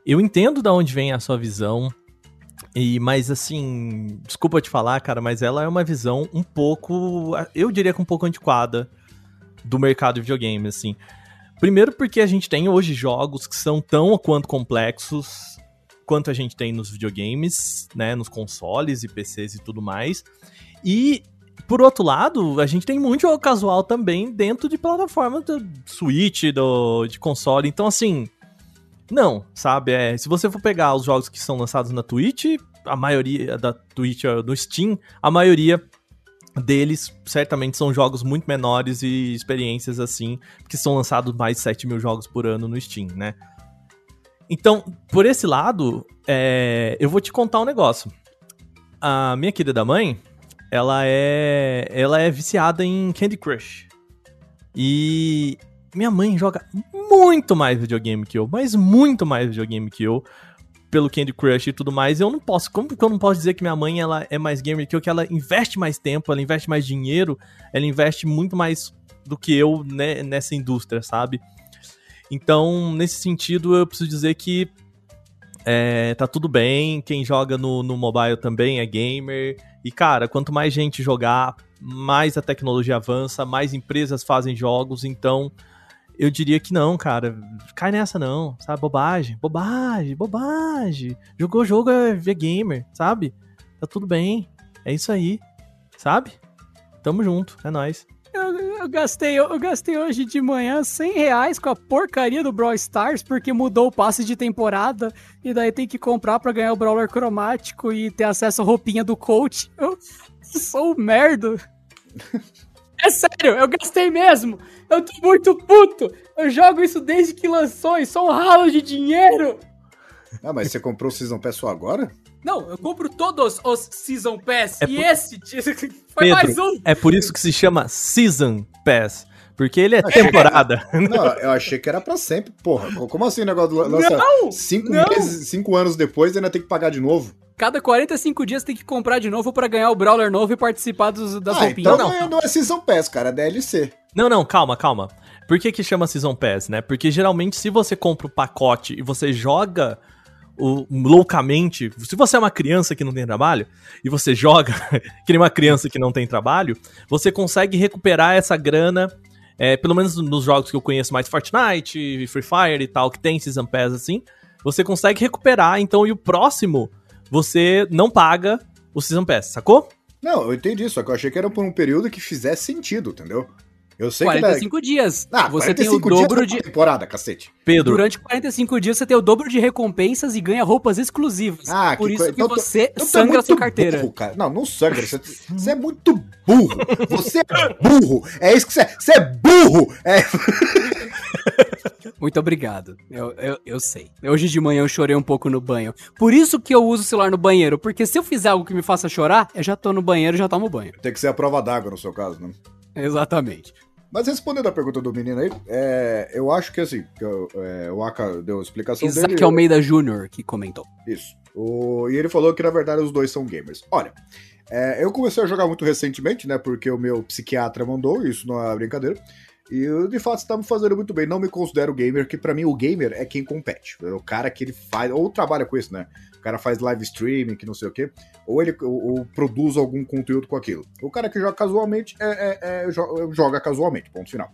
eu entendo da onde vem a sua visão, e mas assim, desculpa te falar, cara, mas ela é uma visão um pouco, eu diria que um pouco antiquada do mercado de videogame, assim. Primeiro porque a gente tem hoje jogos que são tão quanto complexos quanto a gente tem nos videogames, né, nos consoles e PCs e tudo mais. E por outro lado, a gente tem muito jogo casual também dentro de plataforma do Switch, do, de console. Então, assim, não, sabe? É, se você for pegar os jogos que são lançados na Twitch, a maioria da Twitch no Steam, a maioria deles certamente são jogos muito menores e experiências assim, que são lançados mais de 7 mil jogos por ano no Steam, né? Então, por esse lado, é, eu vou te contar um negócio. A minha querida mãe, ela é, ela é viciada em Candy Crush. E minha mãe joga muito mais videogame que eu, mas muito mais videogame que eu, pelo Candy Crush e tudo mais. Eu não posso, como que eu não posso dizer que minha mãe ela é mais gamer que eu, que ela investe mais tempo, ela investe mais dinheiro, ela investe muito mais do que eu né, nessa indústria, sabe? Então, nesse sentido, eu preciso dizer que é, tá tudo bem. Quem joga no, no mobile também é gamer. E, cara, quanto mais gente jogar, mais a tecnologia avança, mais empresas fazem jogos. Então, eu diria que não, cara. Cai nessa não, sabe? Bobagem, bobagem, bobagem. Jogou jogo é ver gamer, sabe? Tá tudo bem. É isso aí, sabe? Tamo junto, é nóis. Eu, gastei, eu, gastei hoje de manhã 100 reais com a porcaria do Brawl Stars, porque mudou o passe de temporada, e daí tem que comprar para ganhar o Brawler cromático e ter acesso à roupinha do coach. Eu sou um merda. É sério, eu gastei mesmo. Eu tô muito puto. Eu jogo isso desde que lançou e sou um ralo de dinheiro. (laughs) Ah, mas você comprou o Season Pass só agora? Não, eu compro todos os Season Pass. É e por- esse (laughs) foi Pedro, mais um. É por isso que se chama Season Pass. Porque ele é temporada. Não, eu achei que era pra sempre. Porra, como assim o negócio do lança Não, cinco, não. meses, cinco anos depois ainda tem que pagar de novo? Cada 45 dias tem que comprar de novo pra ganhar o Brawler novo e participar dos, das ah, roupinhas. então não, é, não é Season Pass, cara, é DLC. Não, não, calma, calma. Por que que chama Season Pass, né? Porque geralmente se você compra o pacote e você joga o, loucamente, se você é uma criança que não tem trabalho e você joga (laughs) que nem uma criança que não tem trabalho, você consegue recuperar essa grana, é, pelo menos nos jogos que eu conheço mais, Fortnite, Free Fire e tal, que tem Season Pass assim, você consegue recuperar, então, e o próximo, você não paga o Season Pass, sacou? Não, eu entendi, só que eu achei que era por um período que fizesse sentido, entendeu? Eu sei que... 45 dias. Ah, você tem o 45 dias dobro é de. temporada, cacete. Pedro, Durante 45 dias você tem o dobro de recompensas e ganha roupas exclusivas. Ah, Por que isso que então você então é sangra a sua carteira. burro, cara. Não, não sangra. Você, você é muito burro. Você é burro. É isso que você é. Você é burro. É... Muito obrigado. Eu, eu, eu sei. Hoje de manhã eu chorei um pouco no banho. Por isso que eu uso o celular no banheiro. Porque se eu fizer algo que me faça chorar, eu já tô no banheiro e já tomo banho. Tem que ser a prova d'água no seu caso, né? Exatamente. Mas respondendo a pergunta do menino aí, é, eu acho que assim, que eu- é, o Aka deu a explicação Isaac dele. Almeida Jr. que comentou. Isso. O- e ele falou que na verdade os dois são gamers. Olha, é, eu comecei a jogar muito recentemente, né? Porque o meu psiquiatra mandou, isso não é brincadeira. E eu, de fato está me fazendo muito bem. Não me considero gamer, que pra mim o gamer é quem compete. É o cara que ele faz, ou trabalha com isso, né? O cara faz live streaming, que não sei o quê, ou ele ou, ou produz algum conteúdo com aquilo. O cara que joga casualmente é, é- é- jo- joga casualmente, ponto final.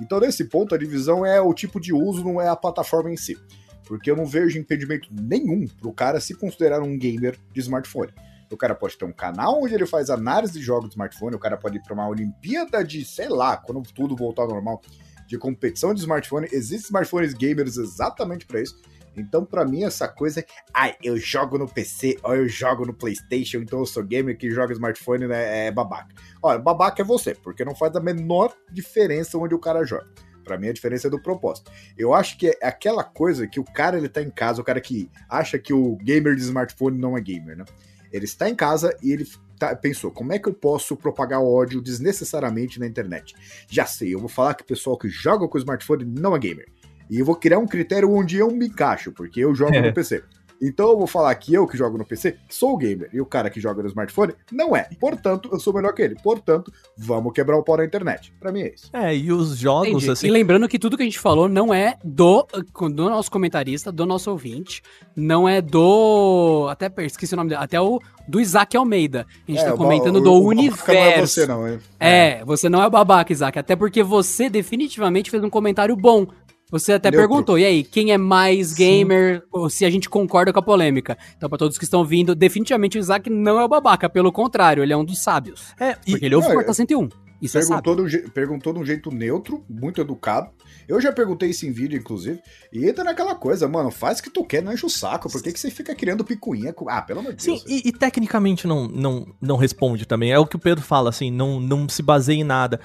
Então, nesse ponto, a divisão é o tipo de uso, não é a plataforma em si. Porque eu não vejo impedimento nenhum pro cara se considerar um gamer de smartphone. O cara pode ter um canal onde ele faz análise de jogos de smartphone, o cara pode ir pra uma Olimpíada de, sei lá, quando tudo voltar ao normal, de competição de smartphone. Existem smartphones gamers exatamente para isso. Então, pra mim, essa coisa é. Ai, eu jogo no PC, ou eu jogo no PlayStation, então eu sou gamer que joga smartphone, né? É babaca. Olha, babaca é você, porque não faz a menor diferença onde o cara joga. Pra mim, a diferença é do propósito. Eu acho que é aquela coisa que o cara ele tá em casa, o cara que acha que o gamer de smartphone não é gamer, né? Ele está em casa e ele tá- pensou: como é que eu posso propagar ódio desnecessariamente na internet? Já sei, eu vou falar que o pessoal que joga com smartphone não é gamer. E eu vou criar um critério onde eu me encaixo, porque eu jogo no PC. Então eu vou falar que eu que jogo no PC sou o gamer e o cara que joga no smartphone não é. Portanto, eu sou melhor que ele. Portanto, vamos quebrar o pau na internet. Pra mim é isso. É, e os jogos, Entendi. assim. E lembrando que tudo que a gente falou não é do, do nosso comentarista, do nosso ouvinte, não é do. Até esqueci o nome dele, até o do Isaac Almeida. A gente É, tá comentando o- do o universo. Não é você, não. É. É, você não é o babaca, Isaac. Até porque você definitivamente fez um comentário bom. Você até Neutro. perguntou, e aí, quem é mais Sim. gamer, ou se a gente concorda com a polêmica. Então, pra todos que estão vindo, definitivamente o Isaac não é o babaca, pelo contrário, ele é um dos sábios. É, e, Porque ele ouve o Não, Porta 101. Isso é. Perguntou, de um perguntou de um jeito neutro, muito educado. Eu já perguntei isso em vídeo, inclusive. E entra naquela coisa, mano, faz o que tu quer, não enche o saco. Por que, que você fica criando picuinha? com- Ah, pelo amor de Sim, Deus. e, e tecnicamente não, não, não responde também. É o que o Pedro fala, assim, não, não se baseia em nada.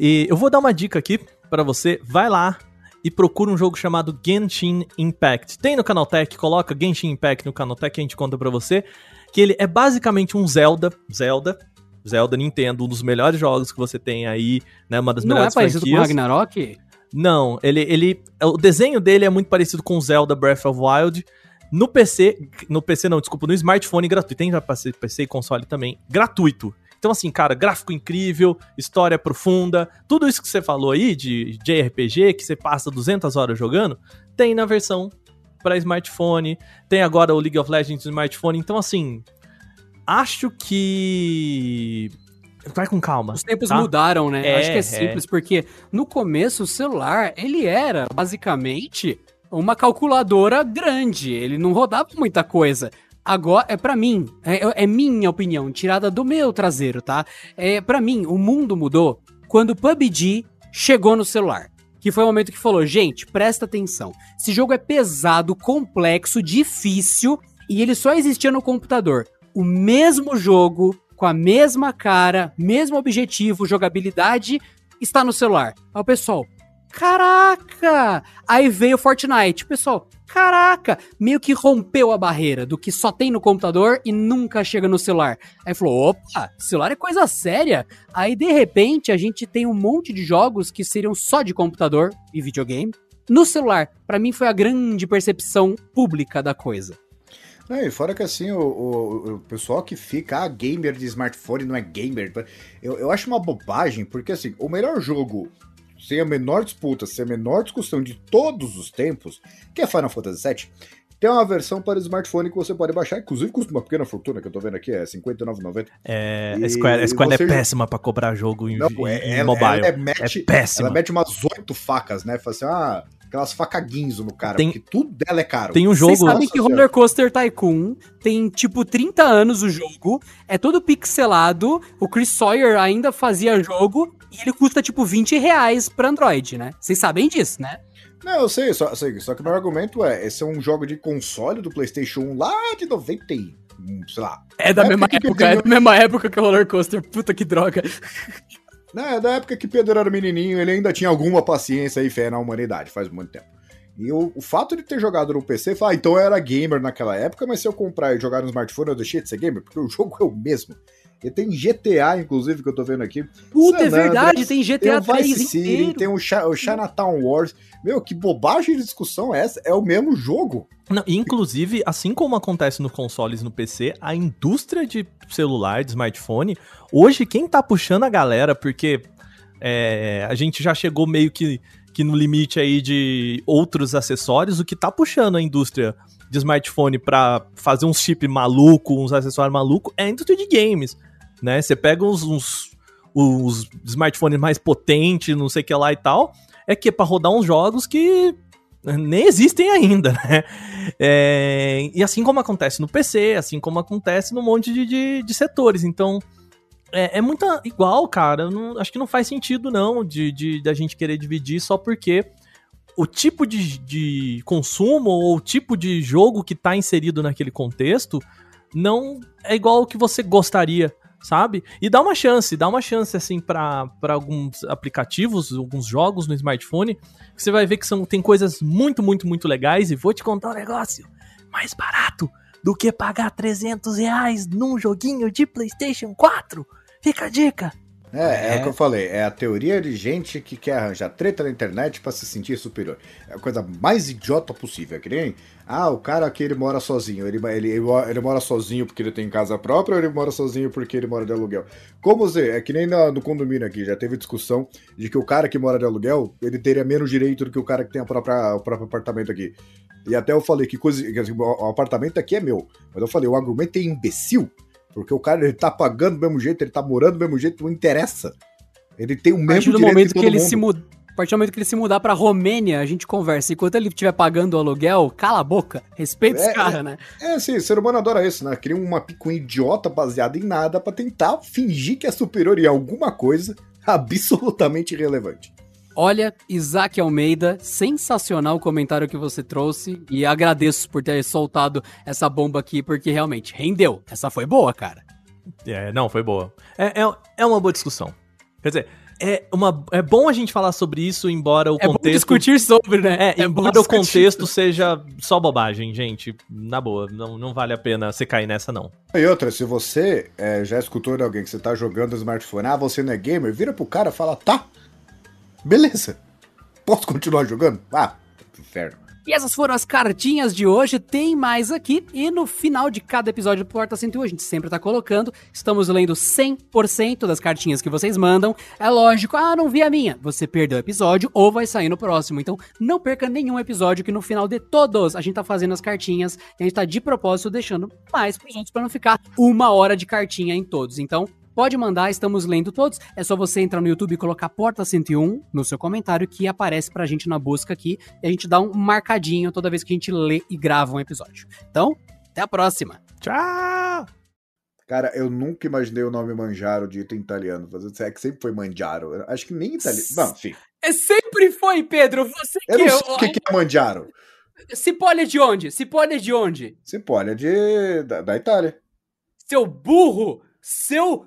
E eu vou dar uma dica aqui pra você. Vai lá e procura um jogo chamado Genshin Impact. Tem no Canaltech, coloca Genshin Impact no Canaltech que a gente conta pra você. Que ele é basicamente um Zelda. Zelda. Zelda Nintendo, um dos melhores jogos que você tem aí, né? Uma das Não é melhores parecido com o franquias. Ragnarok? Não, ele, ele. O desenho dele é muito parecido com Zelda Breath of Wild. No PC. No PC não, desculpa, no smartphone gratuito. Tem já PC e console também. Gratuito. Então, assim, cara, gráfico incrível, história profunda, tudo isso que você falou aí de JRPG, que você passa 200 horas jogando, tem na versão para smartphone. Tem agora o League of Legends no smartphone. Então, assim, acho que. Vai com calma. Os tempos tá? mudaram, né? É, Acho que é é. simples, porque no começo o celular, ele era basicamente uma calculadora grande, ele não rodava muita coisa. Agora, é pra mim, é, é minha opinião, tirada do meu traseiro, tá? É para mim, o mundo mudou quando PUBG chegou no celular. Que foi o momento que falou, gente, presta atenção. Esse jogo é pesado, complexo, difícil e ele só existia no computador. O mesmo jogo, com a mesma cara, mesmo objetivo, jogabilidade, está no celular. Aí o pessoal, caraca! Aí veio o Fortnite. Pessoal, caraca! Meio que rompeu a barreira do que só tem no computador e nunca chega no celular. Aí falou, opa, celular é coisa séria. Aí de repente a gente tem um monte de jogos que seriam só de computador e videogame no celular. Pra mim foi a grande percepção pública da coisa. Não, e fora que assim, o, o- o pessoal que fica, ah, gamer de smartphone não é gamer. Eu, eu acho uma bobagem, porque assim, o melhor jogo, sem a menor disputa, sem a menor discussão de todos os tempos, que é Final Fantasy VII, tem uma versão para smartphone que você pode baixar, inclusive custa uma pequena fortuna, que eu tô vendo aqui, é R$ 59,90. É, E a Square, a Square você- é péssima pra cobrar jogo em, Não, em- é, em ela, mobile. ela mete, é péssima. ela mete umas oito facas, né? Fala assim, ah, aquelas facaguinhos no cara, Tem- porque tudo dela é caro. Tem um Vocês jogo. sabem que Roller Coaster Tycoon tem tipo 30 anos o jogo, é todo pixelado, o Chris Sawyer ainda fazia jogo e ele custa tipo 20 reais pra Android, né? Vocês sabem disso, né? Não, eu sei, só, sei, só que meu argumento é, esse é um jogo de console do Playstation 1 lá de 90 e, hum, sei lá. É da É mesma porque época, é da mesma época que o Roller Coaster. Puta que droga. (laughs) Né, é da época que Pedro era menininho, ele ainda tinha alguma paciência e fé na humanidade, faz muito tempo. E o, o fato de ter jogado no PC, fala, ah, então eu era gamer naquela época, mas se eu comprar e jogar no smartphone, eu deixei de ser gamer, porque o (laughs) jogo é o mesmo. E tem GTA, inclusive, que eu tô vendo aqui. Puta, é San verdade, tem Tem GTA o Vice 3 City, inteiro. tem o, Chi- o Chinatown Wars. Meu, que bobagem de discussão é essa? É o mesmo jogo. Não, inclusive, assim como acontece nos consoles no PC, a indústria de celular, de smartphone, hoje quem tá puxando a galera, porque é, a gente já chegou meio que, que no limite aí de outros acessórios, o que tá puxando a indústria de smartphone pra fazer uns chip maluco, uns acessórios maluco, é a indústria de games, né? Você pega uns, uns, os smartphones mais potentes, não sei o que lá e tal, é que é pra rodar uns jogos que nem existem ainda, (laughs) né? É, e assim como acontece no PC, assim como acontece num monte de, de, de setores. Então, é, é muito igual, cara. Não- acho que não faz sentido, não, de, de, da gente querer dividir só porque o tipo de, de consumo ou o tipo de jogo que tá inserido naquele contexto não é igual ao que você gostaria, sabe? E dá uma chance, dá uma chance, assim, para alguns aplicativos, alguns jogos no smartphone, que você vai ver que são, tem coisas muito, muito, muito legais. E vou te contar um negócio: mais barato do que pagar 300 reais num joguinho de PlayStation 4. Fica a dica. É, é, é, o que eu falei, é a teoria de gente que quer arranjar treta na internet para se sentir superior. É a coisa mais idiota possível, é que nem, ah, o cara aqui ele mora sozinho, ele, ele, ele mora sozinho porque ele tem casa própria ou ele mora sozinho porque ele mora de aluguel? Como você, é que nem no, no condomínio aqui, já teve discussão de que o cara que mora de aluguel, ele teria menos direito do que o cara que tem a própria, o próprio apartamento aqui. E até eu falei que coisa, que, assim, o apartamento aqui é meu, mas eu falei, o argumento é imbecil, porque o cara ele tá pagando do mesmo jeito, ele tá morando do mesmo jeito, não interessa. Ele tem o mesmo direito momento que, ele mundo. se muda, A partir do momento que ele se mudar pra Romênia, a gente conversa. Enquanto ele estiver pagando o aluguel, cala a boca. Respeita é, os caras, é, né? É, sim, o ser humano adora isso, né? Cria uma picuinha idiota baseada em nada para tentar fingir que é superior em alguma coisa (laughs) absolutamente irrelevante. Olha, Isaac Almeida, sensacional o comentário que você trouxe e agradeço por ter soltado essa bomba aqui, porque realmente rendeu. Essa foi boa, cara. É, não, foi boa. É, é, é uma boa discussão. Quer dizer, é, uma, é bom a gente falar sobre isso, embora o é contexto. Bom discutir sobre, né? É, é embora o contexto seja só bobagem, gente. Na boa, não, não vale a pena você cair nessa, não. E outra, se você é, já escutou de alguém que você tá jogando smartphone, ah, você não é gamer, vira pro cara e fala, tá, Beleza. Posso continuar jogando? Ah, inferno. E essas foram as cartinhas de hoje. Tem mais aqui. E no final de cada episódio do Porta 101, a gente sempre tá colocando. Estamos lendo 100% das cartinhas que vocês mandam. É lógico, ah, não vi a minha. Você perdeu o episódio ou vai sair no próximo. Então, não perca nenhum episódio que no final de todos a gente tá fazendo as cartinhas. E a gente tá de propósito deixando mais pros outros pra não ficar uma hora de cartinha em todos. Então, Pode mandar, estamos lendo todos. É só você entrar no YouTube e colocar Porta 101 no seu comentário que aparece pra gente na busca aqui e a gente dá um marcadinho toda vez que a gente lê e grava um episódio. Então, até a próxima. Tchau! Cara, eu nunca imaginei o nome Manjaro dito em italiano. É que sempre foi Manjaro. Acho que nem italiano. Não, enfim. É, sempre foi, Pedro. Você eu que não sei eu... o que, que é Manjaro. Cipolla é de onde? Cipolla é de onde? Cipolla é de... da, da Itália. Seu burro! Seu